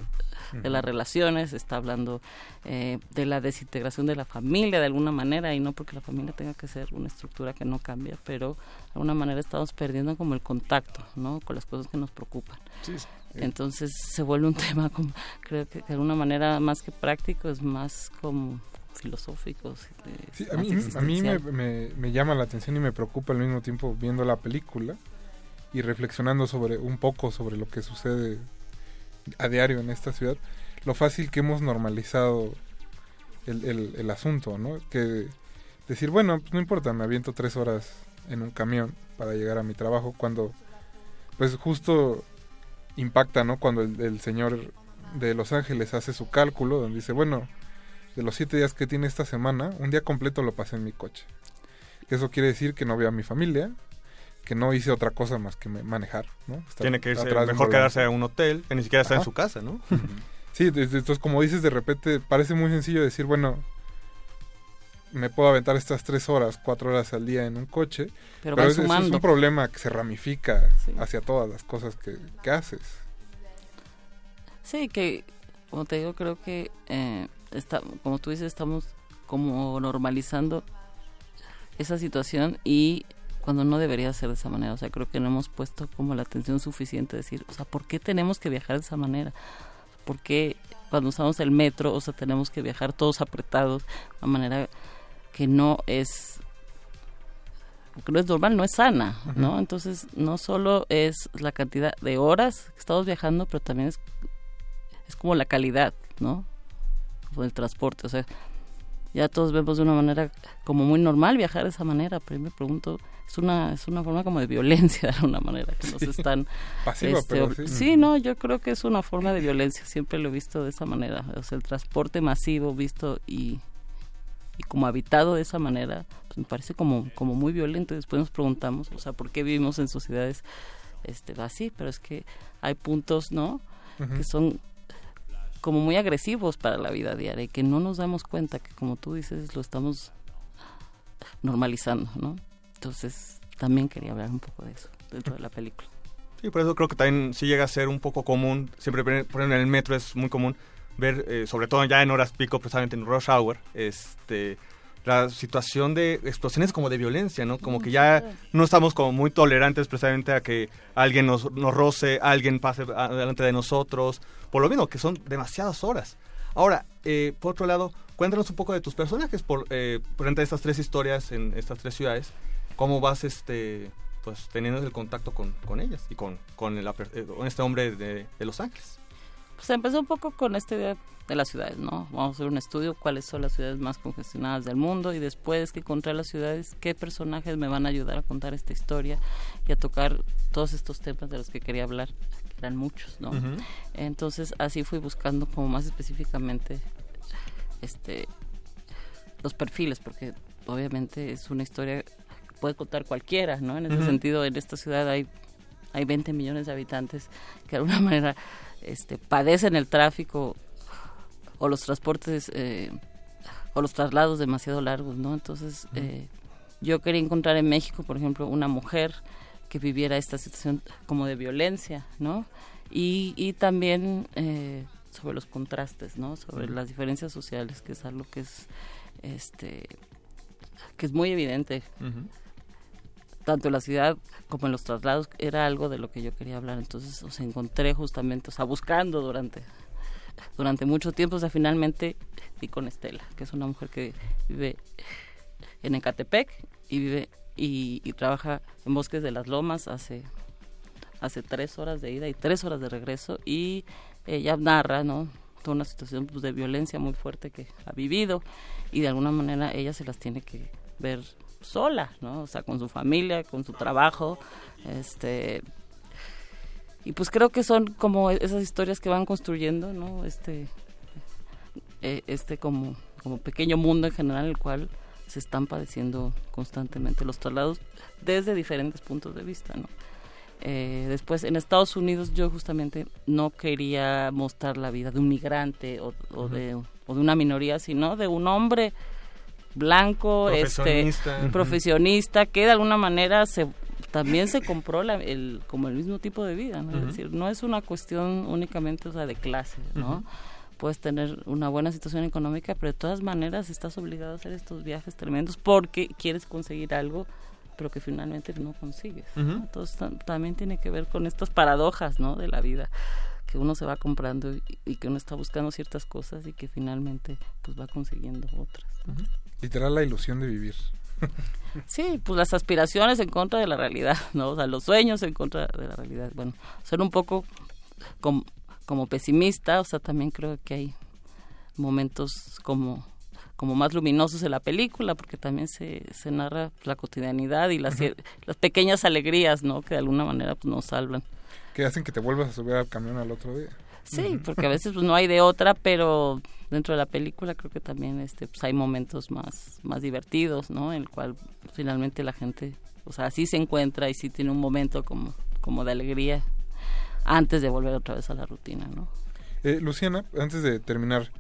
de, las relaciones, está hablando eh, de la desintegración de la familia de alguna manera, y no porque la familia tenga que ser una estructura que no cambia, pero de alguna manera estamos perdiendo como el contacto, ¿no? Con las cosas que nos preocupan. Sí, sí. Entonces se vuelve un tema, como, creo que de alguna manera más que práctico, es más como filosófico. eh, Sí, a mí, a mí me- me llama la atención y me preocupa al mismo tiempo viendo la película y reflexionando sobre un poco sobre lo que sucede a diario en esta ciudad, lo fácil que hemos normalizado el, el- asunto, ¿no? Que decir, bueno, pues no importa, me aviento tres horas en un camión para llegar a mi trabajo cuando, pues justo impacta, ¿no? Cuando el, el señor de Los Ángeles hace su cálculo, donde dice, bueno, de los siete días que tiene esta semana, un día completo lo pasé en mi coche. Eso quiere decir que no veo a mi familia, que no hice otra cosa más que me- manejar, ¿no? Estar Tiene que irse, mejor quedarse en un hotel, que ni siquiera está en su casa, ¿no? Sí, entonces como dices, de repente parece muy sencillo decir, bueno, me puedo aventar estas tres horas, cuatro horas al día en un coche, Pero pero, es sumando. un problema que se ramifica Sí. hacia todas las cosas que, que haces. Sí, que como te digo, creo que eh, está, como tú dices, estamos como normalizando esa situación y cuando no debería ser de esa manera. O sea, creo que no hemos puesto como la atención suficiente a decir, o sea, ¿por qué tenemos que viajar de esa manera? ¿Por qué cuando usamos el metro, o sea, tenemos que viajar todos apretados de una manera que no es que no es normal, no es sana, ¿no? Entonces, no solo es la cantidad de horas que estamos viajando, pero también es, es como la calidad, ¿no? Del transporte, o sea, ya todos vemos de una manera como muy normal viajar de esa manera, pero yo me pregunto, es una es una forma como de violencia de alguna manera que nos Sí. están Pasiva, este, pero sí. no, yo creo que es una forma de violencia, siempre lo he visto de esa manera, o sea, el transporte masivo visto y y como habitado de esa manera, pues me parece como, como muy violento. Después nos preguntamos, o sea, ¿por qué vivimos en sociedades este, así? Pero es que hay puntos, ¿no? Que son como muy agresivos para la vida diaria y que no nos damos cuenta que, como tú dices, lo estamos normalizando, ¿no? Entonces, también quería hablar un poco de eso dentro de la película. Sí, por eso creo que también sí llega a ser un poco común, siempre por en el metro es muy común ver, eh, sobre todo ya en horas pico, precisamente en rush hour, este, la situación de explosiones como de violencia, ¿no? Como que ya no estamos como muy tolerantes precisamente a que alguien nos, nos roce, alguien pase delante de nosotros, por lo mismo que son demasiadas horas. Ahora, eh, por otro lado, cuéntanos un poco de tus personajes por, eh, frente a estas tres historias en estas tres ciudades, cómo vas este pues teniendo el contacto con, con ellas y con, con, el eh, con este hombre de, de Los Ángeles. Pues empezó un poco con esta idea de las ciudades, ¿no? Vamos a hacer un estudio cuáles son las ciudades más congestionadas del mundo y después que encontré las ciudades, qué personajes me van a ayudar a contar esta historia y a tocar todos estos temas de los que quería hablar, que eran muchos, ¿no? Entonces así fui buscando como más específicamente este los perfiles, porque obviamente es una historia que puede contar cualquiera, ¿no? En ese sentido, en esta ciudad hay, hay 20 millones de habitantes que de alguna manera este, padecen el tráfico o los transportes eh, o los traslados demasiado largos, ¿no? Entonces, eh, yo quería encontrar en México, por ejemplo, una mujer que viviera esta situación como de violencia, ¿no? Y, y también eh, sobre los contrastes, ¿no? Sobre las diferencias sociales, que es algo que es, este, que es muy evidente tanto en la ciudad como en los traslados era algo de lo que yo quería hablar. Entonces o sea, encontré justamente o sea buscando durante durante mucho tiempo o sea finalmente di con Estela que es una mujer que vive en Ecatepec y vive y, y trabaja en Bosques de las Lomas hace hace tres horas de ida y tres horas de regreso. Y ella narra no toda una situación pues, de violencia muy fuerte que ha vivido y de alguna manera ella se las tiene que ver sola, ¿no? O sea, con su familia, con su trabajo, este y pues creo que son como esas historias que van construyendo, ¿no? Este eh, este como como pequeño mundo en general el cual se están padeciendo constantemente los traslados desde diferentes puntos de vista, ¿no? Eh, después en Estados Unidos yo justamente no quería mostrar la vida de un migrante o, o de, o de una minoría, sino de un hombre blanco, este Profesionista. Ujú. profesionista, que de alguna manera se también se compró la- el, como el mismo tipo de vida, ¿no? Es decir, no es una cuestión únicamente o sea, de clase, ¿no? Puedes tener una buena situación económica, pero de todas maneras estás obligado a hacer estos viajes tremendos porque quieres conseguir algo, pero que finalmente no consigues. Entonces tam- también tiene que ver con estas paradojas, ¿no? De la vida que uno se va comprando y, y que uno está buscando ciertas cosas y que finalmente pues va consiguiendo otras. ¿no? Literal la ilusión de vivir. Sí, pues las aspiraciones en contra de la realidad, ¿no? O sea, los sueños en contra de la realidad. Bueno, ser un poco como, como pesimista, o sea, también creo que hay momentos como como más luminosos en la película, porque también se, se narra la cotidianidad y las, las pequeñas alegrías, ¿no? Que de alguna manera pues, nos salvan. Que hacen que te vuelvas a subir al camión al otro día. Sí, porque a veces pues, no hay de otra, pero dentro de la película creo que también este pues, hay momentos más más divertidos, ¿no? En el cual finalmente la gente, o sea, sí se encuentra y sí tiene un momento como como de alegría antes de volver otra vez a la rutina, ¿no? Eh, Luciana, antes de terminar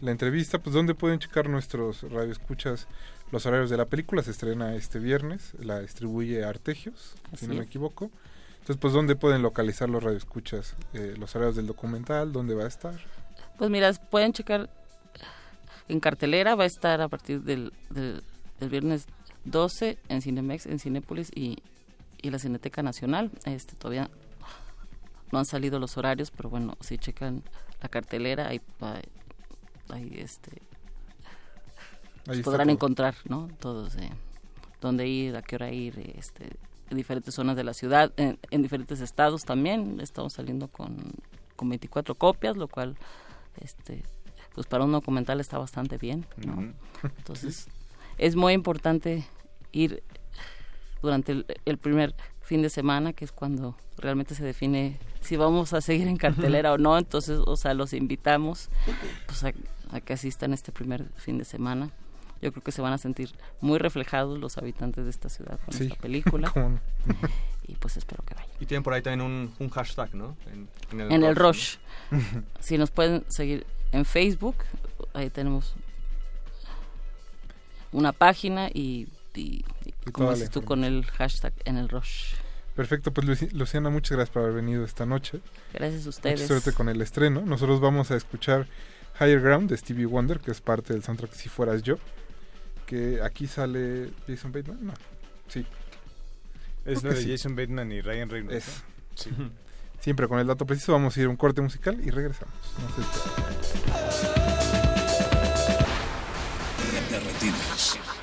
la entrevista, pues ¿dónde pueden checar nuestros radioescuchas los horarios de la película? Se estrena este viernes, la distribuye Artegios, si no me es. Entonces, pues, ¿dónde pueden localizar los radioescuchas? Eh, los horarios del documental, ¿dónde va a estar? Pues mira, pueden checar en cartelera, va a estar a partir del, del, del viernes 12 en Cinemex, en Cinépolis y, y la Cineteca Nacional. Este todavía no han salido los horarios, pero bueno, si checan la cartelera, ahí, ahí, este Ahí podrán todo. encontrar, ¿no? Todos eh, dónde ir, a qué hora ir, este, diferentes zonas de la ciudad, en, en diferentes estados también. Estamos saliendo con, con 24 copias, lo cual, este, pues para un documental está bastante bien, ¿no? Entonces, es muy importante ir durante el, el primer fin de semana, que es cuando realmente se define si vamos a seguir en cartelera o no. Entonces, o sea, los invitamos pues, a, a que asistan este primer fin de semana. Yo creo que se van a sentir muy reflejados los habitantes de esta ciudad con Sí, esta película. cómo no. y pues espero que vayan. Y tienen por ahí también un, un hashtag, ¿no? En, En el Rush. si nos pueden seguir en Facebook, ahí tenemos una página y, y- y Y como dices tú con el hashtag en el Rush. Perfecto, pues Luci- Luciana, muchas gracias por haber venido esta noche. Gracias a ustedes. Mucha suerte con el estreno. Nosotros vamos a escuchar Higher Ground de Stevie Wonder, que es parte del soundtrack Si Fueras Yo. Que aquí sale Jason Bateman. No, sí. Es Creo lo que de sí. Jason Bateman y Ryan Reynolds. Es. ¿no? Sí. Siempre con el dato preciso. Vamos a ir a un corte musical y regresamos. No. De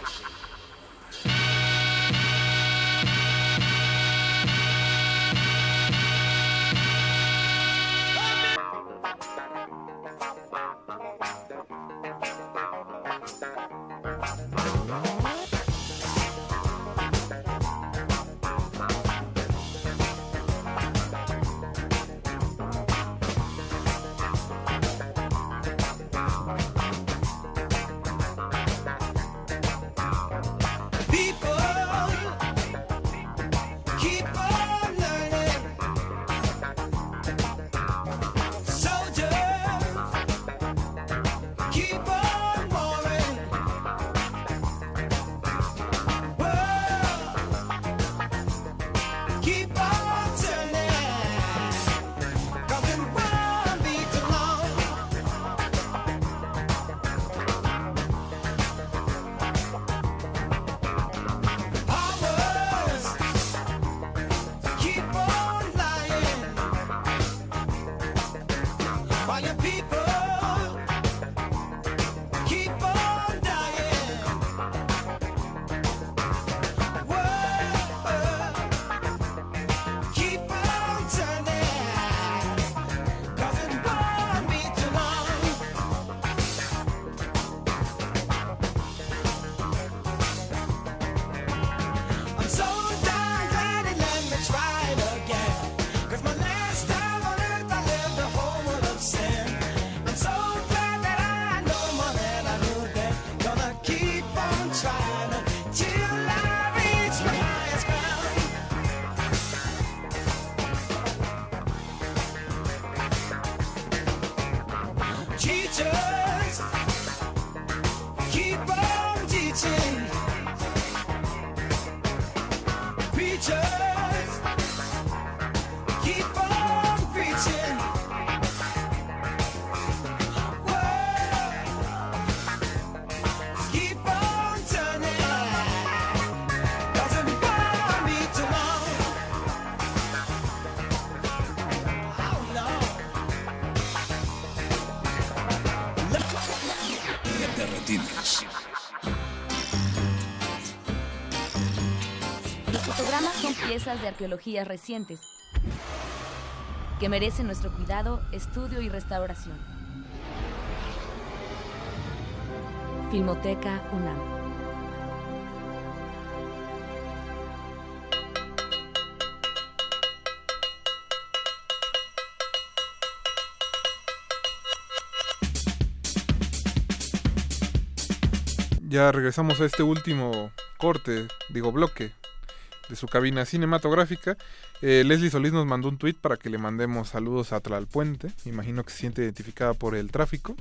piezas de arqueología recientes que merecen nuestro cuidado, estudio y restauración. Filmoteca UNAM. Ya regresamos a este último corte, digo bloque, de su cabina cinematográfica. Eh, Leslie Solís nos mandó un tweet para que le mandemos saludos a Tlalpuente. Me imagino que se siente identificada por el tráfico.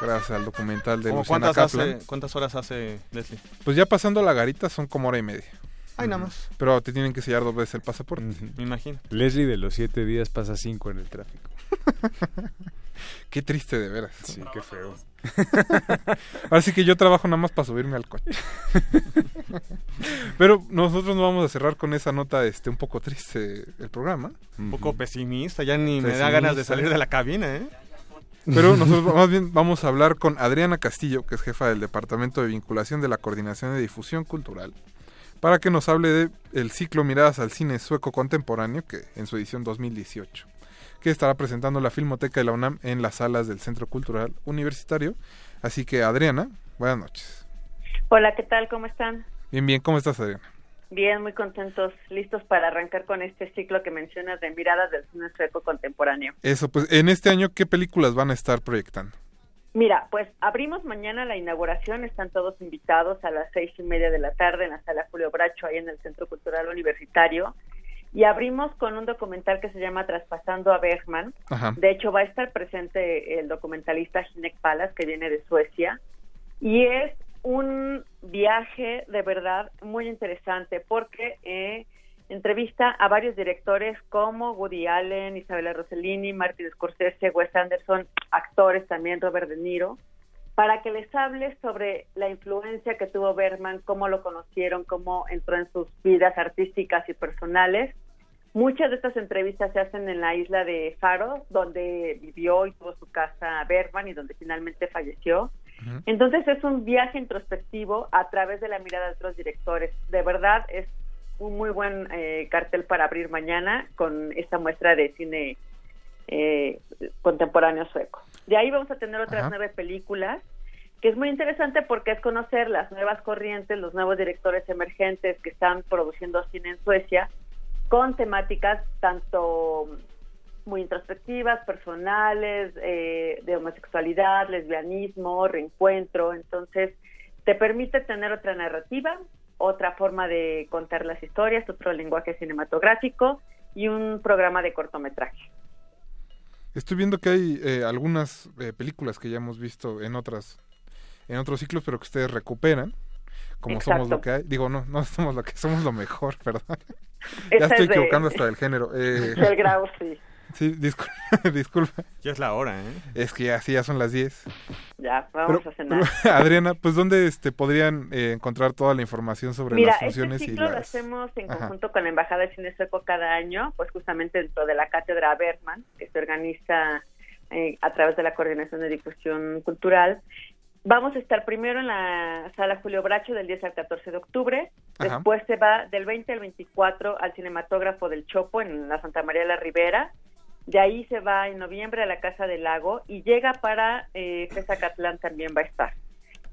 Gracias al documental de ¿Cómo Luciana ¿Cuántas, Kaplan. hace, ¿Cuántas horas hace Leslie? Pues ya pasando la garita son como hora y media. Ay, nada más. Pero te tienen que sellar dos veces el pasaporte. Me imagino. Leslie de los siete días pasa cinco en el tráfico. Qué triste de veras. Sí, qué feo. Así que yo trabajo nada más para subirme al coche. Pero nosotros no vamos a cerrar con esa nota este un poco triste el programa. Un poco pesimista, ya ni me da ganas de salir de la cabina, ¿eh? Pero nosotros más bien vamos a hablar con Adriana Castillo, que es jefa del Departamento de Vinculación de la Coordinación de Difusión Cultural, para que nos hable de el ciclo Miradas al Cine Sueco Contemporáneo, que en su edición 2018, que estará presentando la Filmoteca de la UNAM en las salas del Centro Cultural Universitario. Así que Adriana, buenas noches. Hola, ¿qué tal? ¿Cómo están? Bien, bien, ¿cómo estás Adriana? Bien, muy contentos, listos para arrancar con este ciclo que mencionas de miradas del cine sueco contemporáneo. Eso, pues en este año, ¿qué películas van a estar proyectando? Mira, pues abrimos mañana la inauguración, están todos invitados a las seis y media de la tarde en la sala Julio Bracho, ahí en el Centro Cultural Universitario. Y abrimos con un documental que se llama Traspasando a Bergman. Ajá. De hecho, va a estar presente el documentalista Hinek Palas, que viene de Suecia. Y es un viaje de verdad muy interesante porque eh, entrevista a varios directores como Woody Allen, Isabella Rossellini, Martin Scorsese, Wes Anderson, actores también, Robert De Niro, para que les hable sobre la influencia que tuvo Bergman, cómo lo conocieron, cómo entró en sus vidas artísticas y personales. Muchas de estas entrevistas se hacen en la isla de Faro, donde vivió y tuvo su casa Bergman y donde finalmente falleció. Entonces es un viaje introspectivo a través de la mirada de otros directores. De verdad es un muy buen eh, cartel para abrir mañana con esta muestra de cine eh, contemporáneo sueco. De ahí vamos a tener otras Ajá. nueve películas, que es muy interesante porque es conocer las nuevas corrientes, los nuevos directores emergentes que están produciendo cine en Suecia, con temáticas tanto muy introspectivas, personales, eh, de homosexualidad, lesbianismo, reencuentro. Entonces, te permite tener otra narrativa, otra forma de contar las historias, otro lenguaje cinematográfico y un programa de cortometraje. Estoy viendo que hay eh, algunas eh, películas que ya hemos visto en otras en otros ciclos, pero que ustedes recuperan, como somos lo que hay. Digo, no, no somos lo que somos lo mejor, perdón. Ya estoy de- equivocando hasta del género. Eh, Del grau, sí. Sí, disculpa, disculpa. Ya es la hora, ¿eh? Es que ya, sí, ya son las 10. Ya, vamos Pero- a cenar. pero, Adriana, pues ¿dónde este, podrían eh, encontrar toda la información sobre Mira, las este funciones ciclo y lo las... hacemos en Ajá. conjunto con la Embajada de Cine Sueco cada año, pues justamente dentro de la cátedra Bergman, que se organiza eh, a través de la Coordinación de Difusión Cultural. Vamos a estar primero en la sala Julio Bracho del 10 al 14 de octubre, Ajá. después se va del 20 al 24 al cinematógrafo del Chopo en la Santa María de la Ribera, de ahí se va en noviembre a la Casa del Lago y llega para eh, Catlán también va a estar.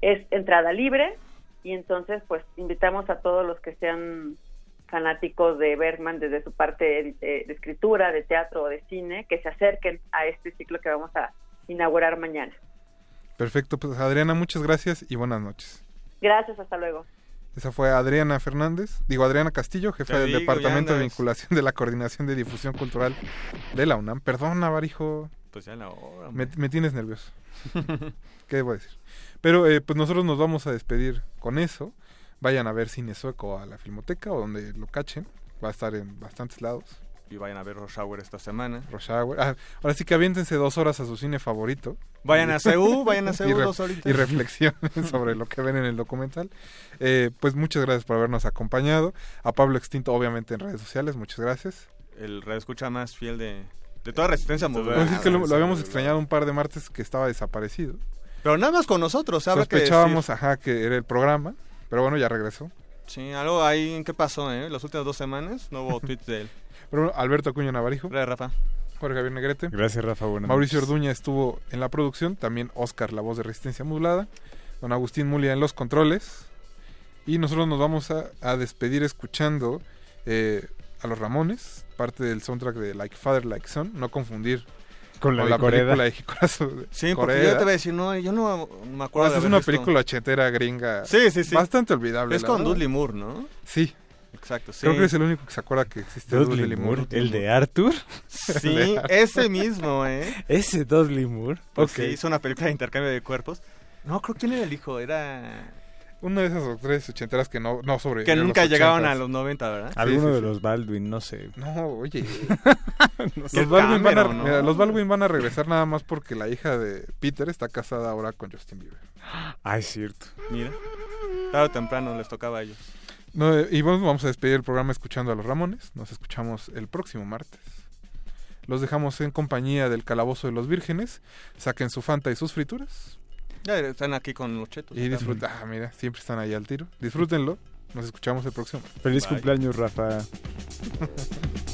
Es entrada libre y entonces pues invitamos a todos los que sean fanáticos de Bergman desde su parte de, de escritura, de teatro o de cine, que se acerquen a este ciclo que vamos a inaugurar mañana. Perfecto, pues Adriana, muchas gracias y buenas noches. Gracias, hasta luego. Esa fue Adriana Fernández, digo Adriana Castillo, jefa del digo, Departamento de. Vinculación de la Coordinación de Difusión Cultural de la UNAM. Perdón, Navarijo. Pues ya la hora. Me, hombre. me tienes nervioso. ¿Qué debo decir? Pero eh, pues nosotros nos vamos a despedir con eso. Vayan a ver cine sueco a la Filmoteca o donde lo cachen. Va a estar en bastantes lados. Y vayan a ver Rush Hour esta semana. Rush Hour. Ah, ahora sí que aviéntense dos horas a su cine favorito. Vayan a CU, vayan a re- dos horitas. Y reflexionen sobre lo que ven en el documental. Eh, pues muchas gracias por habernos acompañado. A Pablo Extinto, obviamente, en redes sociales. Muchas gracias. El radio escucha más fiel de, de toda resistencia Bueno, modular. sí, es que lo, lo habíamos extrañado un par de martes que estaba desaparecido. Pero nada más con nosotros, que Sospechábamos, decir. ajá, que era el programa. Pero bueno, ya regresó. Sí, algo ahí, ¿qué pasó, eh? Las últimas dos semanas no hubo tweets de él. Pero bueno, Alberto Acuña Navarijo. Gracias, Rafa. Jorge Javier Negrete. Gracias, Rafa. Buenas Mauricio noches. Orduña estuvo en la producción. También Oscar, la voz de Resistencia Modulada. Don Agustín Mulia en los controles. Y nosotros nos vamos a, a despedir escuchando eh, a los Ramones, parte del soundtrack de Like Father, Like Son. No confundir Con la de película de Hikorazu- Sí, porque Coreda. yo te voy a decir, no, yo no me acuerdo Esta de es una visto. película ochetera gringa. Sí, sí, sí. Bastante olvidable. Es con verdad. Dudley Moore, ¿no? Sí. Exacto, sí. Creo que es el único que se acuerda que existe Dudley Dudley Moore, Moore. ¿el de Arthur? Sí, ese mismo, ¿eh? Ese Dudley Moore. Pues Ok. sí, hizo una película de intercambio de cuerpos. No, creo que quién era el hijo, era... Una de esas actrices ochenteras que no, no sobre. Que nunca llegaban a los 90, ¿verdad? Alguno Sí, sí, de sí. los Baldwin, no sé. No, oye. No sé. los, Baldwin van a, ¿no? mira, los Baldwin van a regresar nada más porque la hija de Peter está casada ahora con Justin Bieber. Ah, es cierto. Mira. Tarde o temprano les tocaba a ellos. No, y bueno, vamos a despedir el programa escuchando a los Ramones. Nos escuchamos el próximo martes. Los dejamos en compañía del Calabozo de los Vírgenes. Saquen su Fanta y sus frituras. Ya están aquí con los chetos. Y disfruten. Ah, mira, siempre están ahí al tiro. Disfrútenlo. Nos escuchamos el próximo. martes. Feliz Bye. cumpleaños, Rafa.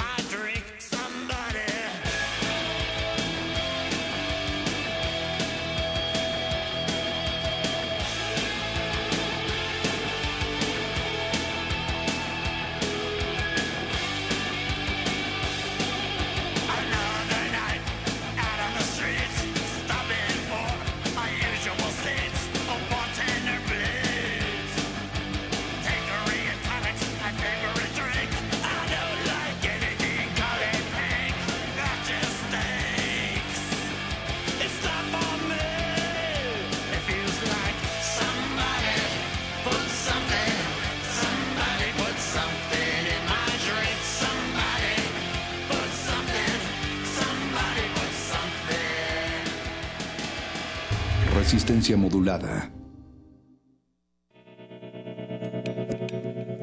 Resistencia modulada.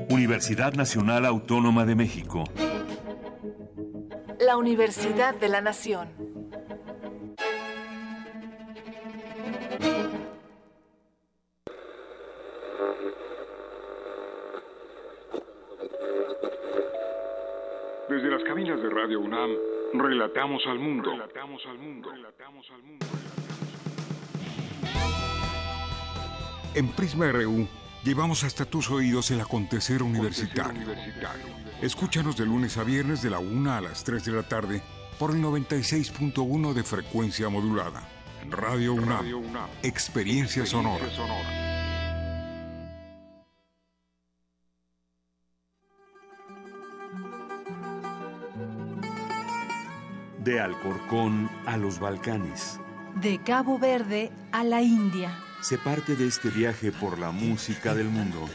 Universidad Nacional Autónoma de México. La Universidad de la Nación. Desde las cabinas de Radio UNAM, relatamos al mundo. Relatamos al mundo. Relatamos al mundo. En Prisma RU llevamos hasta tus oídos el acontecer universitario. Escúchanos de lunes a viernes de la 1 a las 3 de la tarde por el 96.1 de frecuencia modulada. Radio UNAM, experiencia sonora. De Alcorcón a los Balcanes. De Cabo Verde a la India. Se parte de este viaje por la música del mundo.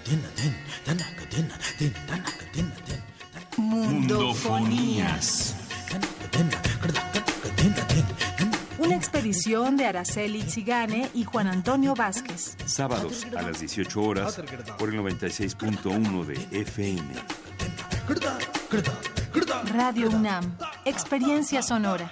Mundofonías. Una expedición de Araceli Zigane y Juan Antonio Vázquez. Sábados a las 18 horas por el 96.1 de FM. Radio UNAM. Experiencia sonora.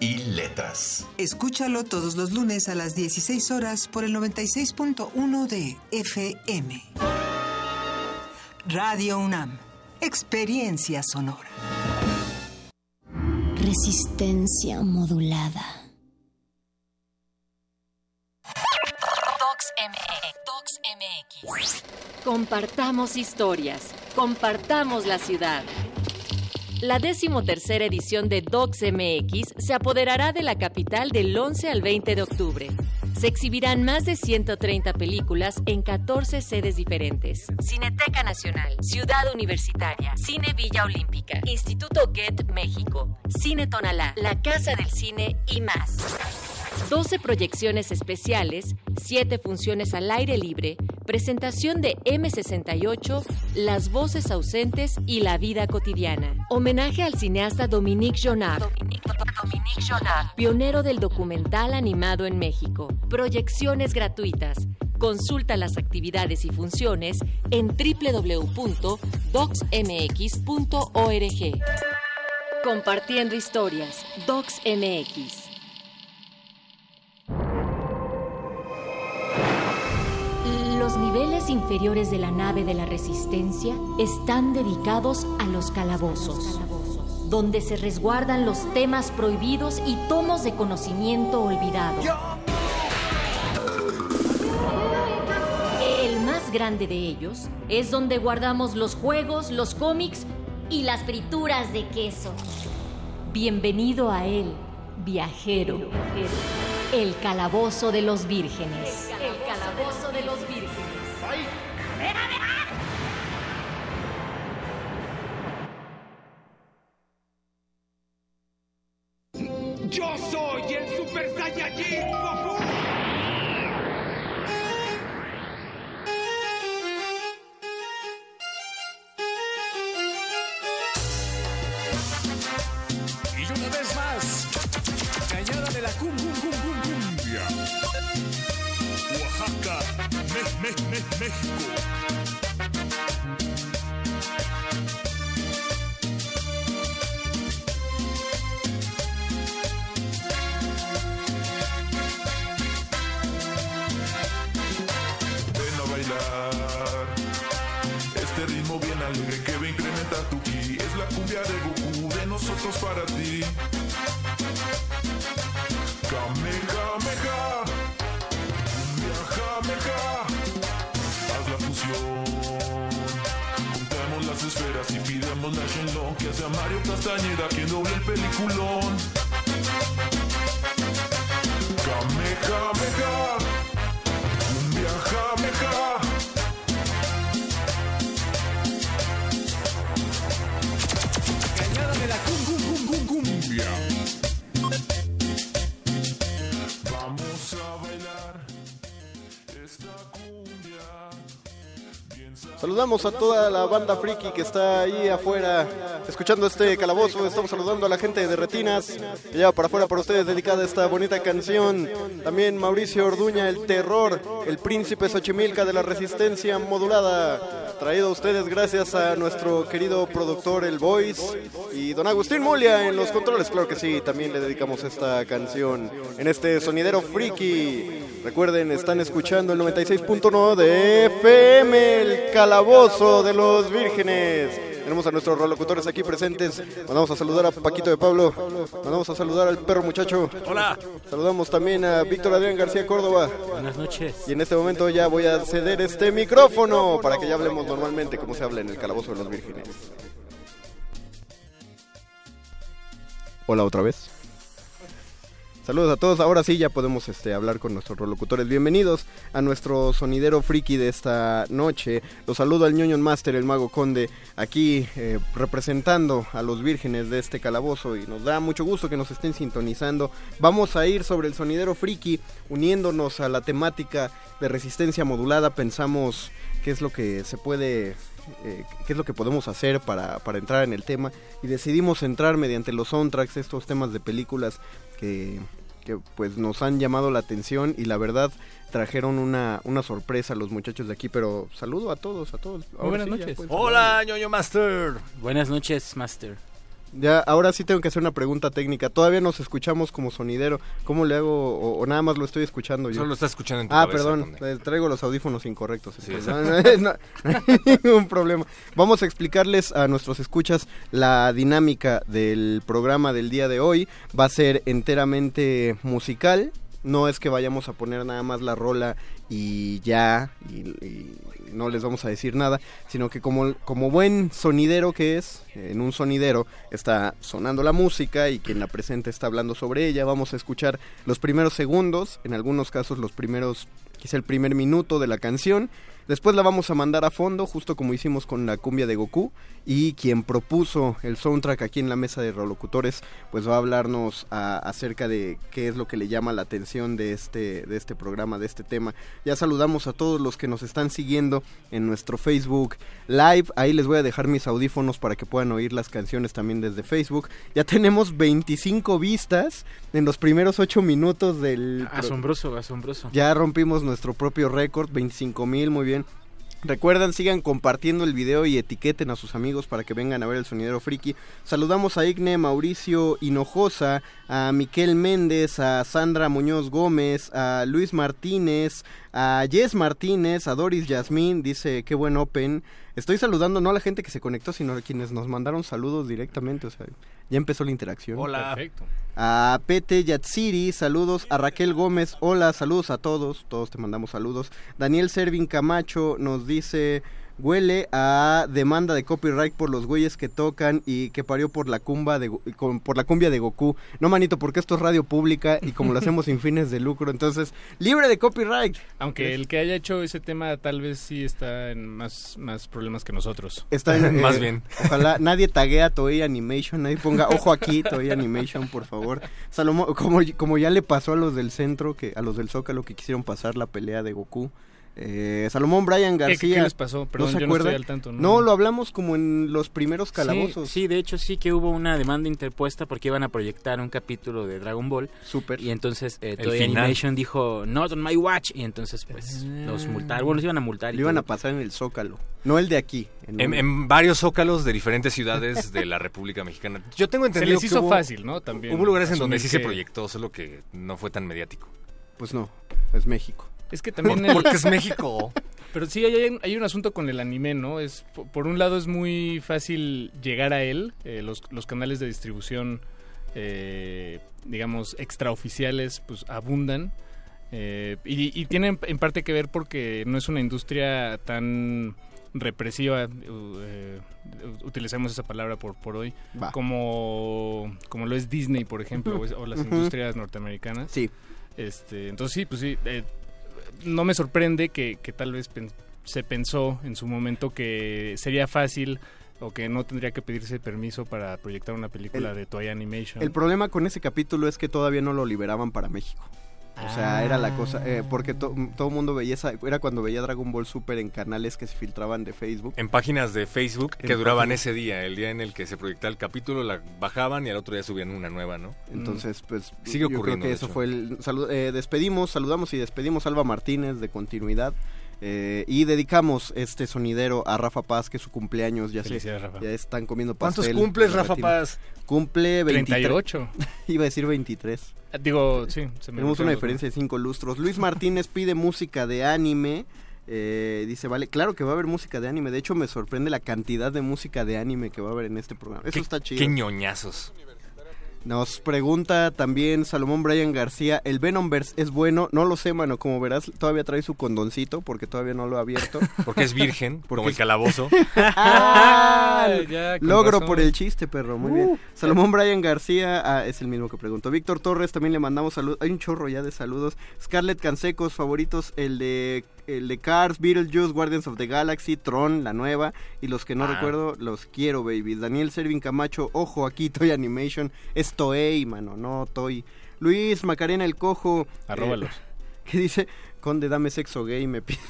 y Letras. Escúchalo todos los lunes a las 16 horas por el 96.1 de FM. Radio UNAM. Experiencia sonora. Resistencia modulada. Tox MX. Compartamos historias. Compartamos la ciudad. La decimotercera edición de Docs MX se apoderará de la capital del 11 al 20 de octubre. Se exhibirán más de 130 películas en 14 sedes diferentes. Cineteca Nacional, Ciudad Universitaria, Cine Villa Olímpica, Instituto Get México, Cine Tonalá, La Casa del Cine y más. 12 proyecciones especiales, 7 funciones al aire libre, presentación de M68, Las voces ausentes y la vida cotidiana. Homenaje al cineasta Dominique Jonard, pionero del documental animado en México. Proyecciones gratuitas. Consulta las actividades y funciones en www.docsmx.org. Compartiendo historias, DocsMX. Los niveles inferiores de la nave de la Resistencia están dedicados a los calabozos, donde se resguardan los temas prohibidos y tomos de conocimiento olvidado. El más grande de ellos es donde guardamos los juegos, los cómics y las frituras de queso. Bienvenido a él, viajero. El calabozo de los vírgenes. El calabozo de los vírgenes. Que va a incrementar tu ki Es la cumbia de Goku de nosotros para ti. Kamehameha Cumbia Jameja Haz la fusión. Juntemos las esferas y pidamos la Shenlong Que hace a Mario Castañeda quien doble el peliculón. Kamehameha Cumbia Saludamos a toda la banda friki que está ahí afuera escuchando este calabozo. Estamos saludando a la gente de Retinas. lleva para afuera para ustedes dedicada esta bonita canción. También Mauricio Orduña, El Terror, el príncipe Xochimilca de la resistencia modulada. Traído a ustedes gracias a nuestro querido productor El Voice y don Agustín Mulia en los controles. Claro que sí, también le dedicamos esta canción en este sonidero friki. Recuerden, están escuchando el 96.1 de FM, el calabozo de los vírgenes. Tenemos a nuestros relocutores aquí presentes. Mandamos a saludar a Paquito de Pablo. Mandamos a saludar al perro muchacho. Hola. Saludamos también a Víctor Adrián García Córdoba. Buenas noches. Y en este momento ya voy a ceder este micrófono para que ya hablemos normalmente como se habla en el calabozo de los vírgenes. Hola otra vez. Saludos a todos. Ahora sí ya podemos este, hablar con nuestros relocutores. Bienvenidos a nuestro sonidero friki de esta noche. Los saludo al ñoño Master, el mago conde, aquí eh, representando a los vírgenes de este calabozo y nos da mucho gusto que nos estén sintonizando. Vamos a ir sobre el sonidero friki, uniéndonos a la temática de resistencia modulada. Pensamos qué es lo que se puede eh, qué es lo que podemos hacer para, para entrar en el tema y decidimos entrar mediante los soundtracks, estos temas de películas que, que pues nos han llamado la atención y la verdad trajeron una, una sorpresa a los muchachos de aquí, pero saludo a todos, a todos. Ahora buenas sí, noches. Hola, ñoño Master. Buenas noches, Master. Ya, ahora sí tengo que hacer una pregunta técnica. Todavía nos escuchamos como sonidero. ¿Cómo le hago? O, o nada más lo estoy escuchando yo. Solo lo estás escuchando en tu Ah, cabeza, perdón. Eh, traigo los audífonos incorrectos. Sí, exacto. no, no, no ningún problema. Vamos a explicarles a nuestros escuchas la dinámica del programa del día de hoy. Va a ser enteramente musical. No es que vayamos a poner nada más la rola y ya. Y, y no les vamos a decir nada, sino que como, como buen sonidero que es, en un sonidero está sonando la música y quien la presenta está hablando sobre ella. Vamos a escuchar los primeros segundos, en algunos casos los primeros, quizá el primer minuto de la canción. Después la vamos a mandar a fondo, justo como hicimos con la cumbia de Goku. Y quien propuso el soundtrack aquí en la mesa de rolocutores, pues va a hablarnos a- acerca de qué es lo que le llama la atención de este, de este programa, de este tema. Ya saludamos a todos los que nos están siguiendo en nuestro Facebook Live. Ahí les voy a dejar mis audífonos para que puedan oír las canciones también desde Facebook. Ya tenemos 25 vistas en los primeros 8 minutos del... Asombroso, asombroso. ya rompimos nuestro propio récord, 25 mil, muy bien. Recuerdan, sigan compartiendo el video y etiqueten a sus amigos para que vengan a ver el sonidero friki. Saludamos a Igne Mauricio Hinojosa, a Miquel Méndez, a Sandra Muñoz Gómez, a Luis Martínez, a Jess Martínez, a Doris Yasmín, dice qué buen open. Estoy saludando no a la gente que se conectó, sino a quienes nos mandaron saludos directamente, ya empezó la interacción. Hola. Perfecto. A Pete Yatsiri, saludos. A Raquel Gómez, hola, saludos a todos. Todos te mandamos saludos. Daniel Servin Camacho nos dice, huele a demanda de copyright por los güeyes que tocan y que parió por la, cumba de, por la cumbia de Goku. No, manito, porque esto es radio pública y como lo hacemos sin fines de lucro, entonces, libre de copyright. Aunque el que haya hecho ese tema tal vez sí está en más, más problemas que nosotros. Está en, eh, Ojalá nadie tague a Toei Animation, nadie ponga ojo aquí, Toei Animation, por favor. Salomón, como, como ya le pasó a los del centro, que a los del Zócalo que quisieron pasar la pelea de Goku. Eh, Salomón Brian ¿Qué- García. qué les pasó? Perdón, ¿no se yo no estoy al tanto, ¿no? No, lo hablamos como en los primeros Sí, calabozos. Sí, de hecho sí que hubo una demanda interpuesta porque iban a proyectar un capítulo de Dragon Ball. Super. Y entonces eh, final. Animation dijo, not on my watch. Y entonces pues los multaron. Bueno, los iban a multar. y Lo iban a pasar en el Zócalo, no el de aquí. en En, un- en varios zócalos de diferentes ciudades de la República Mexicana. Yo tengo Se entendido les que hizo hubo- fácil, ¿no? También Hubo lugares en donde sí se que- proyectó, solo que no fue tan mediático. Pues no, es México. Es que también... Por- porque es México. Pero sí, hay, hay- un asunto con el anime, ¿no? Es po- Por un lado es muy fácil llegar a él, eh, los, los canales de distribución, eh, digamos, extraoficiales, pues abundan. eh, y, y tienen en parte que ver porque no es una industria tan represiva, eh, u- utilicemos esa palabra por, por hoy, como, como lo es Disney, por ejemplo, o las industrias norteamericanas. Sí. Este, entonces sí, pues sí, eh, no me sorprende que, que tal vez pen- se pensó en su momento que sería fácil o que no tendría que pedirse permiso para proyectar una película El- de Toy Animation. El problema con ese capítulo es que todavía no lo liberaban para México. O sea, era la cosa, eh, porque to- todo el mundo veía esa, era cuando veía Dragon Ball Super en canales que se filtraban de Facebook. En páginas de Facebook que En duraban páginas. ese día, el día en el que se proyectaba el capítulo, la bajaban y al otro día subían una nueva, ¿no? Entonces, pues Sigue yo creo ocurriendo. que eso hecho. fue el salu- eh, despedimos, saludamos y despedimos a Alba Martínez de continuidad. eh, y dedicamos este sonidero a Rafa Paz, que es su cumpleaños, ya sé, Rafa. ya están comiendo ¿Cuántos pastel. cumples, con Rafa. Paz? Cumple 23. 38. Iba a decir 23. Digo, sí. se me Tenemos una ¿no? diferencia de cinco lustros. Luis Martínez pide música de anime. eh, dice, vale, claro que va a haber música de anime. De hecho, me sorprende la cantidad de música de anime que va a haber en este programa. Eso Qué- está chido. Qué ñoñazos. Nos pregunta también Salomón Brian García, ¿el Venomverse es bueno? No lo sé, mano, como verás, todavía trae su condoncito porque todavía no lo ha abierto. Porque es virgen, como el calabozo. ¡Ah! ya, Logro razón. por el chiste, perro, muy Uh. bien. Salomón Brian García, ah, es el mismo que preguntó. Víctor Torres, también le mandamos saludos. Hay un chorro ya de saludos. Scarlett Cansecos, favoritos, el de el de Cars, Beetlejuice, Guardians of the Galaxy, Tron, la nueva, y los que no Ah. recuerdo, los quiero, baby. Daniel Servin Camacho, ojo aquí, Toy Animation, es Toei, mano, no Toy. Luis Macarena el Cojo. Arróbalos. que dice, Conde, dame sexo gay, me pide.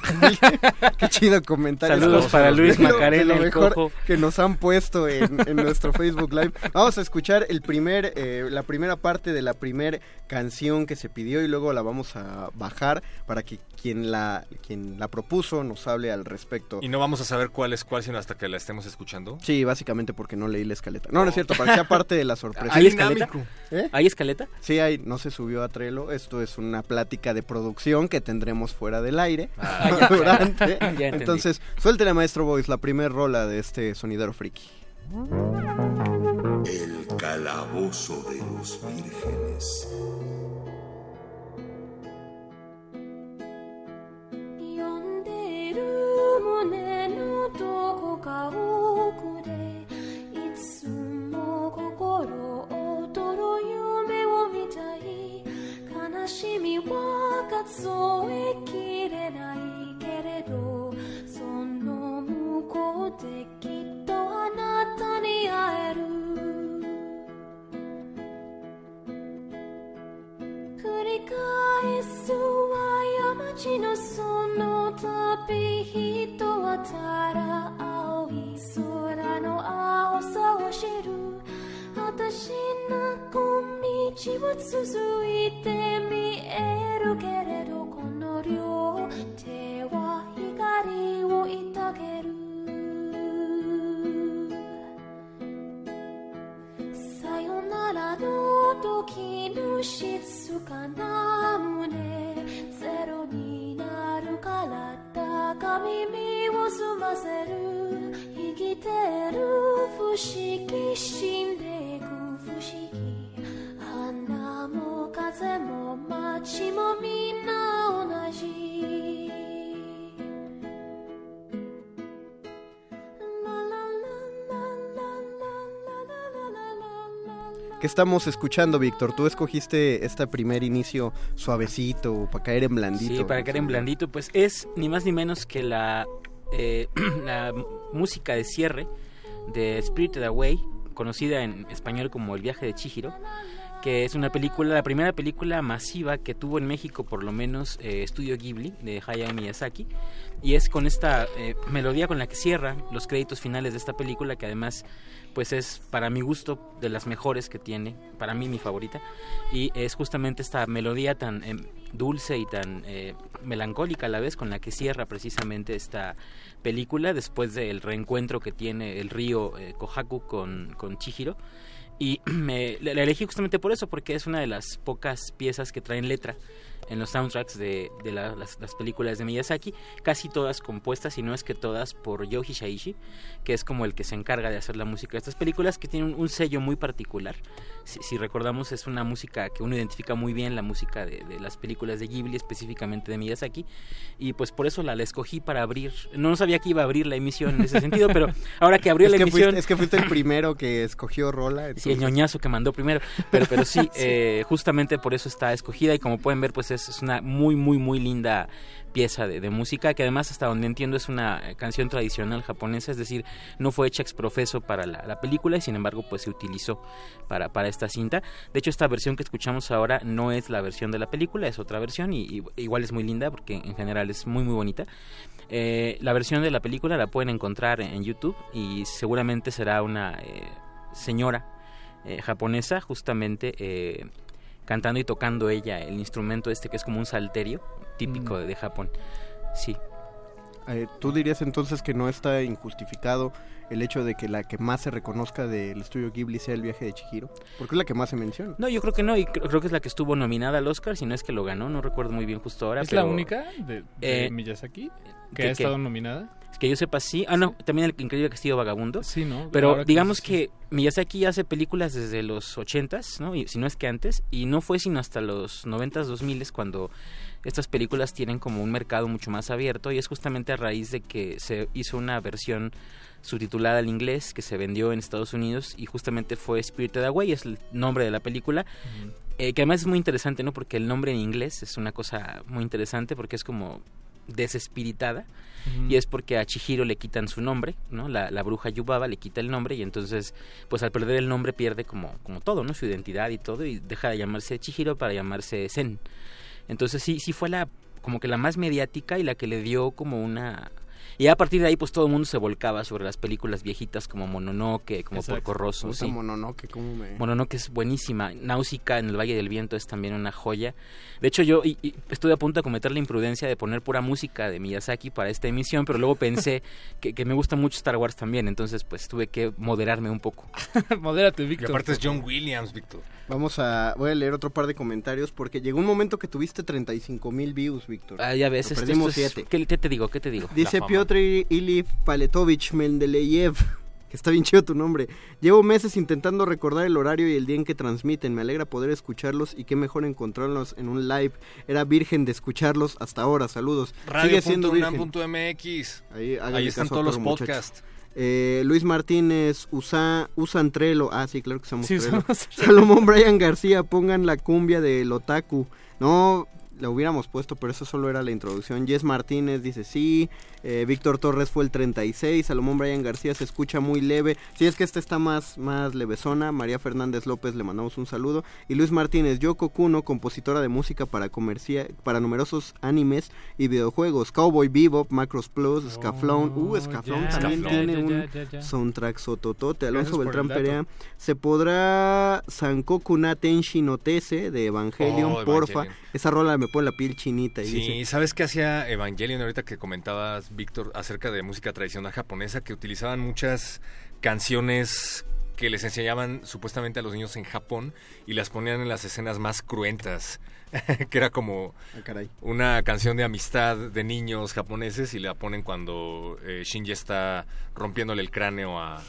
Qué chido comentario. Saludos para Luis Macarena, lo el mejor Cojo. que nos han puesto en, en nuestro Facebook Live. Vamos a escuchar el primer, eh, la primera parte de la primera canción que se pidió y luego la vamos a bajar para que quien la, quien la propuso nos hable al respecto. Y no vamos a saber cuál es cuál, sino hasta que la estemos escuchando. Sí, básicamente porque no leí la escaleta. No, no es cierto, para que sea parte de la sorpresa. ¿Hay escaleta? ¿Eh? ¿Hay escaleta? Sí, hay, no se subió a Trello. Esto es una plática de producción que pondremos fuera del aire ah, durante. Entonces, suéltele maestro Boys la primer rola de este sonidero friki. El calabozo de los vírgenes.「いつも心躍る夢を見たい」も数えきれないけれどその向こうできっとあなたに会える。繰り返すは過ちのその旅人はただ青い空の青さを知る。私の小道を続いて見えるけれどこの両手は光をいたげる。さよならの時の静かな胸ゼロにから高耳を澄ませる。生きてる不思議死んでいく不思議。花も風も街もみんな同じ。¿Qué estamos escuchando, Víctor? Tú escogiste este primer inicio suavecito, para caer en blandito. Sí, para caer en blandito, pues es ni más ni menos que la, eh, la música de cierre de Spirited Away, conocida en español como El viaje de Chihiro, que es una película, la primera película masiva que tuvo en México por lo menos eh, Estudio Ghibli de Hayao Miyazaki, y es con esta eh, melodía con la que cierra los créditos finales de esta película, que además pues es para mi gusto de las mejores que tiene, para mí mi favorita, y es justamente esta melodía tan eh, dulce y tan eh, melancólica a la vez con la que cierra precisamente esta película después del reencuentro que tiene el río eh, Kohaku con, con Chihiro. Y la elegí justamente por eso, porque es una de las pocas piezas que traen letra en los soundtracks de, de la- las, las películas de Miyazaki, casi todas compuestas, si no es que todas, por Yoji Shaishi, que es como el que se encarga de hacer la música de estas películas, que tiene un, un sello muy particular. Si, si recordamos, es una música que uno identifica muy bien, la música de, de las películas de Ghibli, específicamente de Miyazaki, y pues por eso la, la escogí para abrir. No sabía que iba a abrir la emisión en ese sentido, pero ahora que abrió es la que emisión... Fuiste, es que fuiste el primero que escogió Rola. Sí, el entonces- ñoñazo que mandó primero. Pero, pero sí, eh, justamente por eso está escogida y como pueden ver, pues es, es una muy, muy, muy linda pieza de, de música que además hasta donde entiendo es una eh, canción tradicional japonesa, es decir, no fue hecha exprofeso para la, la película y sin embargo pues se utilizó para, para esta cinta. De hecho esta versión que escuchamos ahora no es la versión de la película, es otra versión y, igual es muy linda porque en general es muy muy bonita. Eh, la versión de la película la pueden encontrar en, YouTube y seguramente será una eh, señora japonesa justamente cantando y tocando ella el instrumento este que es como un salterio típico de, de Japón. Sí. Eh, ¿Tú dirías entonces que no está injustificado el hecho de que la que más se reconozca del estudio Ghibli sea el viaje de Chihiro? Porque es la que más se menciona. No, yo creo que no, y creo, creo que es la que estuvo nominada al Oscar, si no es que lo ganó, no recuerdo muy bien justo ahora. ¿Es pero- la única de, de Eh, Miyazaki que, ¿que- ha estado nominada? Es que yo sepa, sí. Ah, no, también el increíble Castillo Vagabundo. Sí, ¿no? Pero Ahora que digamos que Miyazaki hace películas desde los 80s, ¿no? Y si no es que antes. Y no fue sino hasta los 90s, 2000s cuando estas películas tienen como un mercado mucho más abierto. Y es justamente a raíz de que se hizo una versión subtitulada al inglés que se vendió en Estados Unidos y justamente fue Spirited Away, es el nombre de la película. Eh, que además es muy interesante, ¿no? Porque el nombre en inglés es una cosa muy interesante porque es como desespiritada. Y es porque a Chihiro le quitan su nombre, ¿no? La, la bruja Yubaba le quita el nombre y entonces, pues al perder el nombre pierde como, como todo, ¿no? Su identidad y todo y deja de llamarse Chihiro para llamarse Zen. Entonces sí, sí fue la, como que la más mediática y la que le dio como una... Y a partir de ahí, pues todo el mundo se volcaba sobre las películas viejitas como Mononoke, como Exacto. Porco Rosso. Sí. Mononoke, cómo me... Mononoke es buenísima. Náusica en el Valle del Viento es también una joya. De hecho, yo y- y estuve a punto de cometer la imprudencia de poner pura música de Miyazaki para esta emisión, pero luego pensé que, que me gusta mucho Star Wars también, entonces pues tuve que moderarme un poco. Modérate, Y Víctor. aparte es John Williams, Víctor. Vamos a... Voy a leer otro par de comentarios porque llegó un momento que tuviste 35 mil views, Víctor. Ah, ya ves, Lo esto- perdimos esto es- siete. ¿qué, qué te digo? ¿Qué te digo? Dice La Piotr Ilif Paletovich Mendeleev, que está bien chido tu nombre. Llevo meses intentando recordar el horario y el día en que transmiten. Me alegra poder escucharlos y qué mejor encontrarlos en un live. Era virgen de escucharlos hasta ahora. Saludos. Sigue siendo virgen. Radio.unam.mx. Ahí, Ahí están todos los podcasts. Eh, Luis Martínez, usa, usan Trello. Ah, sí, claro que usamos Sí, Trello. Trello. Salomón Brian García, pongan la cumbia del otaku. No, la hubiéramos puesto, pero eso solo era la introducción. Jess Martínez dice sí. Eh, Víctor Torres fue el 36. Salomón Brian García se escucha muy leve. Sí, es que este está más, más levesona. María Fernández López le mandamos un saludo. Y Luis Martínez, Yoko Kuno, compositora de música para, comercia para numerosos animes y videojuegos. Cowboy Bebop, Macros Plus, Scaflón. Uh, Scaflón ya. también tiene un soundtrack sototote. Alonso Beltrán. Perea. Se podrá Sankoku na Tenshi no Tese de Evangelion, Oh, porfa. Evangelion. Esa rola me pone la piel chinita. Y Sí, dice, ¿sabes qué hacía Evangelion ahorita que comentabas, Víctor, acerca de música tradicional japonesa? Que utilizaban muchas canciones que les enseñaban supuestamente a los niños en Japón y las ponían en las escenas más cruentas, que era como Ah, caray. una canción de amistad de niños japoneses y la ponen cuando eh, Shinji está rompiéndole el cráneo a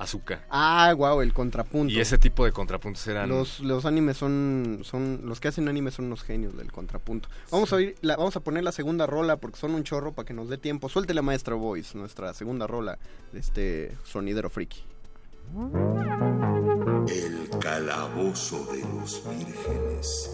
Asuka. Ah, wow, el contrapunto. Y ese tipo de contrapuntos eran... Los, los animes son, son, los que hacen anime son unos genios del contrapunto. Vamos a oír, la, vamos a poner la segunda rola porque son un chorro para que nos dé tiempo. Suelte la maestra Voice, nuestra segunda rola de este sonidero friki. El calabozo de los vírgenes.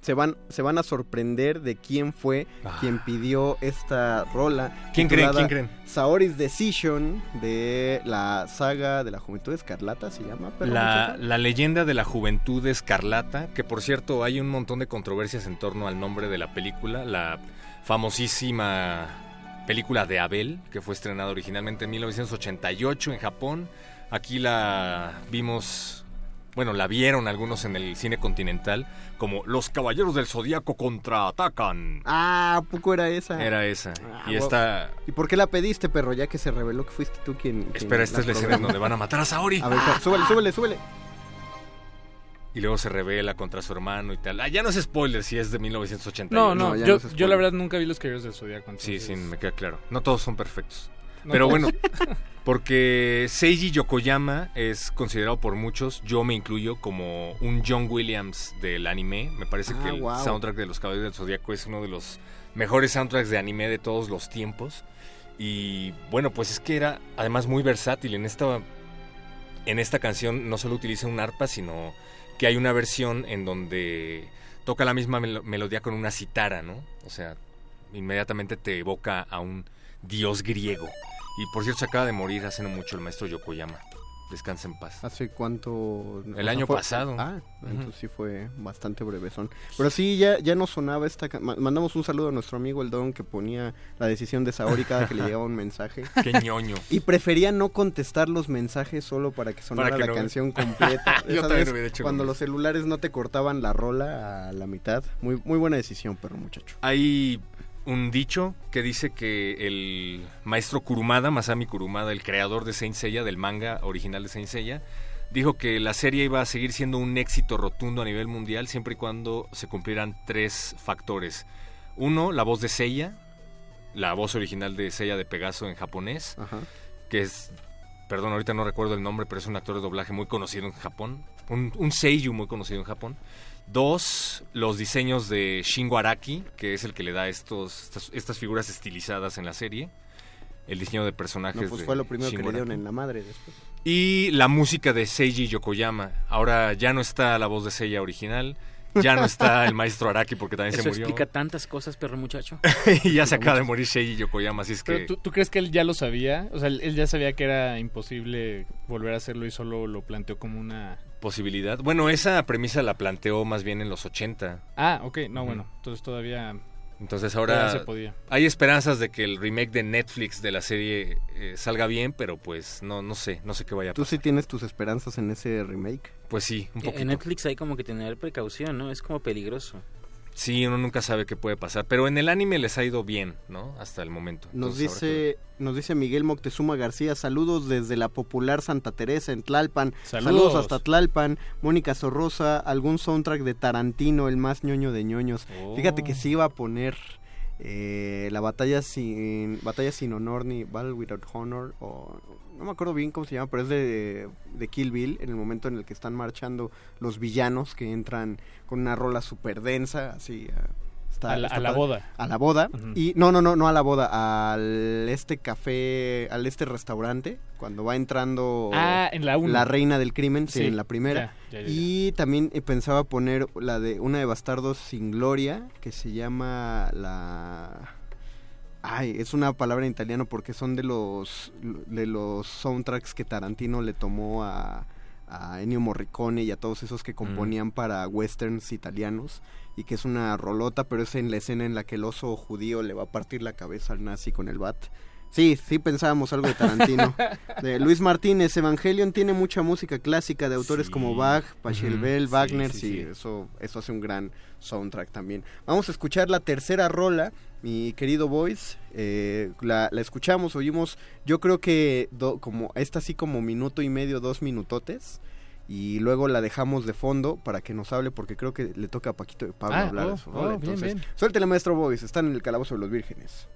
Se van, se van a sorprender de quién fue quien pidió esta rola. Ah. ¿Quién creen? ¿Quién creen? Saori's Decision de la saga de la Juventud Escarlata se llama. perro La, la leyenda de la juventud escarlata, que por cierto hay un montón de controversias en torno al nombre de la película, la famosísima película de Abel, que fue estrenada originalmente en 1988 en Japón. Aquí la vimos, bueno, la vieron algunos en el cine continental como Los Caballeros del Zodíaco contraatacan. Ah, ¿a poco era esa? Era esa. Ah, y esta... ¿Y por qué la pediste, perro? Ya que se reveló que fuiste tú quien. quien Espera, esta es la escena donde van a matar a Saori. A ver, súbele, súbele, súbele. Y luego se revela contra su hermano y tal. Ah, ya no es spoiler si es de 1988. No, no, yo, yo la verdad nunca vi los Caballeros del Zodíaco. Sí, sí, entonces- me queda claro. No todos son perfectos. No Pero bueno, porque Seiji Yokoyama es considerado por muchos, yo me incluyo, como un John Williams del anime. Me parece Ah, que el wow. soundtrack de Los Caballeros del Zodíaco es uno de los mejores soundtracks de anime de todos los tiempos. Y bueno, pues es que era además muy versátil. En esta, en esta canción no solo utiliza un arpa, sino que hay una versión en donde toca la misma melo- melodía con una citara, ¿no? O sea, inmediatamente te evoca a un dios griego. Y por cierto, se acaba de morir hace no mucho el maestro Yokoyama. Descansa en paz. ¿Hace cuánto? El año fue- pasado. Ah, entonces sí fue bastante brevesón. Pero sí, ya, ya nos sonaba esta... Mandamos un saludo a nuestro amigo el Don que ponía la decisión de Saori cada que le llegaba un mensaje. Qué ñoño. Y prefería no contestar los mensajes solo para que sonara Para que la no- canción completa. Yo también vez, hubiera hecho lo Cuando los celulares no te cortaban la rola a la mitad. Muy, muy buena decisión, perro muchacho. Hay un dicho que dice que el maestro Kurumada, Masami Kurumada, el creador de Saint Seiya, del manga original de Saint Seiya, dijo que la serie iba a seguir siendo un éxito rotundo a nivel mundial siempre y cuando se cumplieran tres factores. Uno, la voz de Seiya, la voz original de Seiya de Pegaso en japonés, que es, perdón, ahorita no recuerdo el nombre, pero es un actor de doblaje muy conocido en Japón, un, un muy conocido en Japón. Dos, los diseños de Shingo Araki, que es el que le da estos, estas, estas figuras estilizadas en la serie. El diseño de personajes No, pues de fue lo primero que le dieron Araki. en la madre después. Y la música de Seiji Yokoyama. Ahora ya no está la voz de Seiya original, ya no está el maestro Araki porque también Eso se murió. explica tantas cosas, perro muchacho. y ya se acaba de morir Seiji Yokoyama, así es que... ¿tú, tú crees que él ya lo sabía? O sea, él, él ya sabía que era imposible volver a hacerlo y solo lo planteó como una... posibilidad. Bueno, esa premisa la planteó más bien en los 80. Ah, ok, no, bueno, entonces todavía... Entonces ahora se podía. hay esperanzas de que el remake de Netflix de la serie eh, salga bien, pero pues no no sé, no sé qué vaya a ¿Tú pasar. sí tienes tus esperanzas en ese remake? Pues sí, un poquito. En Netflix hay como que tener precaución, ¿no? Es como peligroso. Sí, uno nunca sabe qué puede pasar, pero en el anime les ha ido bien, ¿no? Hasta el momento. Nos Entonces, habrá que dice, nos dice Miguel Moctezuma García, saludos desde la popular Santa Teresa en Tlalpan. Saludos. hasta Tlalpan. Mónica Sorrosa, algún soundtrack de Tarantino, el más ñoño de ñoños. Fíjate que sí iba a poner eh, la batalla sin batalla sin honor ni Battle Without Honor o no me acuerdo bien cómo se llama, pero es de, de Kill Bill en el momento en el que están marchando los villanos que entran con una rola súper densa, así está- A la- está a la boda. A la boda. Y no, no, no, no a la boda, al este café, al este restaurante, cuando va entrando Ah, en la la reina del crimen, sí, Sí, en la primera. ya, ya, ya, Y también eh, pensaba poner la de una de Bastardos sin Gloria, que se llama la... Ay, es una palabra en italiano porque son de los de los soundtracks que Tarantino le tomó a, a Ennio Morricone y a todos esos que componían para westerns italianos y que es una rolota, pero es en la escena en la que el oso judío le va a partir la cabeza al nazi con el bat. Sí, sí pensábamos algo de Tarantino. De Luis Martínez, Evangelion tiene mucha música clásica de autores como Bach, Pachelbel, Wagner, sí, sí. eso eso hace un gran soundtrack también. Vamos a escuchar la tercera rola, mi querido Boys. eh, la, la escuchamos, oímos, yo creo que do- como esta así como minuto y medio, dos minutotes. Y luego la dejamos de fondo para que nos hable, porque creo que le toca a Paquito de Pablo Ah, hablar oh, de su oh, Entonces, bien. suéltele, maestro Boys, están en el calabozo de los vírgenes.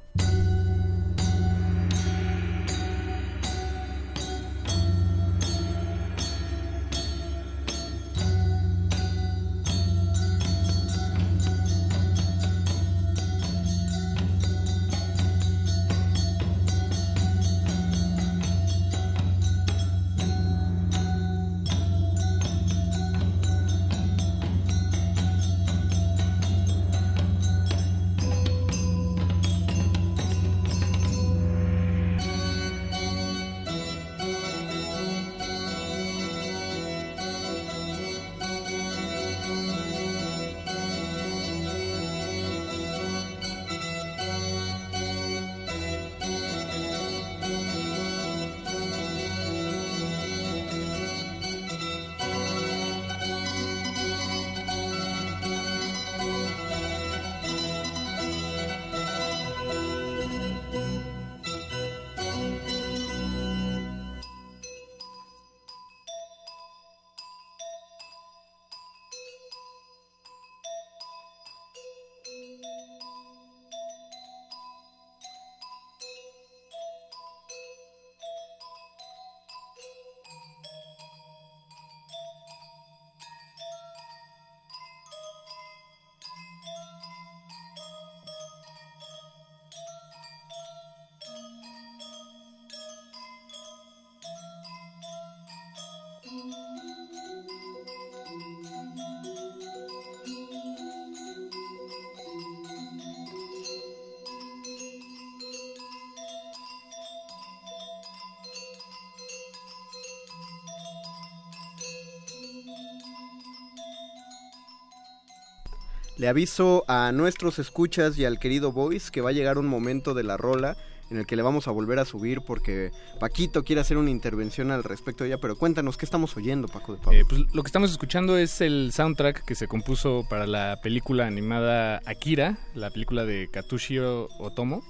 Le aviso a nuestros escuchas y al querido Voice que va a llegar un momento de la rola en el que le vamos a volver a subir porque Paquito quiere hacer una intervención al respecto de ella, pero cuéntanos, ¿qué estamos oyendo, Paco de Pablo? Eh, pues lo que estamos escuchando es el soundtrack que se compuso para la película animada Akira, la película de Katsushiro Otomo.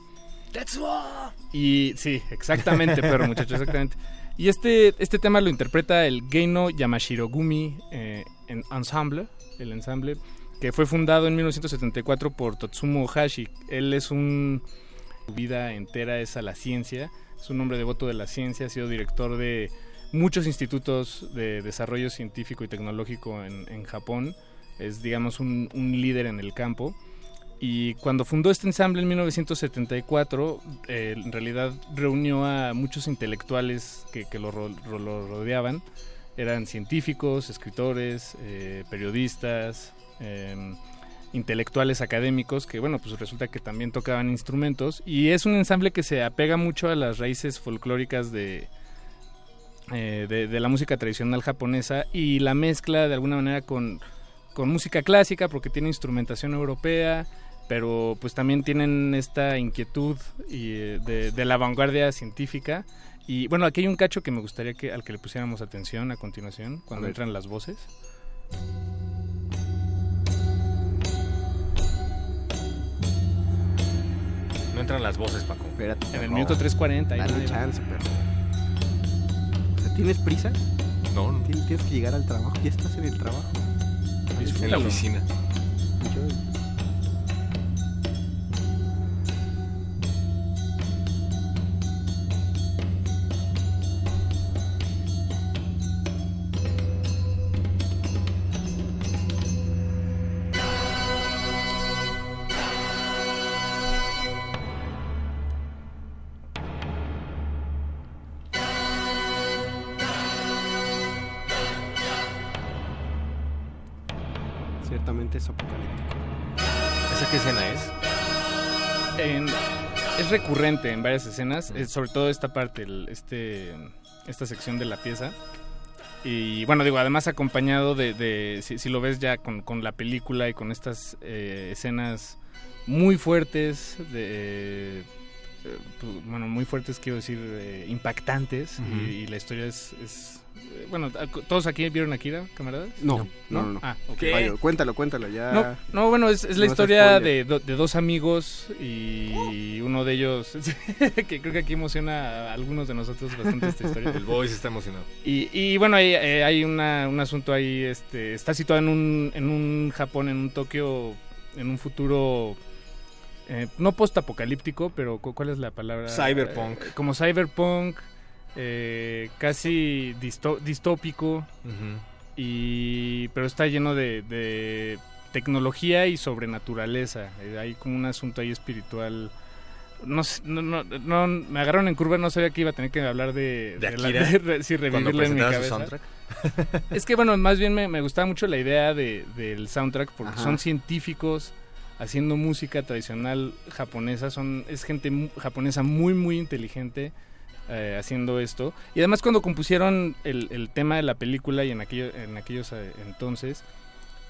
Y sí, exactamente, perro muchacho, exactamente. Y este, este tema lo interpreta el Geino Yamashirogumi eh, en Ensemble, el ensamble, que fue fundado en 1974 por Totsumo Hashi. Él es un... Su vida entera es a la ciencia, es un hombre devoto de la ciencia, ha sido director de muchos institutos de desarrollo científico y tecnológico en, en Japón, es digamos un, un líder en el campo. Y cuando fundó este ensamble en 1974, eh, en realidad reunió a muchos intelectuales que, que lo, lo rodeaban. Eran científicos, escritores, eh, periodistas, eh, intelectuales académicos que, bueno, pues resulta que también tocaban instrumentos. Y es un ensamble que se apega mucho a las raíces folclóricas de, eh, de, de la música tradicional japonesa y la mezcla de alguna manera con, con música clásica porque tiene instrumentación europea, pero pues también tienen esta inquietud y, eh, de, de la vanguardia científica. Y bueno, aquí hay un cacho que me gustaría que al que le pusiéramos atención a continuación, cuando entran las voces. No entran las voces, Paco. Espérate. En el minuto 3.40. ahí Dale chance, perro. O sea, ¿Tienes prisa? No, no. Tien- Tienes que llegar al trabajo. Ya estás en el trabajo. En la oficina. Recurrente en varias escenas, eh, sobre todo esta parte, el- este, esta sección de la pieza. Y bueno, digo, además acompañado de, de- si, si lo ves ya con, con la película y con estas eh, escenas muy fuertes, de, eh, bueno, muy fuertes quiero decir, impactantes. Y, y la historia es, es, bueno, ¿todos aquí vieron Akira, camaradas? No, no, no. no. Ah, ok. Vaya, cuéntalo, cuéntalo, ya. No, no, bueno, es, es la No historia de, do- de dos amigos y uno de ellos, que creo que aquí emociona a algunos de nosotros bastante esta historia. El Boys está emocionado. Y, y bueno, hay, eh, hay una- un asunto ahí, este, está situado en un, en un Japón, en un Tokio, en un futuro, eh, no post-apocalíptico, pero cu- ¿cuál es la palabra? Cyberpunk. Eh, como cyberpunk, eh, casi distópico, y pero está lleno de, de tecnología y sobrenaturaleza. Eh, hay como un asunto ahí espiritual. No, sé, no, no, no, me agarraron en curva, no sabía que iba a tener que hablar de, ¿De la- de sí, en mi cabeza. soundtrack. es que bueno, más bien me, me gustaba mucho la idea de, del soundtrack porque Ajá. son científicos haciendo música tradicional japonesa, son es gente japonesa muy muy inteligente eh, haciendo esto. Y además cuando compusieron el, el tema de la película y en, aquello, en aquellos eh, entonces,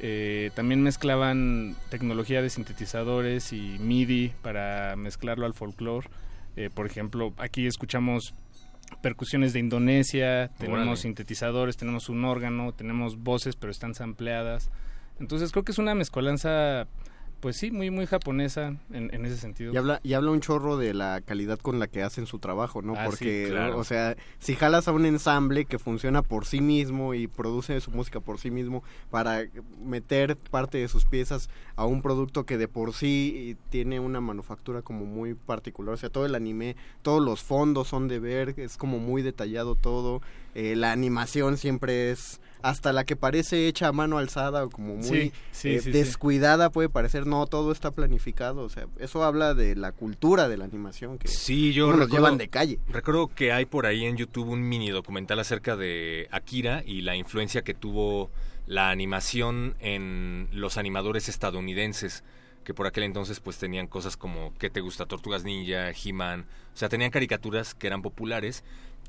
eh, también mezclaban tecnología de sintetizadores y MIDI para mezclarlo al folclore. Eh, por ejemplo, aquí escuchamos percusiones de Indonesia, tenemos sintetizadores, tenemos un órgano, tenemos voces, pero están sampleadas. Entonces creo que es una mezcolanza, pues sí, muy muy japonesa en, en ese sentido. Y habla, y habla un chorro de la calidad con la que hacen su trabajo, ¿no? Ah, sí, Porque, claro. o sea, si jalas a un ensamble que funciona por sí mismo y produce su música por sí mismo para meter parte de sus piezas a un producto que de por sí tiene una manufactura como muy particular, o sea, todo el anime, todos los fondos son de ver, es como muy detallado todo, eh, la animación siempre es hasta la que parece hecha a mano alzada o como muy Sí, sí, eh, sí, sí. descuidada puede parecer, no, todo está planificado, o sea, eso habla de la cultura de la animación que Sí, yo llevan de calle. Recuerdo que hay por ahí en YouTube un mini documental acerca de Akira y la influencia que tuvo la animación en los animadores estadounidenses que por aquel entonces pues tenían cosas como ¿Qué te gusta? Tortugas Ninja, He-Man, o sea, tenían caricaturas que eran populares,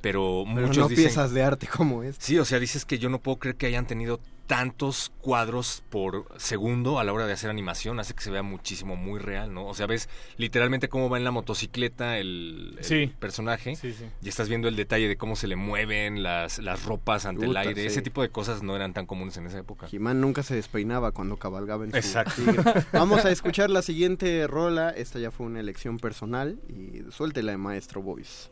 pero, Pero muchos no dicen piezas de arte como es. Sí, o sea, dices que yo no puedo creer que hayan tenido tantos cuadros por segundo a la hora de hacer animación, hace que se vea muchísimo, muy real, ¿no? O sea, ves literalmente cómo va en la motocicleta el, el Sí. personaje Sí, sí. y estás viendo el detalle de cómo se le mueven las, las ropas ante Puta, el aire. sí. Ese tipo de cosas no eran tan comunes en esa época. Jimán nunca se despeinaba cuando cabalgaba en su Exacto. tigre. Vamos a escuchar la siguiente rola. Esta ya fue una elección personal y suéltela de Maestro Boys.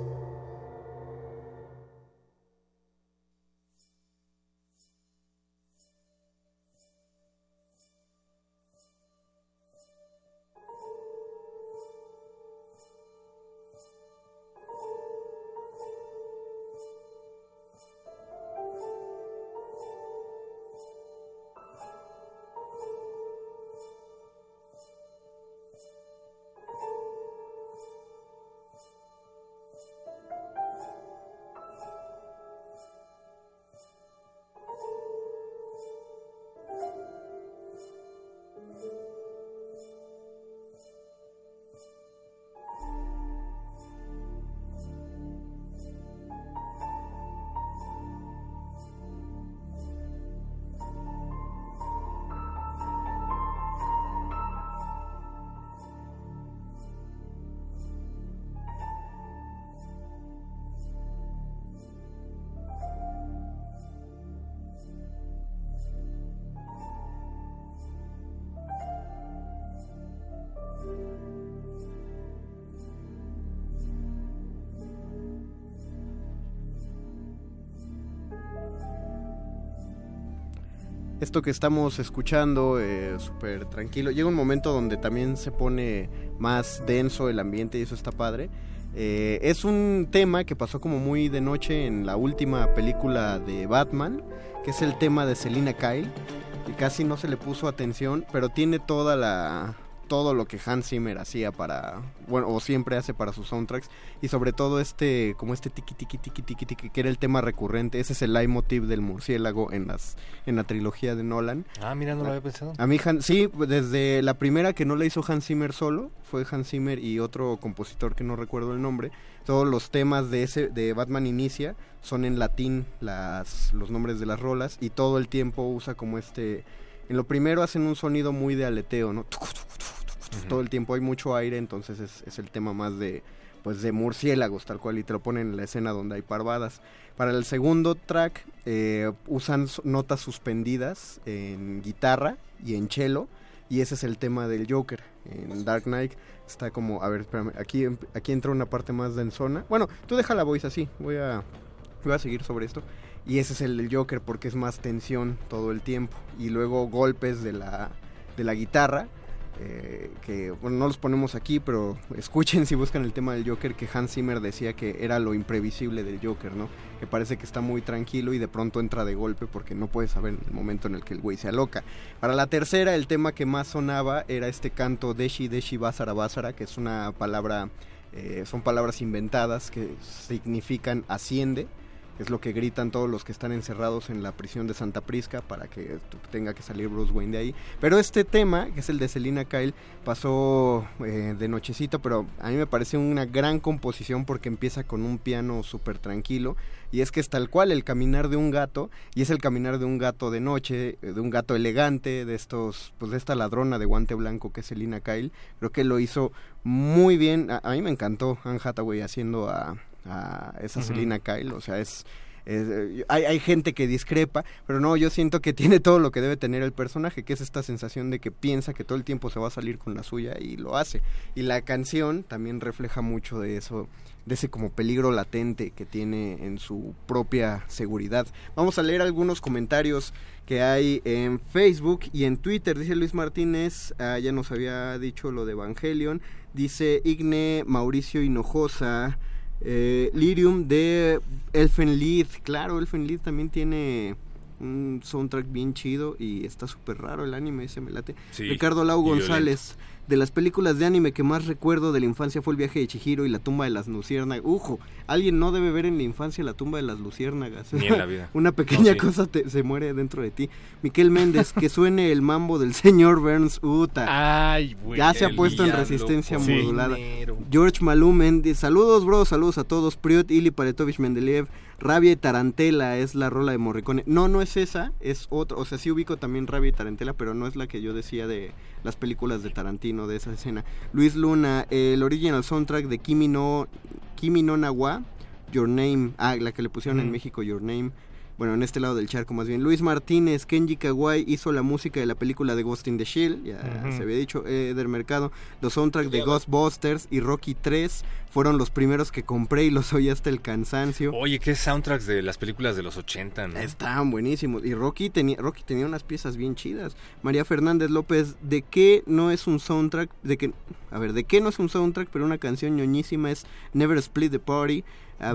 Esto que estamos escuchando, eh, súper tranquilo, llega un momento donde también se pone más denso el ambiente y eso está padre. Eh, es un tema que pasó como muy de noche en la última película de Batman, que es el tema de Selina Kyle. Y casi no se le puso atención, pero tiene toda la todo lo que Hans Zimmer hacía para bueno o siempre hace para sus soundtracks y sobre todo este como este tiki tiki tiki tiki tiki que era el tema recurrente ese es el leitmotiv del murciélago en las en la trilogía de Nolan Ah, mira, no lo había pensado. a mí, Han- sí, desde la primera que no la hizo Hans Zimmer solo, fue Hans Zimmer y otro compositor que no recuerdo el nombre. Todos los temas de ese de Batman Inicia son en latín las los nombres de las rolas y todo el tiempo usa como este en lo primero hacen un sonido muy de aleteo, ¿no? Todo el tiempo hay mucho aire, entonces es, es el tema más de pues de murciélagos tal cual y te lo ponen en la escena donde hay parvadas. Para el segundo track eh, usan notas suspendidas en guitarra y en cello y ese es el tema del Joker en Dark Knight. Está como a ver espérame aquí em- aquí entra una parte más densona bueno tú deja la voice así voy a voy a seguir sobre esto. Y ese es el del Joker porque es más tensión todo el tiempo y luego golpes de la de la guitarra eh, que bueno no los ponemos aquí pero escuchen si buscan el tema del Joker que Hans Zimmer decía que era lo imprevisible del Joker no que parece que está muy tranquilo y de pronto entra de golpe porque no puedes saber el momento en el que el güey se aloca. Para la tercera el tema que más sonaba era este canto Deshi Deshi Basara Basara que es una palabra eh, son palabras inventadas que significan asciende es lo que gritan todos los que están encerrados en la prisión de Santa Prisca para que tenga que salir Bruce Wayne de ahí. Pero este tema, que es el de Selina Kyle, pasó eh, de nochecito, pero a mí me parece una gran composición porque empieza con un piano súper tranquilo y es que es tal cual el caminar de un gato y es el caminar de un gato de noche, eh, de un gato elegante, de estos, pues de esta ladrona de guante blanco que es Selina Kyle. Creo que lo hizo muy bien. A, a mí me encantó Anne Hathaway haciendo a, a esa Ujú. Selina Kyle, o sea, es... es, eh, hay, hay gente que discrepa, pero no, yo siento que tiene todo lo que debe tener el personaje, que es esta sensación de que piensa que todo el tiempo se va a salir con la suya y lo hace. Y la canción también refleja mucho de eso, de ese como peligro latente que tiene en su propia seguridad. Vamos a leer algunos comentarios que hay en Facebook y en Twitter. Dice Luis Martínez, ah, ya nos había dicho lo de Evangelion. Dice Igne Mauricio Hinojosa. Eh, Lyrium de Elfenlied. Claro, Elfenlied también tiene un soundtrack bien chido y está súper raro el anime, ese me late. Sí, Ricardo Lau violento. De las películas de anime que más recuerdo de la infancia fue El viaje de Chihiro y La tumba de las luciérnagas. Ujo, alguien no debe ver en la infancia La tumba de las luciérnagas. Ni en la vida. Una pequeña No, sí. cosa te- se muere dentro de ti. Miquel Méndez, que suene el mambo del señor Burns Uta. Ay, güey. Ya se ha puesto en resistencia por modulada. dinero. George Malumen, dice, saludos bro, saludos a todos. Priot, Ili, Paretovich, Mendeleev, Rabia y Tarantela es la rola de Morricone. No, no es esa, es otra. O sea, sí ubico también Rabia y Tarantela, pero no es la que yo decía de las películas de Tarantino, de esa escena. Luis Luna, el original soundtrack de Kimi no, Kimi no Nawa, Your Name. Ah, la que le pusieron en. México, Your Name. Bueno, en este lado del charco más bien. Luis Martínez, Kenji Kawai hizo la música de la película de Ghost in the Shield, ya se había dicho, eh, del mercado. Los soundtracks de Ghostbusters y Rocky 3 fueron los primeros que compré y los oí hasta el cansancio. Oye, qué soundtracks de las películas de los 80, ¿no? Estaban buenísimos. Y Rocky tenía, Rocky tenía unas piezas bien chidas. María Fernández López, ¿de qué no es un soundtrack? De que, a ver, ¿de qué no es un soundtrack? Pero una canción ñoñísima es Never Split the Party.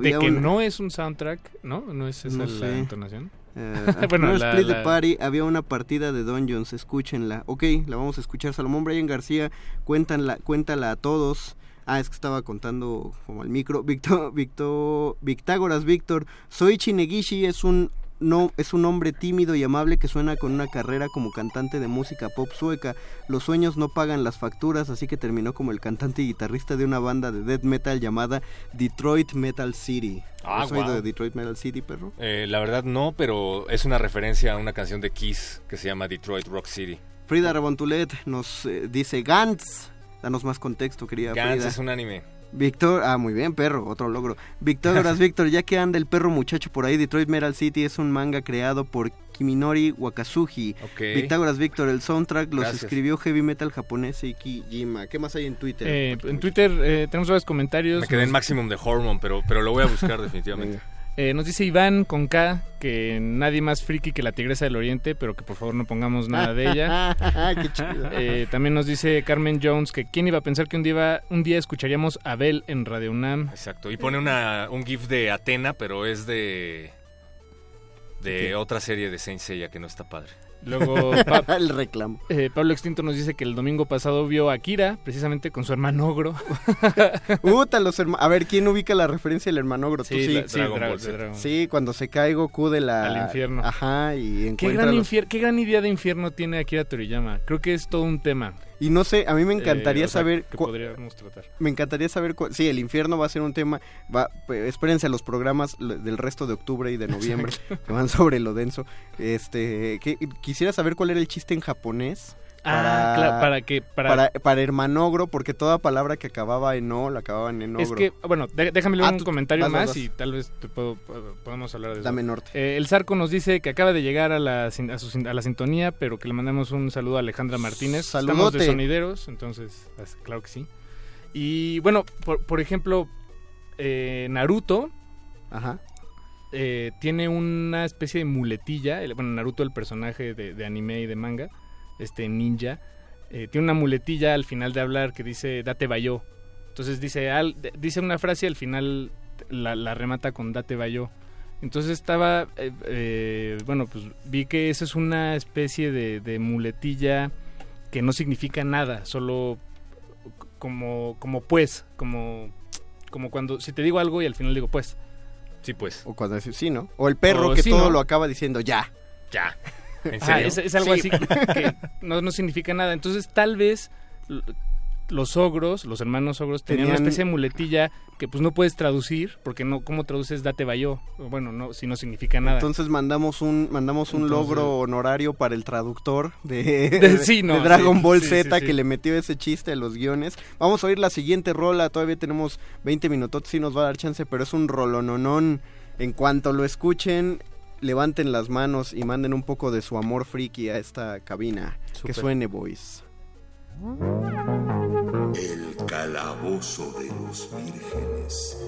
De que no es un soundtrack, ¿no? ¿No es esa No la sé. entonación? Eh, bueno, no la- Split la- the Party, había una partida de Dungeons, escúchenla. Ok, la vamos a escuchar. Salomón Brian García, cuéntanla, cuéntala a todos. Ah, es que estaba contando como al micro. Víctor, Víctor, Victágoras Víctor, Soichi Negishi es un no es un hombre tímido y amable que suena con una carrera como cantante de música pop sueca. Los sueños no pagan las facturas, así que terminó como el cantante y guitarrista de una banda de death metal llamada Detroit Metal City. Ah, ¿Has oído de Detroit Metal City, perro? Eh, la verdad no, pero es una referencia a una canción de Kiss que se llama Detroit Rock City. Frida Rebontulet nos eh, dice Gantz. Danos más contexto, querida Gantz Frida. es un anime. Víctor, ah, muy bien, perro, otro logro. Víctor, Víctor, ya que anda el perro muchacho por ahí, Detroit Metal City es un manga creado por Kiminori Wakasugi. Ok. Victágoras Víctor, el soundtrack los Gracias. escribió heavy metal japonés Seiki Jima. ¿Qué más hay en Twitter? Eh, en Twitter eh, tenemos varios comentarios. Me quedé en Maximum de Hormone, pero, pero lo voy a buscar definitivamente. Eh, nos dice Iván con K que nadie más friki que la Tigresa del Oriente, pero que por favor no pongamos nada de ella. Qué chido. Eh, también nos dice Carmen Jones que quién iba a pensar que un día, un día escucharíamos a Abel en Radio UNAM. Exacto. Y pone una, un GIF de Atena, pero es de. de ¿Qué? otra serie de Saint Seiya que no está padre. Luego Pa- el reclamo. eh, Pablo Extinto nos dice que el domingo pasado vio a Akira, precisamente con su hermano Ogro. Puta, los herma- A ver, ¿quién ubica la referencia del hermanogro? ¿Tú Sí, sí? la- sí, Dragon Ball Z. Dragon. Sí, cuando se cae Goku de la... Al infierno. Ajá, y ¿Qué encuentra gran, los- infier- qué gran idea de infierno tiene Akira Toriyama. Creo que es todo un tema. Y no sé, a mí me encantaría Eh, o sea, saber... que podríamos tratar. Me encantaría saber... Sí, el infierno va a ser un tema... Va, pues, espérense a los programas del resto de octubre y de noviembre que van sobre lo denso. Este, que, quisiera saber cuál era el chiste en japonés. Ah, claro, para que- para- para... para hermanogro, porque toda palabra que acababa en o la acababan en ogro. Es que, bueno, de- déjame leer Ah, un tú- comentario vas, más vas. y tal vez te puedo, podemos hablar de eso. Dame norte. Eh, el Zarco nos dice que acaba de llegar a la, a, su a la sintonía, pero que le mandamos un saludo a Alejandra Martínez. Estamos Saludote. de sonideros, entonces, claro que sí. Y bueno, por, por ejemplo, eh, Naruto Ajá. eh, tiene una especie de muletilla. el- bueno, Naruto, el personaje de, de anime y de manga, este ninja, eh, tiene una muletilla al final de hablar que dice date bayo. Entonces dice, al- dice una frase y al final la, la remata con date bayo. Entonces estaba, eh, eh, bueno, pues vi que esa es una especie de, de muletilla que no significa nada, solo como, como pues, como, como cuando, si te digo algo y al final digo pues. Sí, pues. O cuando decís sí, ¿no? O el perro O que sí, todo ¿no? lo acaba diciendo ya. Ya. ¿En Ajá, serio? es, es algo Sí. así que no, no significa nada. Entonces, tal vez los ogros, los hermanos ogros, tenían, Tenían- una especie de muletilla que pues no puedes traducir, porque no, ¿cómo traduces date bayo? Bueno, no, si no significa nada. Entonces mandamos un mandamos un Entonces- logro honorario para el traductor de, De- sí, no, de Dragon sí, Ball sí, Z que le metió ese chiste a los guiones. Vamos a oír la siguiente rola, todavía tenemos 20 minutos, sí nos va a dar chance, pero es un rolononón. En cuanto lo escuchen, levanten las manos y manden un poco de su amor friki a esta cabina. Que suene, boys. El calabozo de los vírgenes.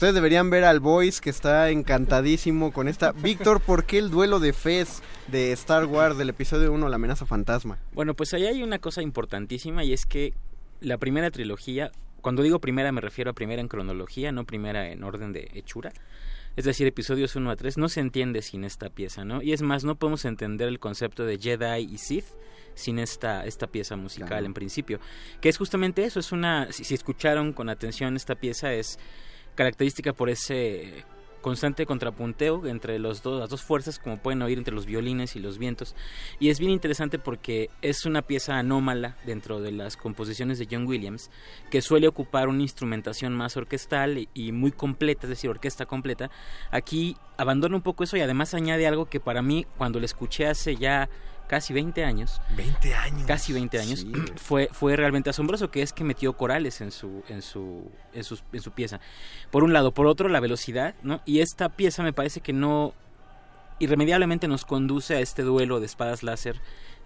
Ustedes deberían ver al Boys que está encantadísimo con esta. Víctor, ¿por qué el duelo de Fez de Star Wars del episodio 1, La amenaza fantasma? Bueno, pues ahí hay una cosa importantísima y es que la primera trilogía, cuando digo primera me refiero a primera en cronología, no primera en orden de hechura. Es decir, episodios 1 a 3 no se entiende sin esta pieza, ¿no? Y es más, no podemos entender el concepto de Jedi y Sith sin esta, esta pieza musical Claro. en principio. Que es justamente eso, es una... Si, si escucharon con atención esta pieza es característica por ese constante contrapunteo entre las dos fuerzas, como pueden oír entre los violines y los vientos. Y es bien interesante porque es una pieza anómala dentro de las composiciones de John Williams, que suele ocupar una instrumentación más orquestal y, y muy completa, es decir, orquesta completa. Aquí abandona un poco eso y además añade algo que para mí, cuando lo escuché hace ya casi 20 años, 20 años. casi 20 años, fue, fue realmente asombroso, que es que metió corales en su, en su, en sus- en su pieza. Por un lado, por otro, la velocidad, ¿no? Y esta pieza me parece que no irremediablemente nos conduce a este duelo de espadas láser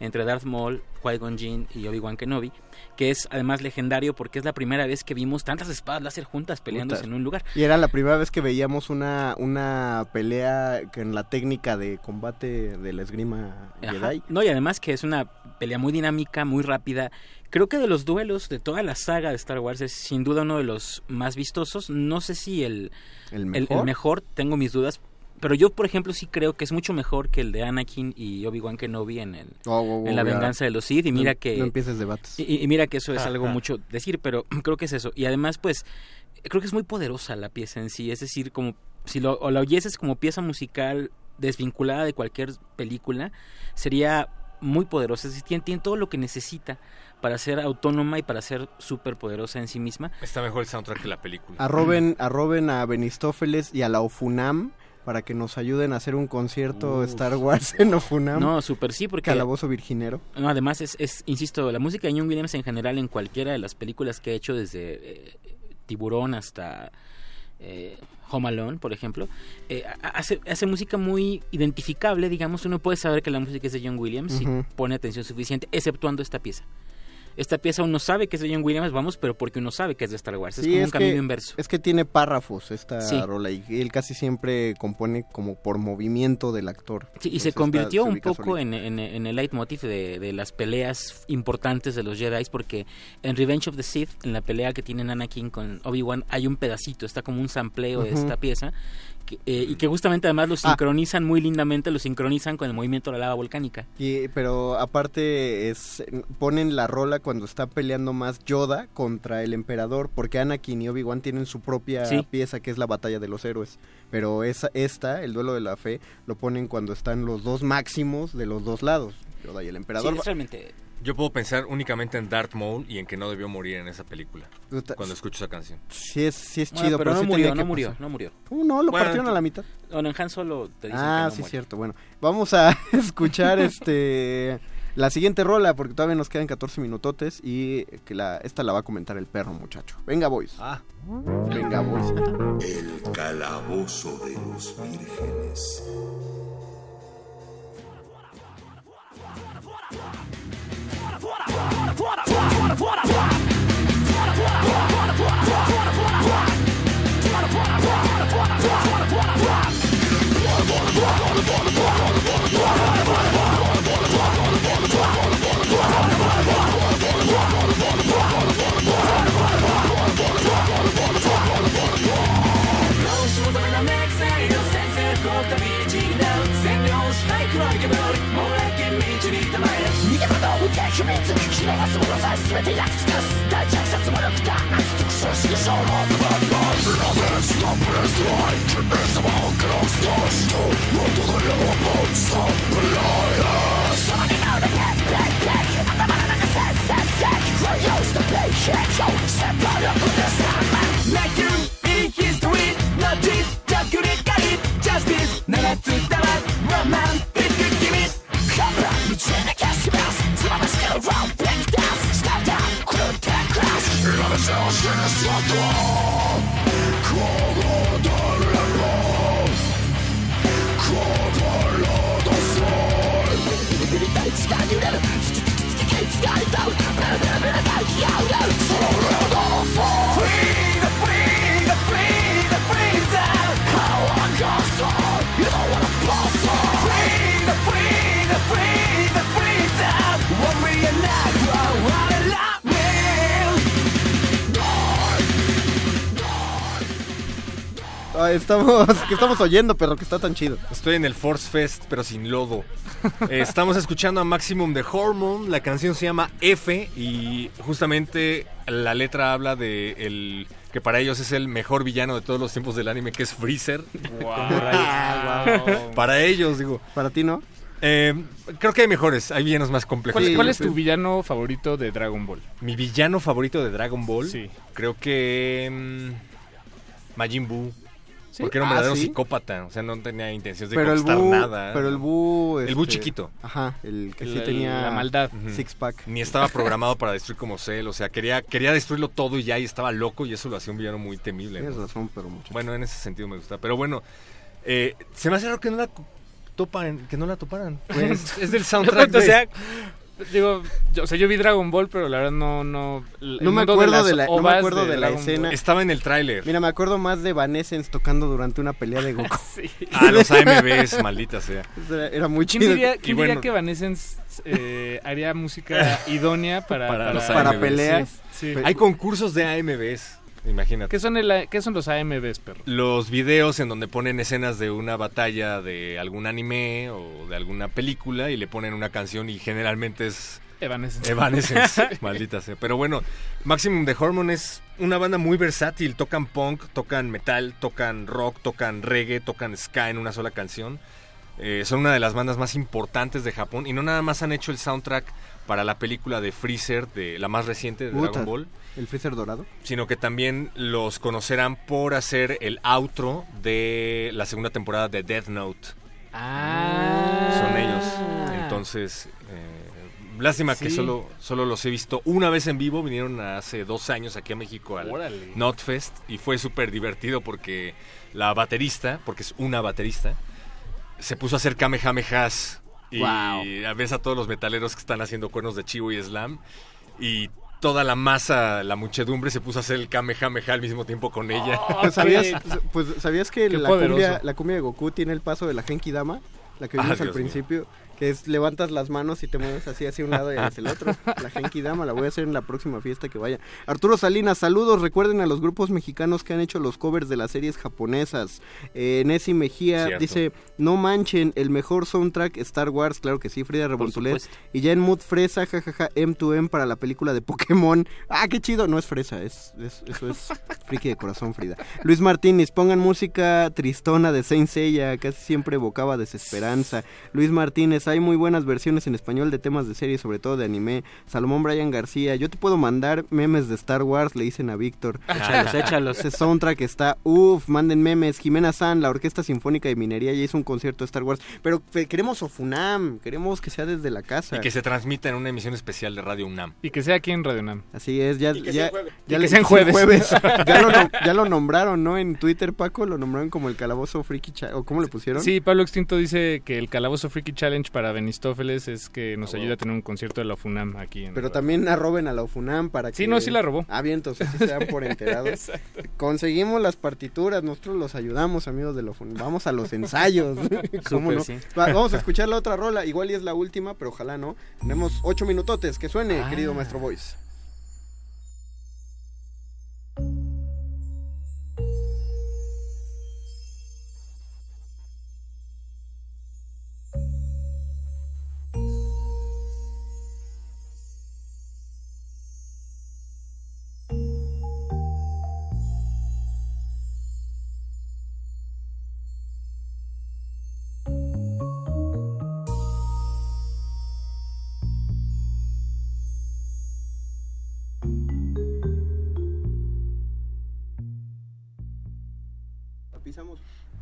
entre Darth Maul, Qui-Gon Jinn y Obi-Wan Kenobi, que es además legendario porque es la primera vez que vimos tantas espadas láser juntas peleándose en un lugar. Y era la primera vez que veíamos una, una pelea en la técnica de combate de la esgrima Ajá. Jedi. No, y además que es una pelea muy dinámica, muy rápida. Creo que de los duelos de toda la saga de Star Wars es sin duda uno de los más vistosos. No sé si el, ¿El el- el mejor? tengo mis dudas. Pero yo, por ejemplo, sí creo que es mucho mejor que el de Anakin y Obi-Wan Kenobi en, el, Oh, oh, oh, en La venganza de los Sith. Y mira No- que... No empieces debates. Y, y mira que eso es algo Ajá. mucho decir, pero creo que es eso. Y además, pues, creo que es muy poderosa la pieza en sí. Es decir, como si lo, o la oyeses como pieza musical desvinculada de cualquier película, sería muy poderosa. Es decir, tiene, tiene todo lo que necesita para ser autónoma y para ser súper poderosa en sí misma. Está mejor el soundtrack que la película. Arroben, arroben a Benistófeles y a la Ofunam para que nos ayuden a hacer un concierto Uf. Star Wars en Ofunam. No, súper sí, porque... Calabozo Virginero. No, además es, es, insisto, la música de John Williams en general en cualquiera de las películas que ha hecho desde eh, Tiburón hasta eh, Home Alone, por ejemplo, eh, ha- hace, hace música muy identificable, digamos, uno puede saber que la música es de John Williams si Ujú. pone atención suficiente, exceptuando esta pieza. Esta pieza uno sabe que es de John Williams, vamos, pero porque uno sabe que es de Star Wars. es Sí, como un que- camino inverso. Es que tiene párrafos esta Sí. rola y él casi siempre compone como por movimiento del actor. Sí, y Entonces se convirtió un poco en, en, en el leitmotiv de, de las peleas importantes de los Jedi, porque en Revenge of the Sith, en la pelea que tienen Anakin con Obi-Wan, hay un pedacito, está como un sampleo de esta pieza, que, eh, y que justamente además lo Ah. sincronizan muy lindamente, lo sincronizan con el movimiento de la lava volcánica. Y- pero aparte es ponen la rola cuando está peleando más Yoda contra el emperador porque Anakin y Obi-Wan tienen su propia Sí. pieza que es la batalla de los héroes. Pero esa esta, el duelo de la fe, lo ponen cuando están los dos máximos de los dos lados, Yoda y el emperador. Sí, es realmente... Yo puedo pensar únicamente en Darth Maul y en que no debió morir en esa película. Cuando escucho esa canción. Sí es, sí es Bueno, chido, pero, pero, no sí murió, no murió, no murió. Uh, no, lo Bueno, partieron a la mitad. Bueno, en Han Solo te dicen Ah, que no sí, muere. cierto. Bueno, vamos a escuchar este la siguiente rola porque todavía nos quedan 14 minutotes y que la esta la va a comentar el perro, muchacho. Venga, boys. Ah. Venga, boys. El calabozo de los vírgenes. Bottom, bottom, bottom. kobiety Źle was urodzaj, swety jak wskaz Daj jak za co rok to dojęło pod sam Blaje Sama nie mała na pek, pek, pek A ta mała na nasę, sę, sę Kwoją to play, się Ciął Se palią po te same Na kim i his tweet Na dziś Czas kuri kari Czas bis Na lecy dalej Roman Ty ty kimi Chopra Leżało się na słodko Kogo do lewo Kogo lodo swój Witaj, wstanie, lewy Witaj, wstanie, lewy Witaj, wstanie, lewy Ah, estamos que estamos oyendo, perro, que está tan chido. Estoy en el Force Fest, pero sin lodo. Eh, estamos escuchando a Maximum de Hormone. La canción se llama F y justamente la letra habla de el que para ellos es el mejor villano de todos los tiempos del anime, que es Freezer. Wow. Para ellos, digo. Para ti, ¿no? Eh, creo que hay mejores, hay villanos más complejos. ¿Cuál, cuál es tu villano favorito de Dragon Ball? Mi villano favorito de Dragon Ball, Sí. creo que mm, Majin Buu. ¿Sí? Porque era un Ah, verdadero ¿sí? psicópata, o sea, no tenía intenciones de Pero el conquistar Bu, nada. pero el Bu, El Bu este, chiquito. Ajá, el que El- sí el- tenía la maldad. Ujú. six pack. Ni estaba programado para destruir como Cell, o sea, quería, quería destruirlo todo y ya, y estaba loco, y eso lo hacía un villano muy temible. Tienes ¿no? razón, pero mucho. Bueno, en ese sentido me gusta. Pero bueno, eh, se me hace raro que no la topan, que no la toparan. Pues, es del soundtrack o sea, digo, yo, o sea, yo vi Dragon Ball, pero la verdad no no No me acuerdo de la- no me acuerdo de la escena. Ball- Estaba en el tráiler. Mira, me acuerdo más de Vanessens tocando durante una pelea de Goku. Ah, los AMVs, maldita sea. Era, era muy ¿Quién chido. diría, Y quién bueno- diría que Evanescence eh, haría música idónea para, Para peleas. Sí. Hay concursos de AMVs, imagínate. ¿Qué son, el, ¿Qué son los AMVs, perro? Los videos en donde ponen escenas de una batalla de algún anime o de alguna película y le ponen una canción y generalmente es Evanescence. Evanescence, maldita sea. Pero bueno, Maximum de Hormone es una banda muy versátil. Tocan punk, tocan metal, tocan rock, tocan reggae, tocan ska en una sola canción. Eh, son una de las bandas más importantes de Japón y no nada más han hecho el soundtrack para la película de Freezer, de la más reciente de Dragon Ball, El Freezer dorado. sino que también los conocerán por hacer el outro de la segunda temporada de Death Note. Ah. Son ellos. Entonces, eh, lástima que solo, solo los he visto una vez en vivo. Vinieron hace dos años aquí a México al Órale. Notfest y fue súper divertido porque la baterista, porque es una baterista, se puso a hacer kamehamehas y Wow. ves a todos los metaleros que están haciendo cuernos de chivo y slam y toda la masa, la muchedumbre se puso a hacer el kamehameha al mismo tiempo con ella. Pues, ¿sabías, pues, ¿sabías que la cumbia, la cumbia de Goku tiene el paso de la Genki Dama? La que Ah, vimos al Dios mío. Que es levantas las manos y te mueves así hacia un lado y hacia el otro. La Genki Dama la voy a hacer en la próxima fiesta que vaya. Arturo Salinas, saludos. Recuerden a los grupos mexicanos que han hecho los covers de las series japonesas. Eh, Nessie Mejía Cierto. dice: No manchen, el mejor soundtrack Star Wars. Claro que sí, Frida Rebontulet. Y ya en Mood Fresa, jajaja, M2M para la película de Pokémon. Ah, qué chido. No es fresa, es, es- eso es friki de corazón, Frida. Luis Martínez, pongan música tristona de Saint Seiya, casi siempre evocaba desesperanza. Luis Martínez, hay muy buenas versiones en español de temas de series, sobre todo de anime. Salomón Brian García, yo te puedo mandar memes de Star Wars, le dicen a Víctor. Échalos, échalos. Ese soundtrack está, uff, manden memes. Jimena San, la Orquesta Sinfónica de Minería, ya hizo un concierto de Star Wars. Pero queremos Ofunam, queremos que sea desde la casa. Y que se transmita en una emisión especial de Radio UNAM. Y que sea aquí en Radio Nam. Así es, ya, que ya, sea jueves. ya Y le- que sea en jueves. ya, lo, nom- ya lo nombraron, ¿no? En Twitter, Paco, lo nombraron como el calabozo friki ¿O cómo le pusieron? Sí, Pablo Extinto dice que el Calabozo Freaky Challenge para Benistófeles es que nos Ah, ayuda a tener un concierto de la FUNAM aquí. En Pero también arroben a la Ofunam para que... Sí, no, sí la robó. Ah, bien, entonces sí se dan por enterados. Exacto. Conseguimos las partituras, nosotros los ayudamos, amigos de la Ofunam. Vamos a los ensayos. ¿Cómo no? sí. Va, vamos a escuchar la otra rola, igual y es la última, pero ojalá no. Tenemos ocho minutotes, que suene, Ah. querido maestro Voice.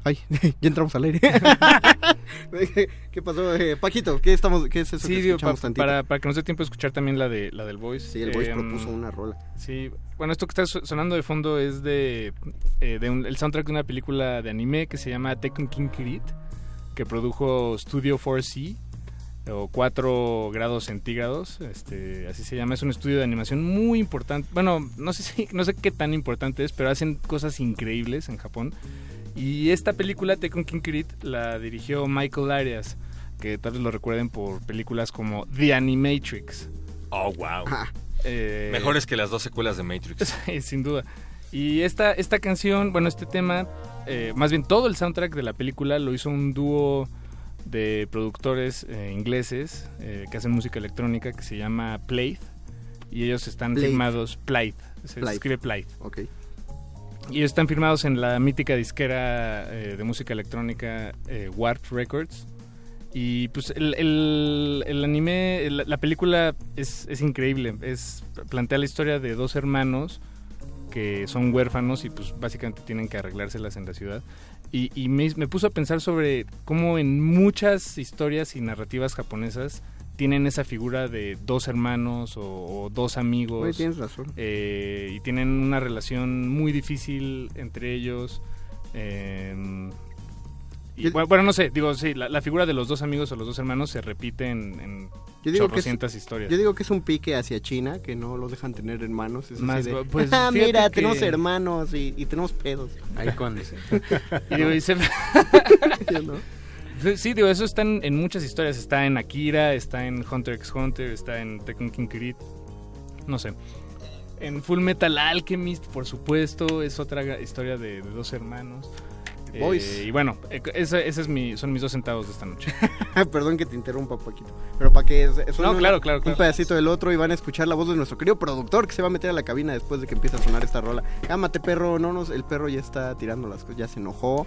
Ay, ya entramos al aire. ¿Qué pasó? Eh, Paquito, ¿qué, estamos, ¿qué es eso Sí, que digo, escuchamos pa- tantito? para, para que nos dé tiempo de escuchar también la de la del Voice. Sí, el Voice Em, propuso una rola. Sí, bueno, esto que está so- sonando de fondo es de, eh, de un- el soundtrack de una película de anime que se llama Tekken King Kirit, que produjo Studio 4C o 4 grados centígrados, este, así se llama, es un estudio de animación muy importante. Bueno, no sé si no sé qué tan importante es, pero hacen cosas increíbles en Japón. Y esta película Tekken King Kirit la dirigió Michael Arias, que tal vez lo recuerden por películas como The Animatrix. Oh, wow. Eh, Mejores que las dos secuelas de Matrix. Sí, sin duda. Y esta, esta canción, bueno, este tema, eh, más bien todo el soundtrack de la película lo hizo un dúo de productores eh, ingleses eh, que hacen música electrónica que se llama Plaid. Y ellos están Plaid. firmados Plaid. Se Plaid. escribe Plaid. Ok. Y están firmados en la mítica disquera eh, de música electrónica eh, Warp Records. Y pues el, el- el anime, el- la película es, es increíble. Es, plantea la historia de dos hermanos que son huérfanos y pues básicamente tienen que arreglárselas en la ciudad. Y, y me, me puso a pensar sobre cómo en muchas historias y narrativas japonesas tienen esa figura de dos hermanos o, o dos amigos. Oye, tienes razón. Eh, y tienen una relación muy difícil entre ellos. eh, y, bueno, bueno, no sé, digo, sí, la, la figura de los dos amigos o los dos hermanos se repite en, en Yo digo, que es, chorrocientas historias. yo digo que es un pique hacia China, que no lo dejan tener hermanos. Es así Más, de, pues, "Ah, mira, que- tenemos hermanos y, y tenemos pedos. Ahí con. Y digo, y se- ¿no? Sí, digo, eso está en, en muchas historias. Está en Akira, está en Hunter x Hunter, está en Tekken King Kirit. No sé. En Full Metal Alchemist, por supuesto, es otra historia de, de dos hermanos. Eh, Boys. y bueno, eh, ese, ese es mi, son mis dos centavos de esta noche. Perdón que te interrumpa un poquito. Pero para que suene No, claro, claro, un claro. pedacito del otro y van a escuchar la voz de nuestro querido productor que se va a meter a la cabina después de que empiece a sonar esta rola. Cámate, perro. No nos, el perro ya está tirando las cosas, ya se enojó.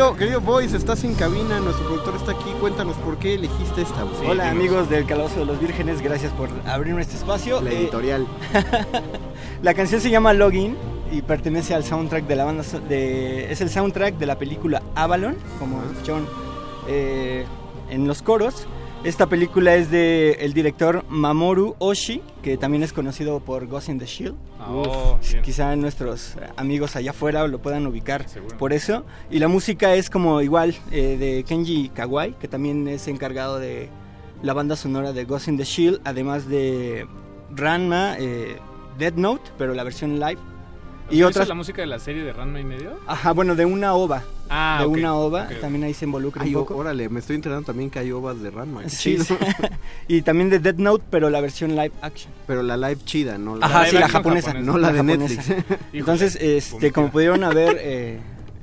Querido, querido Boys, estás en cabina, nuestro productor está aquí, cuéntanos por qué elegiste esta voz. Hola amigos del Calabozo de los Vírgenes, gracias por abrirme este espacio. La Eh, editorial. la canción se llama Login y pertenece al soundtrack de la banda de es el soundtrack de la película Avalon, como escucharon eh, en los coros. Esta película es de el director Mamoru Oshii, que también es conocido por Ghost in the Shield. Oh, Uf, bien. quizá nuestros amigos allá afuera lo puedan ubicar por eso. Y la música es como igual eh, de Kenji Kawai, que también es encargado de la banda sonora de Ghost in the Shield, además de Ranma, eh, Dead Note, pero la versión live. Y ¿Hizo otras la música de la serie de Ranma y medio? Ajá, bueno, de una ova. Ah, de una ova, también ahí se involucra Ay, un poco. órale, me estoy enterando también que hay ovas de Ranma. Sí, sí. y también de Dead Note, pero la versión live action. Pero la live chida, no la, Ajá, sí, la japonesa. No la, de japonesa. Netflix. Entonces, este, como pudieron haber eh,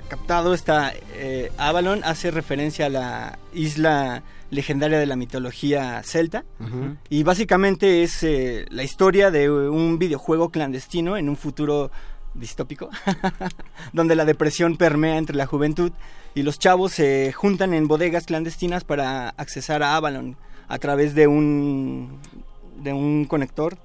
captado, esta eh, Avalon hace referencia a la isla legendaria de la mitología celta. Ujú. Y básicamente es eh, la historia de un videojuego clandestino en un futuro distópico, donde la depresión permea entre la juventud y los chavos se juntan en bodegas clandestinas para accesar a Avalon a través de un de un conector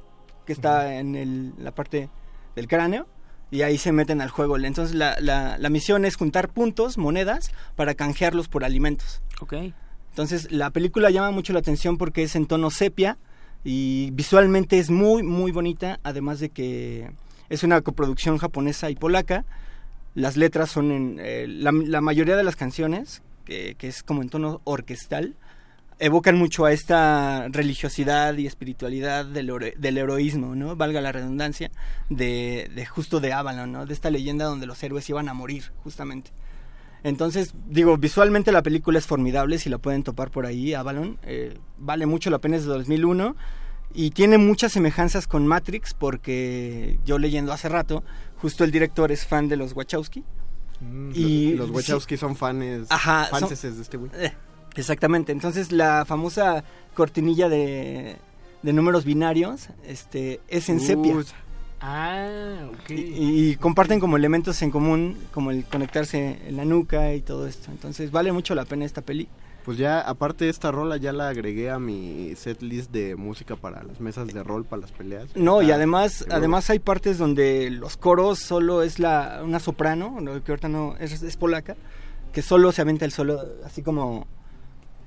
que está en el- la parte del cráneo y ahí se meten al juego. Entonces la, la- la misión es juntar puntos, monedas, para canjearlos por alimentos. Ok. Entonces la película llama mucho la atención porque es en tono sepia y visualmente es muy muy bonita, además de que es una coproducción japonesa y polaca. Las letras son en eh, la, mayoría de las canciones, que, es como en tono orquestal, evocan mucho a esta religiosidad y espiritualidad del, hero- del heroísmo, ¿no? Valga la redundancia, de, de justo de Avalon, ¿no? De esta leyenda donde los héroes iban a morir, justamente. Entonces, digo, visualmente la película es formidable, si la pueden topar por ahí, Avalon. eh, vale mucho la pena, es de 2001. Y tiene muchas semejanzas con Matrix, porque yo leyendo hace rato, justo el director es fan de los Wachowski. y los sí- Wachowski son fans, Ajá, son- de este güey. eh, Exactamente, entonces la famosa cortinilla de, de números binarios este, es en sepia. Ah, ok. Y, y comparten como elementos en común, como el conectarse en la nuca y todo esto. Entonces vale mucho la pena esta peli. Pues ya, aparte de esta rola, ya la agregué a mi set list de música para las mesas de rol, para las peleas. No, y además, además hay partes donde los coros solo es la una soprano, no, que ahorita no es, es polaca, que solo se avienta el solo, así como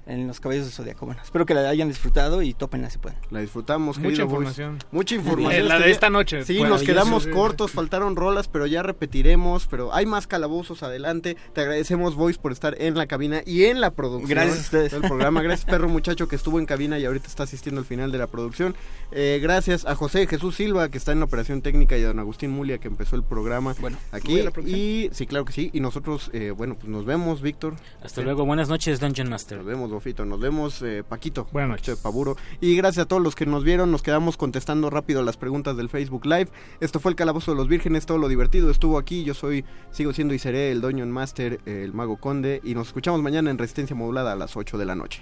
en los caballos de Zodíaco. Bueno, espero que la hayan disfrutado y topenla si pueden. La disfrutamos, Mucha información. Mucha Eh, información. la de esta noche. Sí, Bueno, nos quedamos sí, sí. cortos, faltaron rolas, pero ya repetiremos. Pero hay más calabozos adelante. Te agradecemos, Voice, por estar en la cabina y en la producción Gracias a ustedes. del programa. Gracias, perro muchacho, que estuvo en cabina y ahorita está asistiendo al final de la producción. Eh, gracias a José Jesús Silva, que está en la operación técnica, y a don Agustín Mulia, que empezó el programa voy aquí. a la producción. Y sí, claro que sí. Y nosotros, eh, bueno, pues nos vemos, Víctor. Hasta luego, buenas noches, Dungeon Master. Nos vemos, Nos vemos, eh, Paquito. Buenas noches. Paburo. Y gracias a todos los que nos vieron. Nos quedamos contestando rápido las preguntas del Facebook Live. Esto fue el Calabozo de los Vírgenes. Todo lo divertido estuvo aquí. Yo soy, sigo siendo y seré el Dungeon Master, el Mago Conde. Y nos escuchamos mañana en Resistencia Modulada a las 8 de la noche.